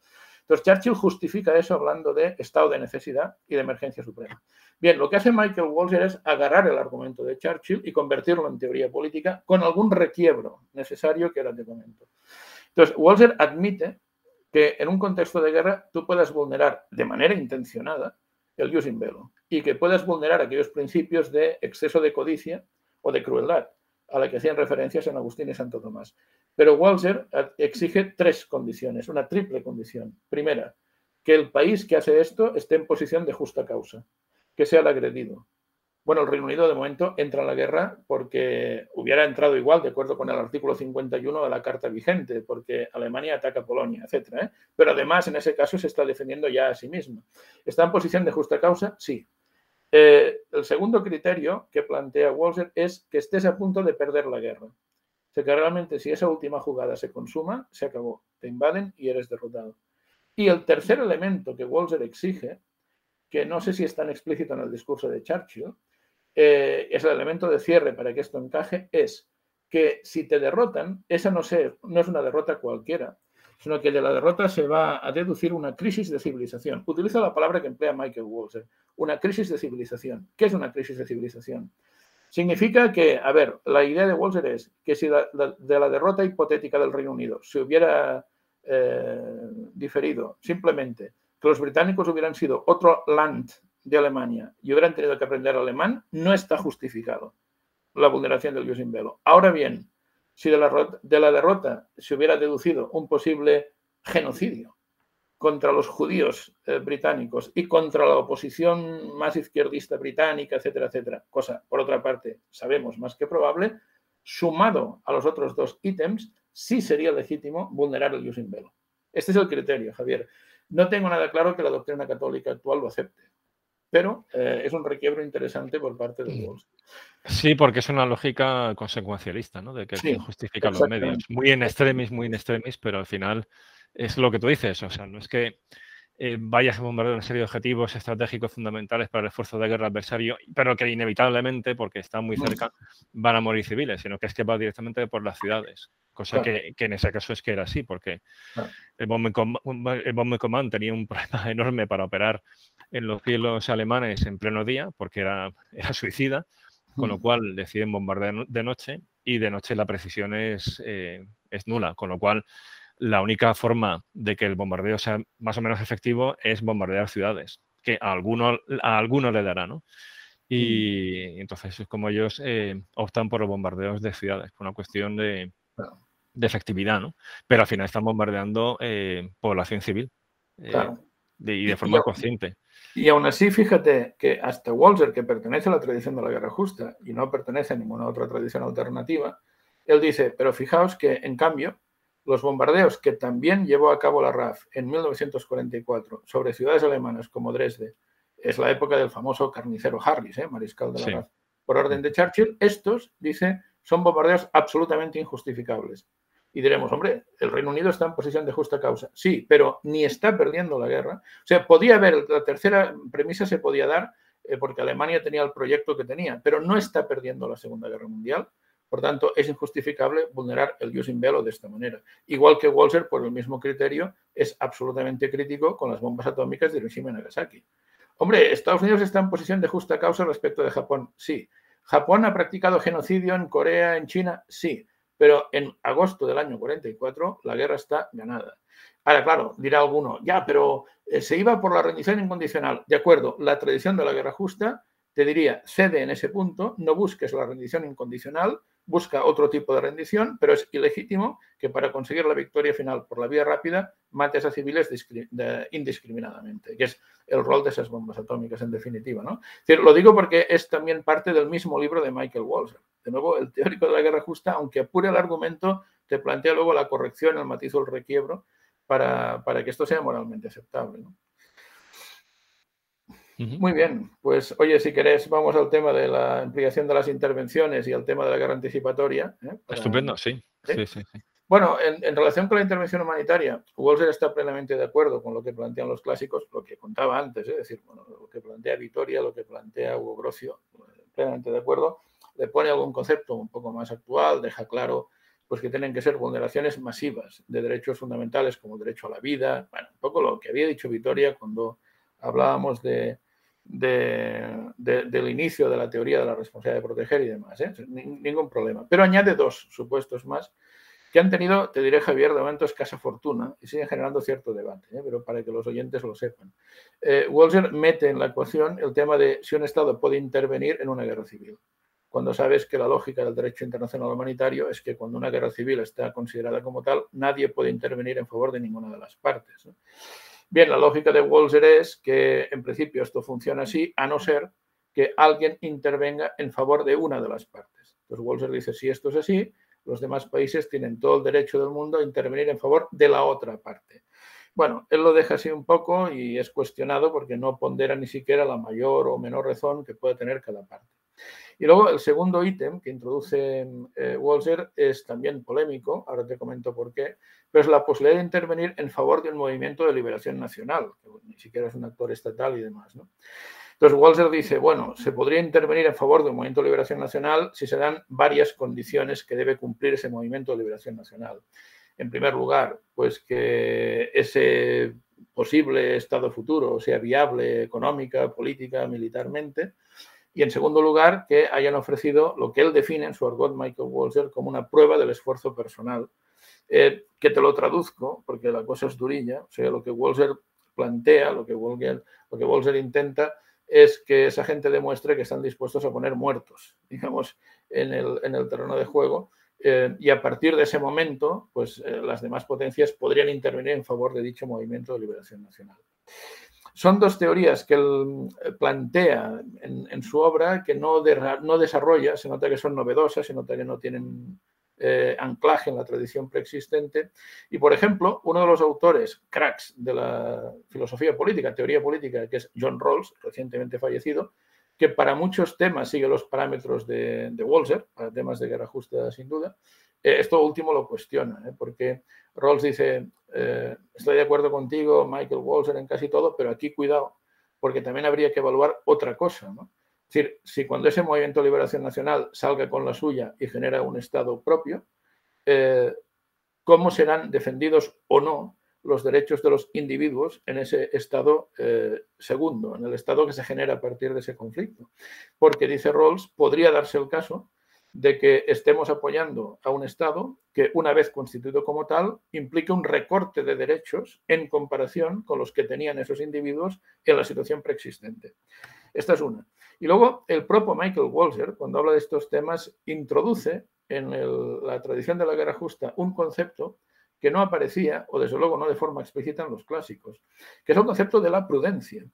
Entonces, Churchill justifica eso hablando de estado de necesidad y de emergencia suprema. Bien, lo que hace Michael Walzer es agarrar el argumento de Churchill y convertirlo en teoría política con algún requiebro necesario que ahora te comento. Entonces, Walzer admite que en un contexto de guerra tú puedas vulnerar de manera intencionada el using velo y que puedas vulnerar aquellos principios de exceso de codicia o de crueldad a la que hacían referencia San Agustín y Santo Tomás. Pero Walzer exige tres condiciones, una triple condición. Primera, que el país que hace esto esté en posición de justa causa, que sea el agredido. Bueno, el Reino Unido de momento entra en la guerra porque hubiera entrado igual, de acuerdo con el artículo 51 de la Carta vigente, porque Alemania ataca a Polonia, etc. ¿eh? Pero además, en ese caso, se está defendiendo ya a sí mismo. ¿Está en posición de justa causa? Sí. Eh, el segundo criterio que plantea Walser es que estés a punto de perder la guerra. O sea, que realmente si esa última jugada se consuma, se acabó. Te invaden y eres derrotado. Y el tercer elemento que Walser exige, que no sé si es tan explícito en el discurso de Churchill, eh, es el elemento de cierre para que esto encaje, es que si te derrotan, esa no, no es una derrota cualquiera, sino que de la derrota se va a deducir una crisis de civilización. Utiliza la palabra que emplea Michael Walzer, una crisis de civilización. ¿Qué es una crisis de civilización? Significa que, a ver, la idea de Walzer es que si de la derrota hipotética del Reino Unido se hubiera eh, diferido simplemente que los británicos hubieran sido otro land de Alemania y hubieran tenido que aprender alemán, no está justificado la vulneración del Jus Velo. Ahora bien, si de la, de la derrota se hubiera deducido un posible genocidio contra los judíos eh, británicos y contra la oposición más izquierdista británica, etcétera, etcétera, cosa, por otra parte, sabemos más que probable, sumado a los otros dos ítems, sí sería legítimo vulnerar el Jus Velo. Este es el criterio, Javier. No tengo nada claro que la doctrina católica actual lo acepte pero eh, es un requiebro interesante por parte de mm. Walls. Sí, porque es una lógica consecuencialista, ¿no? De que sí, justifica los medios. Muy en extremis, muy en extremis, pero al final es lo que tú dices. O sea, no es que eh, vayas a bombardear una serie de objetivos estratégicos fundamentales para el esfuerzo de guerra adversario, pero que inevitablemente, porque están muy cerca, van a morir civiles, sino que es que va directamente por las ciudades. Cosa que, en ese caso es que era así, porque el, Bombe Command tenía un problema enorme para operar en los cielos alemanes en pleno día, porque era, era suicida, con lo cual deciden bombardear de noche y de noche la precisión es, eh, es nula, con lo cual la única forma de que el bombardeo sea más o menos efectivo es bombardear ciudades, que a alguno, a alguno le dará, ¿no? Y entonces es como ellos eh, optan por los bombardeos de ciudades, por una cuestión de, de efectividad, ¿no? Pero al final están bombardeando eh, población civil y de forma consciente. Y aún así, fíjate que hasta Walzer, que pertenece a la tradición de la guerra justa y no pertenece a ninguna otra tradición alternativa, él dice, pero fijaos que en cambio, los bombardeos que también llevó a cabo la RAF en 1944 sobre ciudades alemanas como Dresde, es la época del famoso carnicero Harris, ¿eh? mariscal de la RAF, por orden de Churchill, estos, dice, son bombardeos absolutamente injustificables. Y diremos, hombre, el Reino Unido está en posición de justa causa. Sí, pero ni está perdiendo la guerra. O sea, podía haber, la tercera premisa se podía dar eh, porque Alemania tenía el proyecto que tenía, pero no está perdiendo la Segunda Guerra Mundial. Por tanto, es injustificable vulnerar el Jus in Bello de esta manera. Igual que Walser, por el mismo criterio, es absolutamente crítico con las bombas atómicas de Hiroshima y Nagasaki. Hombre, Estados Unidos está en posición de justa causa respecto de Japón, sí. ¿Japón ha practicado genocidio en Corea, en China? Sí. Pero en agosto del año 44 la guerra está ganada. Ahora, claro, dirá alguno, ya, pero eh, se iba por la rendición incondicional. De acuerdo, la tradición de la guerra justa te diría, cede en ese punto, no busques la rendición incondicional, busca otro tipo de rendición, pero es ilegítimo que para conseguir la victoria final por la vía rápida mates a civiles indiscriminadamente, que es el rol de esas bombas atómicas en definitiva. ¿no? lo digo porque es también parte del mismo libro de Michael Walzer. De nuevo, el teórico de la guerra justa, aunque apure el argumento, te plantea luego la corrección, el matiz o el requiebro para, para que esto sea moralmente aceptable. Muy bien, pues oye, si querés, vamos al tema de la ampliación de las intervenciones y al tema de la guerra anticipatoria. ¿eh? Estupendo, sí. sí, sí, Bueno, en, relación con la intervención humanitaria, Walser está plenamente de acuerdo con lo que plantean los clásicos, lo que contaba antes, ¿eh? es decir, bueno, lo que plantea Vitoria, lo que plantea Hugo Grocio, plenamente de acuerdo, le pone algún concepto un poco más actual, deja claro pues que tienen que ser vulneraciones masivas de derechos fundamentales como el derecho a la vida, bueno, un poco lo que había dicho Vitoria cuando hablábamos de, del inicio de la teoría de la responsabilidad de proteger y demás. ¿eh? Ningún problema. Pero añade dos supuestos más que han tenido, te diré Javier, de momento escasa fortuna y siguen generando cierto debate, ¿eh? pero para que los oyentes lo sepan. Eh, mete en la ecuación el tema de si un Estado puede intervenir en una guerra civil, cuando sabes que la lógica del derecho internacional humanitario es que cuando una guerra civil está considerada como tal, nadie puede intervenir en favor de ninguna de las partes. Bien, la lógica de Walser es que en principio esto funciona así, a no ser que alguien intervenga en favor de una de las partes. Entonces Walser dice, si esto es así, los demás países tienen todo el derecho del mundo a intervenir en favor de la otra parte. Bueno, él lo deja así un poco y es cuestionado porque no pondera ni siquiera la mayor o menor razón que puede tener cada parte. Y luego el segundo ítem que introduce eh, Walser es también polémico, ahora te comento por qué, pero es la posibilidad de intervenir en favor de un movimiento de liberación nacional, que ni siquiera es un actor estatal y demás. Entonces Walser dice, bueno, se podría intervenir en favor de un movimiento de liberación nacional si se dan varias condiciones que debe cumplir ese movimiento de liberación nacional. en primer lugar, pues que ese posible Estado futuro sea viable económica, política, militarmente. Y en segundo lugar, que hayan ofrecido lo que él define en su argot Michael Walzer como una prueba del esfuerzo personal. Eh, que te lo traduzco, porque la cosa es durilla, o sea, lo que Walzer plantea, lo que Walzer, lo que Walzer intenta, es que esa gente demuestre que están dispuestos a poner muertos, digamos, en el, en el terreno de juego. Eh, y a partir de ese momento, pues eh, las demás potencias podrían intervenir en favor de dicho movimiento de liberación nacional. Son dos teorías que él eh, plantea en, su obra que no, no, desarrolla, se nota que son novedosas, se nota que no tienen anclaje en la tradición preexistente. Y, por ejemplo, uno de los autores cracks de la filosofía política, teoría política, que es John Rawls, recientemente fallecido, que para muchos temas sigue los parámetros de, de Walser, para temas de guerra justa sin duda. Eh, esto último lo cuestiona, ¿eh? porque Rawls dice, eh, estoy de acuerdo contigo, Michael Walser, en casi todo, pero aquí cuidado, porque también habría que evaluar otra cosa. ¿no? Es decir, si cuando ese movimiento de liberación nacional salga con la suya y genera un Estado propio, ¿cómo serán defendidos o no los derechos de los individuos en ese estado eh, segundo, en el estado que se genera a partir de ese conflicto. Porque, dice Rawls, podría darse el caso de que estemos apoyando a un Estado que, una vez constituido como tal, implique un recorte de derechos en comparación con los que tenían esos individuos en la situación preexistente. Esta es una. Y luego, el propio Michael Walzer, cuando habla de estos temas, introduce en la tradición de la guerra justa un concepto que no aparecía, o desde luego no de forma explícita en los clásicos, que es el concepto de la prudencia.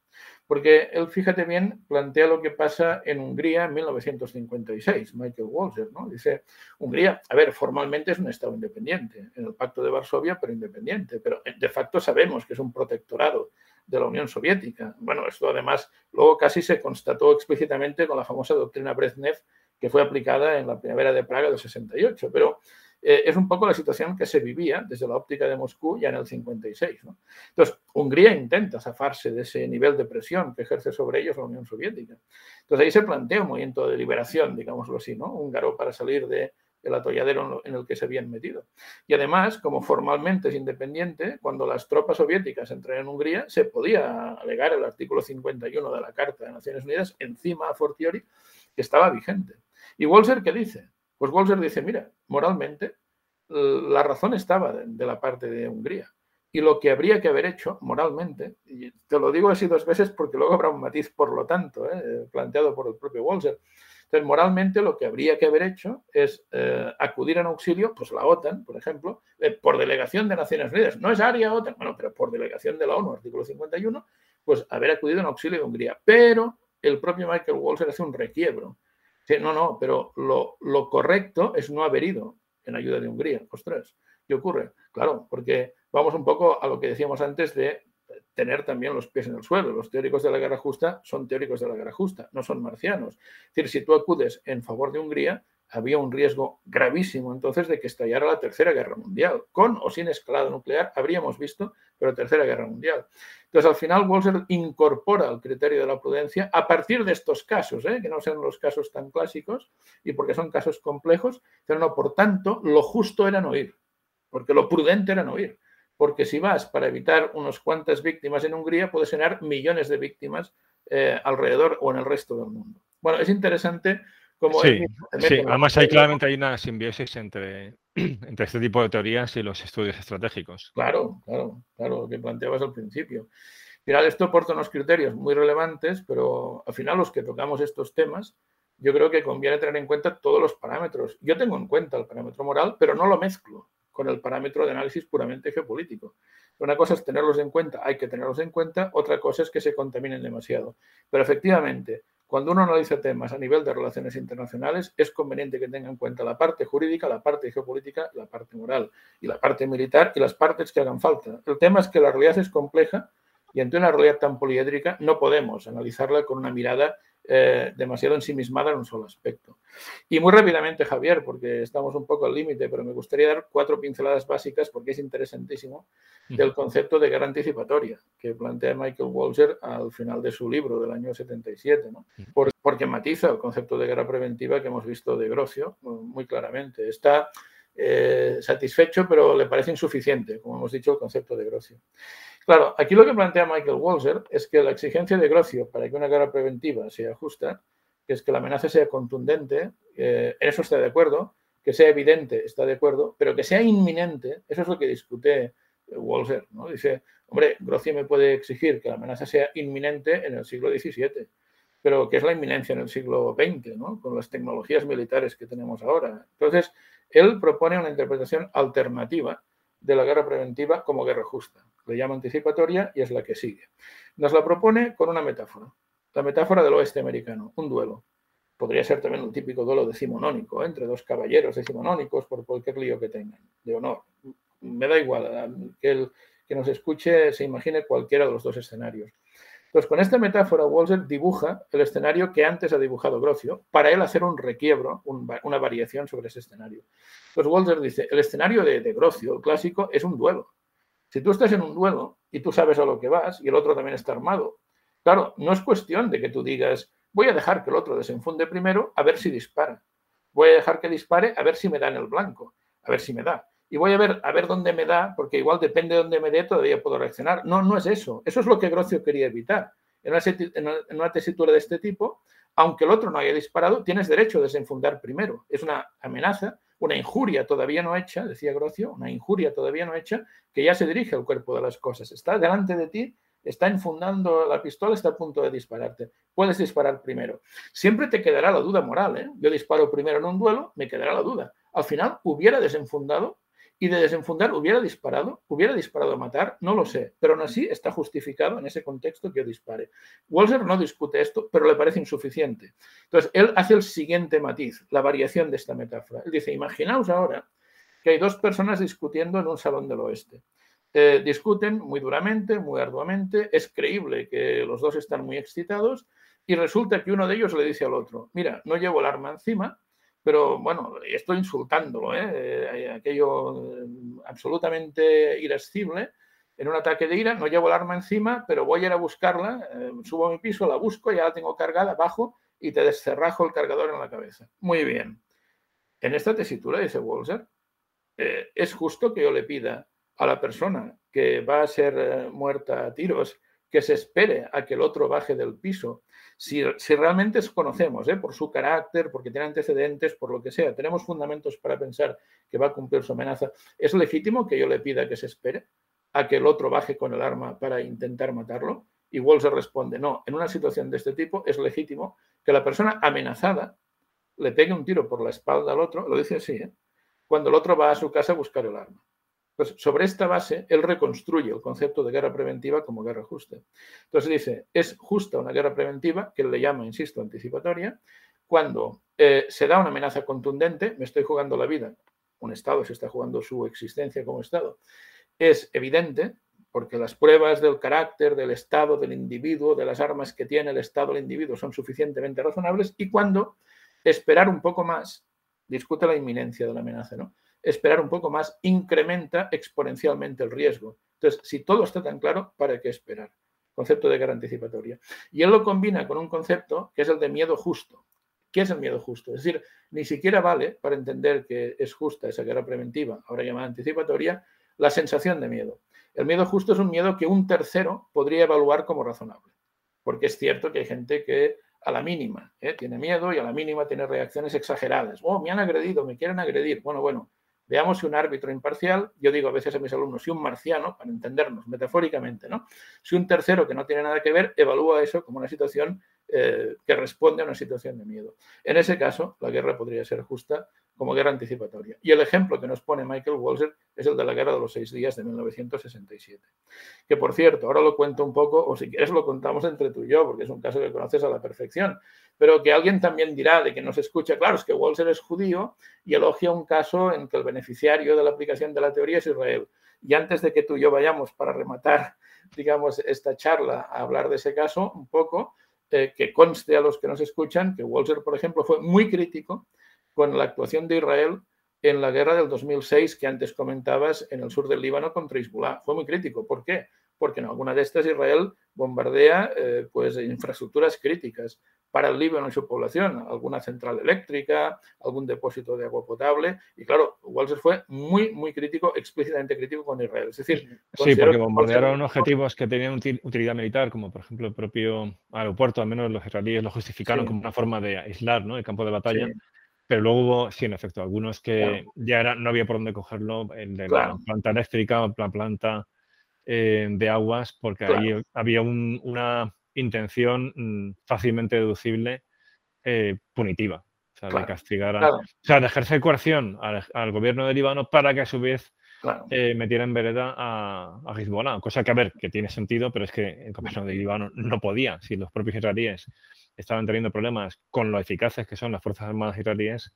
Porque él, fíjate bien, plantea lo que pasa en Hungría en 1956, Michael Walzer, ¿no? Dice, Hungría, a ver, formalmente es un Estado independiente, en el Pacto de Varsovia, pero independiente, pero de facto sabemos que es un protectorado de la Unión Soviética. Bueno, esto además luego casi se constató explícitamente con la famosa doctrina Brezhnev que fue aplicada en la primavera de Praga del 68, pero eh, es un poco la situación que se vivía desde la óptica de Moscú ya en el 56. Entonces, Hungría intenta zafarse de ese nivel de presión que ejerce sobre ellos la Unión Soviética. Entonces, ahí se plantea un movimiento de liberación, digámoslo así, ¿no? húngaro para salir de, del atolladero en el que se habían metido. Y además, como formalmente es independiente, cuando las tropas soviéticas entran en Hungría, se podía alegar el artículo 51 de la Carta de Naciones Unidas, encima a fortiori, que estaba vigente. ¿Y Walser qué dice? Pues Walser dice, mira, moralmente la razón estaba de, la parte de Hungría. Y lo que habría que haber hecho moralmente, y te lo digo así dos veces porque luego habrá un matiz por lo tanto, ¿eh? planteado por el propio Walser. Entonces, moralmente lo que habría que haber hecho es eh, acudir en auxilio, pues la OTAN, por ejemplo, eh, por delegación de Naciones Unidas. No es área OTAN, bueno, pero por delegación de la ONU, artículo 51, pues haber acudido en auxilio de Hungría. Pero el propio Michael Walser hace un requiebro no, no, pero lo, correcto es no haber ido en ayuda de Hungría. Ostras, ¿qué ocurre? Claro, porque vamos un poco a lo que decíamos antes de tener también los pies en el suelo. Los teóricos de la guerra justa son teóricos de la guerra justa, no son marcianos. Es decir, si tú acudes en favor de Hungría, había un riesgo gravísimo entonces de que estallara la Tercera Guerra Mundial. Con o sin escalada nuclear, habríamos visto, pero Tercera Guerra Mundial. Entonces, al final, Walser incorpora el criterio de la prudencia a partir de estos casos, ¿eh? que no sean los casos tan clásicos y porque son casos complejos, pero no, por tanto, lo justo era no ir, porque lo prudente era no ir. Porque si vas para evitar unas cuantas víctimas en Hungría, puedes generar millones de víctimas eh, alrededor o en el resto del mundo. Bueno, es interesante sí, además hay claramente hay una simbiosis entre, entre este tipo de teorías y los estudios estratégicos. Claro, claro, claro, lo que planteabas al principio. Al final esto aporta unos criterios muy relevantes, pero al final los que tocamos estos temas, yo creo que conviene tener en cuenta todos los parámetros. Yo tengo en cuenta el parámetro moral, pero no lo mezclo con el parámetro de análisis puramente geopolítico. Una cosa es tenerlos en cuenta, hay que tenerlos en cuenta, otra cosa es que se contaminen demasiado. Pero efectivamente, cuando uno analiza temas a nivel de relaciones internacionales, es conveniente que tenga en cuenta la parte jurídica, la parte geopolítica, la parte moral y la parte militar y las partes que hagan falta. El tema es que la realidad es compleja y ante una realidad tan poliédrica no podemos analizarla con una mirada eh, demasiado ensimismada en un solo aspecto. Y muy rápidamente, Javier, porque estamos un poco al límite, pero me gustaría dar cuatro pinceladas básicas porque es interesantísimo del concepto de guerra anticipatoria que plantea Michael Walzer al final de su libro del año 77, ¿no? porque matiza el concepto de guerra preventiva que hemos visto de Grocio muy claramente. Está eh, satisfecho, pero le parece insuficiente, como hemos dicho, el concepto de Grocio. Claro, aquí lo que plantea Michael Walzer es que la exigencia de Grocio para que una guerra preventiva sea justa, que es que la amenaza sea contundente, en eso está de acuerdo, que sea evidente, está de acuerdo, pero que sea inminente, eso es lo que discute Walzer. ¿no? Dice, hombre, Grocio me puede exigir que la amenaza sea inminente en el siglo XVII, pero ¿qué es la inminencia en el siglo XX, ¿no? con las tecnologías militares que tenemos ahora? Entonces, él propone una interpretación alternativa de la guerra preventiva como guerra justa. Le llama anticipatoria y es la que sigue. Nos la propone con una metáfora, la metáfora del oeste americano, un duelo. Podría ser también un típico duelo decimonónico, ¿eh? entre dos caballeros decimonónicos por cualquier lío que tengan, de honor. Me da igual, que el que nos escuche se imagine cualquiera de los dos escenarios. Entonces, con esta metáfora, Walser dibuja el escenario que antes ha dibujado Grocio para él hacer un requiebro, una variación sobre ese escenario. Entonces, Walser dice, el escenario de, de Grocio, el clásico, es un duelo. Si tú estás en un duelo y tú sabes a lo que vas y el otro también está armado, claro, no es cuestión de que tú digas, voy a dejar que el otro desenfunde primero a ver si dispara. Voy a dejar que dispare a ver si me da en el blanco, a ver si me da y voy a ver, a ver dónde me da, porque igual depende de dónde me dé, todavía puedo reaccionar. No, no es eso. Eso es lo que Grocio quería evitar. En una, tesitura de este tipo, aunque el otro no haya disparado, tienes derecho a desenfundar primero. Es una amenaza, una injuria todavía no hecha, decía Grocio, una injuria todavía no hecha, que ya se dirige al cuerpo de las cosas. Está delante de ti, está enfundando la pistola, está a punto de dispararte. Puedes disparar primero. Siempre te quedará la duda moral. ¿eh? Yo disparo primero en un duelo, me quedará la duda. Al final, hubiera desenfundado y de desenfundar hubiera disparado, hubiera disparado a matar, no lo sé, pero aún así está justificado en ese contexto que yo dispare. Walser no discute esto, pero le parece insuficiente. Entonces, él hace el siguiente matiz, la variación de esta metáfora. Él dice, imaginaos ahora que hay dos personas discutiendo en un salón del oeste. Eh, discuten muy duramente, muy arduamente, es creíble que los dos están muy excitados y resulta que uno de ellos le dice al otro, mira, no llevo el arma encima, pero bueno, estoy insultándolo, ¿eh? eh aquello eh, absolutamente irascible. En un ataque de ira no llevo el arma encima, pero voy a ir a buscarla, eh, subo a mi piso, la busco, ya la tengo cargada, bajo y te descerrajo el cargador en la cabeza. Muy bien. En esta tesitura, dice Walser, es justo que yo le pida a la persona que va a ser muerta a tiros que se espere a que el otro baje del piso si, realmente conocemos, ¿eh? por su carácter, porque tiene antecedentes, por lo que sea, tenemos fundamentos para pensar que va a cumplir su amenaza, ¿es legítimo que yo le pida que se espere a que el otro baje con el arma para intentar matarlo? Igual se responde, no, en una situación de este tipo es legítimo que la persona amenazada le pegue un tiro por la espalda al otro, lo dice así, ¿eh? cuando el otro va a su casa a buscar el arma. Pues sobre esta base, él reconstruye el concepto de guerra preventiva como guerra justa. Entonces dice, es justa una guerra preventiva, que él le llama, insisto, anticipatoria, cuando eh, se da una amenaza contundente, me estoy jugando la vida, un Estado se está jugando su existencia como Estado, es evidente, porque las pruebas del carácter del Estado, del individuo, de las armas que tiene el Estado, el individuo, son suficientemente razonables, y cuando esperar un poco más, discute la inminencia de la amenaza, ¿no? Esperar un poco más incrementa exponencialmente el riesgo. Entonces, si todo está tan claro, ¿para qué esperar? Concepto de guerra anticipatoria. Y él lo combina con un concepto que es el de miedo justo. ¿Qué es el miedo justo? Es decir, ni siquiera vale para entender que es justa esa guerra preventiva, ahora llamada anticipatoria, la sensación de miedo. El miedo justo es un miedo que un tercero podría evaluar como razonable. Porque es cierto que hay gente que a la mínima ¿eh? tiene miedo y a la mínima tiene reacciones exageradas. Oh, me han agredido, me quieren agredir. Bueno, bueno, Veamos si un árbitro imparcial, yo digo a veces a mis alumnos, si un marciano, para entendernos metafóricamente, ¿no? Si un tercero que no tiene nada que ver evalúa eso como una situación eh, que responde a una situación de miedo. En ese caso, la guerra podría ser justa como guerra anticipatoria. Y el ejemplo que nos pone Michael Walzer es el de la Guerra de los Seis Días de 1967. Que por cierto, ahora lo cuento un poco, o si quieres lo contamos entre tú y yo, porque es un caso que conoces a la perfección, pero que alguien también dirá de que nos escucha, claro, es que Walzer es judío y elogia un caso en que el beneficiario de la aplicación de la teoría es Israel. Y antes de que tú y yo vayamos para rematar, digamos, esta charla a hablar de ese caso, un poco, eh, que conste a los que nos escuchan que Walzer, por ejemplo, fue muy crítico con la actuación de Israel en la guerra del 2006 que antes comentabas en el sur del Líbano contra Hezbollah. Fue muy crítico. ¿Por qué? Porque en alguna de estas Israel bombardea eh, pues, infraestructuras críticas. Para el Líbano y su población, alguna central eléctrica, algún depósito de agua potable. Y claro, Walser fue muy, muy crítico, explícitamente crítico con Israel. Es decir, sí, porque bombardearon objetivos que tenían utilidad militar, como por ejemplo el propio aeropuerto, al menos los israelíes lo justificaron como una forma de aislar ¿no? el campo de batalla. Pero luego hubo, sí, en efecto, algunos que ya era, no había por dónde cogerlo, el de la planta eléctrica, la planta eh, de aguas, porque ahí había una intención mm, fácilmente deducible eh, punitiva. O sea, de castigar a, O sea, de ejercer coerción al, gobierno de Líbano para que a su vez eh, metiera en vereda a, a Hezbollah. Cosa que, a ver, que tiene sentido, pero es que el gobierno de Líbano no podía. Si los propios israelíes estaban teniendo problemas con lo eficaces que son las Fuerzas Armadas israelíes,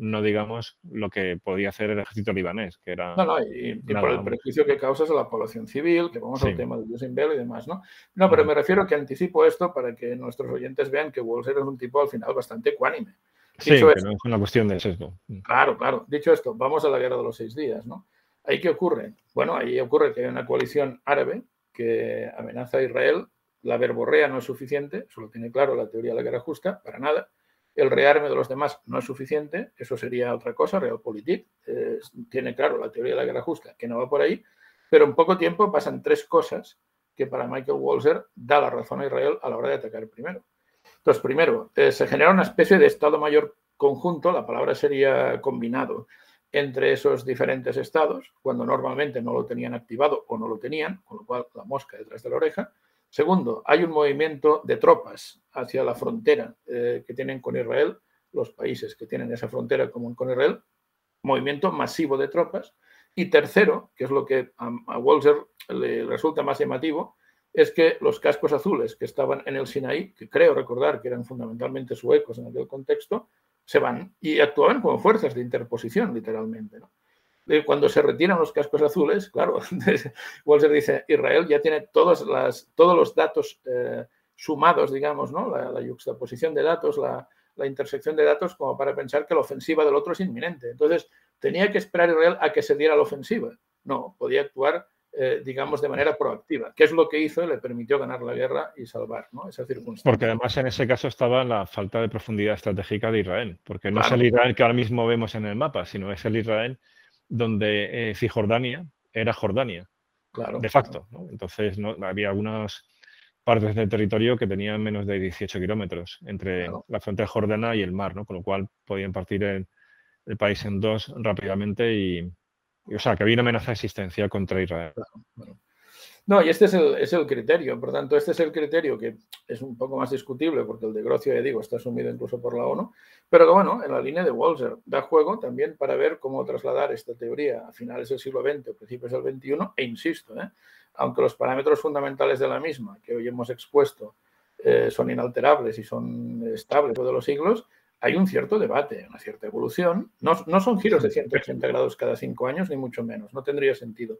no digamos lo que podía hacer el ejército libanés, que era... No, no, y, por el perjuicio que causas a la población civil, que vamos al tema del Usain y demás, ¿no? No, pero me refiero que anticipo esto para que nuestros oyentes vean que Walser es un tipo al final bastante ecuánime. sí, no es una cuestión de sesgo. Mm. Claro, claro. Dicho esto, vamos a la guerra de los seis días, ¿no? ¿Ahí qué ocurre? Bueno, ahí ocurre que hay una coalición árabe que amenaza a Israel. La verborrea no es suficiente, eso lo tiene claro la teoría de la guerra justa, para nada el rearme de los demás no es suficiente, eso sería otra cosa, realpolitik, tiene claro la teoría de la guerra justa, que no va por ahí, pero en poco tiempo pasan tres cosas que para Michael Walzer da la razón a Israel a la hora de atacar primero. Entonces, primero, eh, se genera una especie de Estado Mayor conjunto, la palabra sería combinado, entre esos diferentes estados, cuando normalmente no lo tenían activado o no lo tenían, con lo cual la mosca detrás de la oreja, Segundo, hay un movimiento de tropas hacia la frontera eh, que tienen con Israel, los países que tienen esa frontera común con Israel, movimiento masivo de tropas. Y tercero, que es lo que a, a le resulta más llamativo, es que los cascos azules que estaban en el Sinaí, que creo recordar que eran fundamentalmente suecos en aquel contexto, se van y actuaban como fuerzas de interposición, literalmente. Cuando se retiran los cascos azules, claro, Walter dice, Israel ya tiene todos, las, todos los datos eh, sumados, digamos, ¿no? La, la, juxtaposición de datos, la, la, intersección de datos, como para pensar que la ofensiva del otro es inminente. Entonces, tenía que esperar Israel a que se diera la ofensiva. No, podía actuar, eh, digamos, de manera proactiva, que es lo que hizo y le permitió ganar la guerra y salvar ¿no? esa circunstancia. Porque además en ese caso estaba la falta de profundidad estratégica de Israel, porque no es el Israel que ahora mismo vemos en el mapa, sino es el Israel donde eh, Cisjordania era Jordania, claro, de facto. Entonces ¿no? había algunas partes del territorio que tenían menos de 18 kilómetros entre la frontera jordana y el mar, ¿no? con lo cual podían partir el, país en dos rápidamente y, o sea, que había una amenaza existencial contra Israel. No, y este es el, es el, criterio. Por tanto, este es el criterio que es un poco más discutible porque el de Grocio, ya digo, está asumido incluso por la ONU. Pero que, bueno, en la línea de Walser da juego también para ver cómo trasladar esta teoría a finales del siglo XX o principios del XXI. E insisto, ¿eh? aunque los parámetros fundamentales de la misma que hoy hemos expuesto eh, son inalterables y son estables todos los siglos, hay un cierto debate, una cierta evolución. No, no son giros de 180 grados cada cinco años, ni mucho menos. No tendría sentido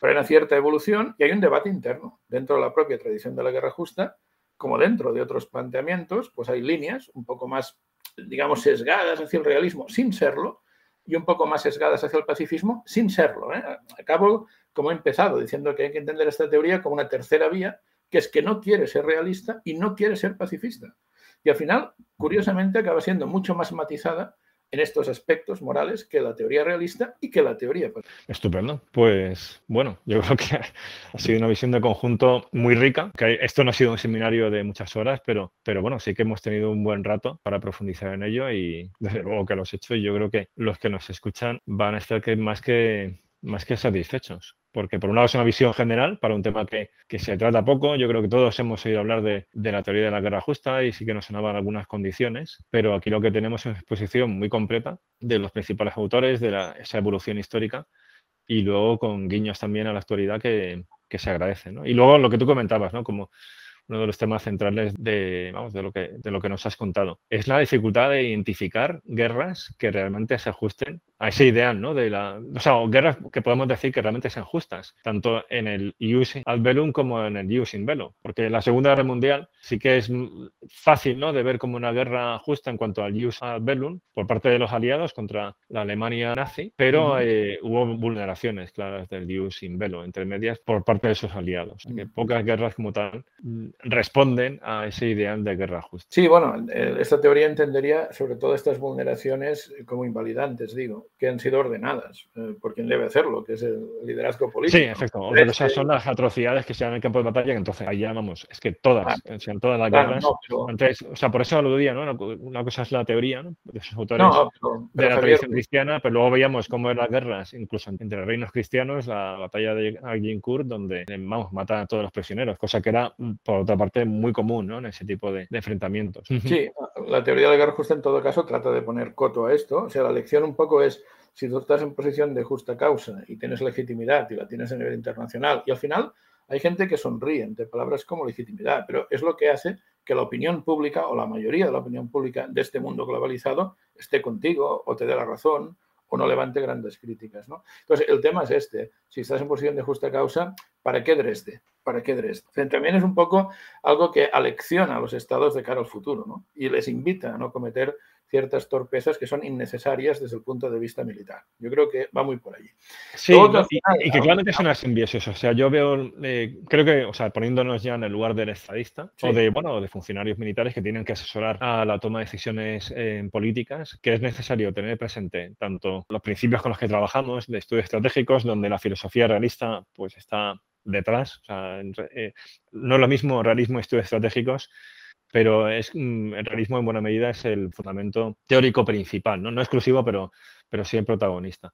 pero hay una cierta evolución y hay un debate interno dentro de la propia tradición de la guerra justa, como dentro de otros planteamientos, pues hay líneas un poco más, digamos, sesgadas hacia el realismo sin serlo y un poco más sesgadas hacia el pacifismo sin serlo. ¿eh? Acabo, como he empezado, diciendo que hay que entender esta teoría como una tercera vía, que es que no quiere ser realista y no quiere ser pacifista. Y al final, curiosamente, acaba siendo mucho más matizada en estos aspectos morales que la teoría realista y que la teoría. Estupendo. Pues bueno, yo creo que ha sido una visión de conjunto muy rica. Que esto no ha sido un seminario de muchas horas, pero, pero bueno, sí que hemos tenido un buen rato para profundizar en ello y desde luego que lo has hecho y yo creo que los que nos escuchan van a estar más que, más que satisfechos porque por un lado es una visión general para un tema que, se trata poco. Yo creo que todos hemos oído hablar de, la teoría de la guerra justa y sí que nos sonaban algunas condiciones, pero aquí lo que tenemos es una exposición muy completa de los principales autores, de esa evolución histórica y luego con guiños también a la actualidad que, se agradece. Y luego lo que tú comentabas, ¿no? como uno de los temas centrales de, vamos, de, lo que, de lo que nos has contado. Es la dificultad de identificar guerras que realmente se ajusten a ese ideal, ¿no? De la, o sea, guerras que podemos decir que realmente sean justas, tanto en el use ad bellum como en el use in bello, porque la Segunda Guerra Mundial sí que es fácil, ¿no? De ver como una guerra justa en cuanto al use ad bellum por parte de los aliados contra la Alemania nazi, pero eh, hubo vulneraciones claras del use in bello, entre medias, por parte de esos aliados. que pocas guerras como tal responden a ese ideal de guerra justa. Sí, bueno, eh, esta teoría entendería sobre todo estas vulneraciones como invalidantes, digo, que han sido ordenadas eh, por quien debe hacerlo, que es el liderazgo político. Sí, efecto. O sea, son las atrocidades que se dan en el campo de batalla, que entonces allá vamos, es que todas, sean todas las guerras. o sea, por eso aludía, ¿no? Una cosa es la teoría, ¿no? De esos autores de la tradición cristiana, pero luego veíamos cómo eran las guerras, incluso entre reinos cristianos, la batalla de Agincourt, donde vamos, matan a todos los prisioneros, cosa que era, por otra parte, muy común ¿no? en ese tipo de, enfrentamientos. Sí, la teoría de la guerra justa en todo caso trata de poner coto a esto. O sea, la lección un poco es, si tú estás en posición de justa causa y tienes legitimidad y la tienes a nivel internacional, y al final hay gente que sonríe ante palabras como legitimidad, pero es lo que hace que la opinión pública o la mayoría de la opinión pública de este mundo globalizado esté contigo o te dé la razón o no levante grandes críticas. ¿no? Entonces, el tema es este. Si estás en posición de justa causa, ¿para qué Dresde? ¿Para qué Dresde? También es un poco algo que alecciona a los estados de cara al futuro ¿no? y les invita a no cometer ciertas torpezas que son innecesarias desde el punto de vista militar. Yo creo que va muy por allí. Sí, y, que claramente una simbiosis. O sea, yo veo, eh, creo que, o sea, poniéndonos ya en el lugar del estadista o de, bueno, de funcionarios militares que tienen que asesorar a la toma de decisiones eh, políticas, que es necesario tener presente tanto los principios con los que trabajamos de estudios estratégicos, donde la filosofía realista pues está detrás. O sea, eh, no es lo mismo realismo y estudios estratégicos pero es, mm, el realismo en buena medida es el fundamento teórico principal, no, no exclusivo, pero, pero sí el protagonista.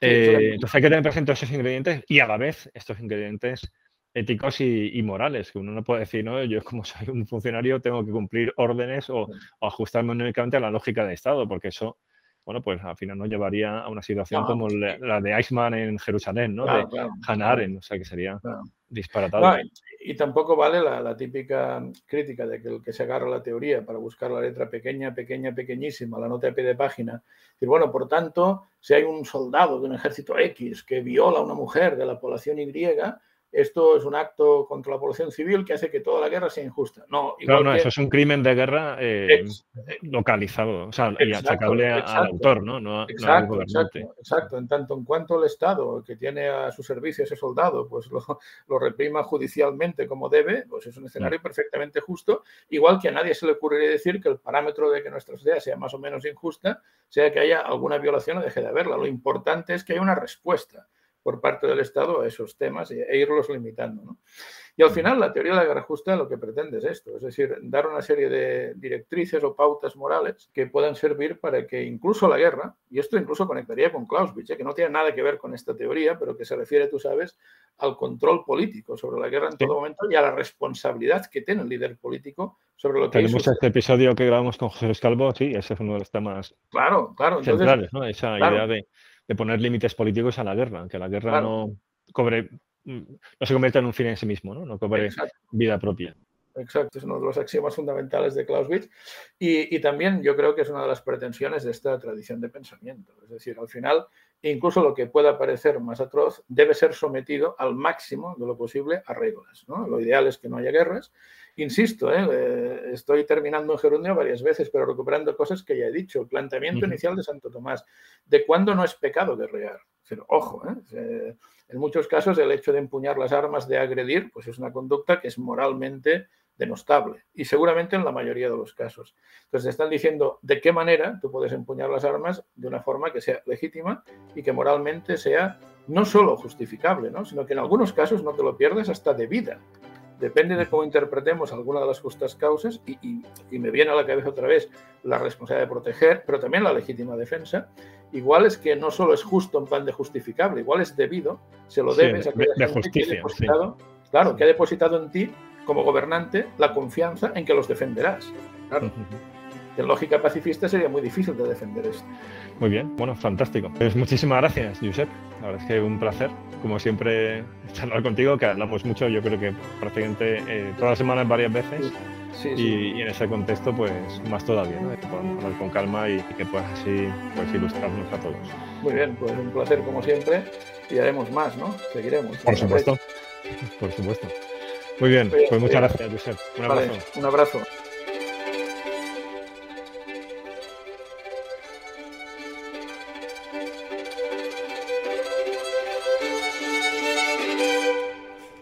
Eh, entonces hay que tener presente esos ingredientes y a la vez estos ingredientes éticos y, morales, que uno no puede decir, no, yo como soy un funcionario tengo que cumplir órdenes o, o ajustarme únicamente a la lógica de Estado, porque eso bueno, pues al final nos llevaría a una situación como la, de Eichmann en Jerusalén, ¿no? de Hannah Arendt, o sea, que sería disparatado. y, tampoco vale la, típica crítica de que el que se agarra la teoría para buscar la letra pequeña, pequeña, pequeñísima, la nota a pie de página, y bueno, por tanto, si hay un soldado de un ejército X que viola a una mujer de la población Y, esto es un acto contra la población civil que hace que toda la guerra sea injusta. No, claro, no, eso es un crimen de guerra eh, localizado, o sea, y achacable al autor, ¿no? no, exacto, exacto, En tanto en cuanto el Estado, que tiene a su servicio ese soldado, pues lo, reprima judicialmente como debe, pues es un escenario perfectamente justo, igual que a nadie se le ocurriría decir que el parámetro de que nuestra sociedad sea más o menos injusta sea que haya alguna violación o deje de haberla. Lo importante es que haya una respuesta por parte del Estado a esos temas e irlos limitando. Y al final la teoría de la guerra justa lo que pretende es esto, es decir, dar una serie de directrices o pautas morales que puedan servir para que incluso la guerra, y esto incluso conectaría con Clausewitz, ¿eh? que no tiene nada que ver con esta teoría, pero que se refiere, tú sabes, al control político sobre la guerra en todo momento y a la responsabilidad que tiene el líder político sobre lo que Tenemos este episodio que grabamos con José Luis Calvo, sí, ese es uno de los temas claro, claro, centrales, ¿no? Esa idea de de poner límites políticos a la guerra, que la guerra no cobre, mm, no se convierta en un fin en sí mismo, no, no cobre vida propia. Exacto, es uno de los axiomas fundamentales de Clausewitz y, y, también yo creo que es una de las pretensiones de esta tradición de pensamiento. Es decir, al final, incluso lo que pueda parecer más atroz debe ser sometido al máximo de lo posible a reglas. ¿no? Lo ideal es que no haya guerras Insisto, ¿eh? Eh, estoy terminando en gerundio varias veces, pero recuperando cosas que ya he dicho. El planteamiento inicial de Santo Tomás, de cuándo no es pecado guerrear. Pero, ojo, ¿eh? en muchos casos el hecho de empuñar las armas, de agredir, pues es una conducta que es moralmente denostable y seguramente en la mayoría de los casos. Entonces te están diciendo de qué manera tú puedes empuñar las armas de una forma que sea legítima y que moralmente sea no solo justificable, ¿no? sino que en algunos casos no te lo pierdes hasta de vida. Depende de cómo interpretemos alguna de las justas causas y, me viene a la cabeza otra vez la responsabilidad de proteger, pero también la legítima defensa. Igual es que no solo es justo en plan de justificable, igual es debido, se lo debes a de, justicia, claro, que ha depositado en ti como gobernante la confianza en que los defenderás. Claro. En lógica pacifista sería muy difícil de defender esto. Muy bien, bueno, fantástico. Pues muchísimas gracias, Josep. La verdad es que un placer, como siempre, charlar contigo, que hablamos mucho, yo creo que prácticamente eh, todas las semanas varias veces. Y, en ese contexto, pues más todavía, ¿no? que podamos hablar con calma y, que puedas así pues, ilustrarnos a todos. Muy bien, pues un placer como siempre y haremos más, ¿no? Seguiremos. Por supuesto, por supuesto. Muy bien, pues muchas gracias, Josep. Un abrazo. un abrazo.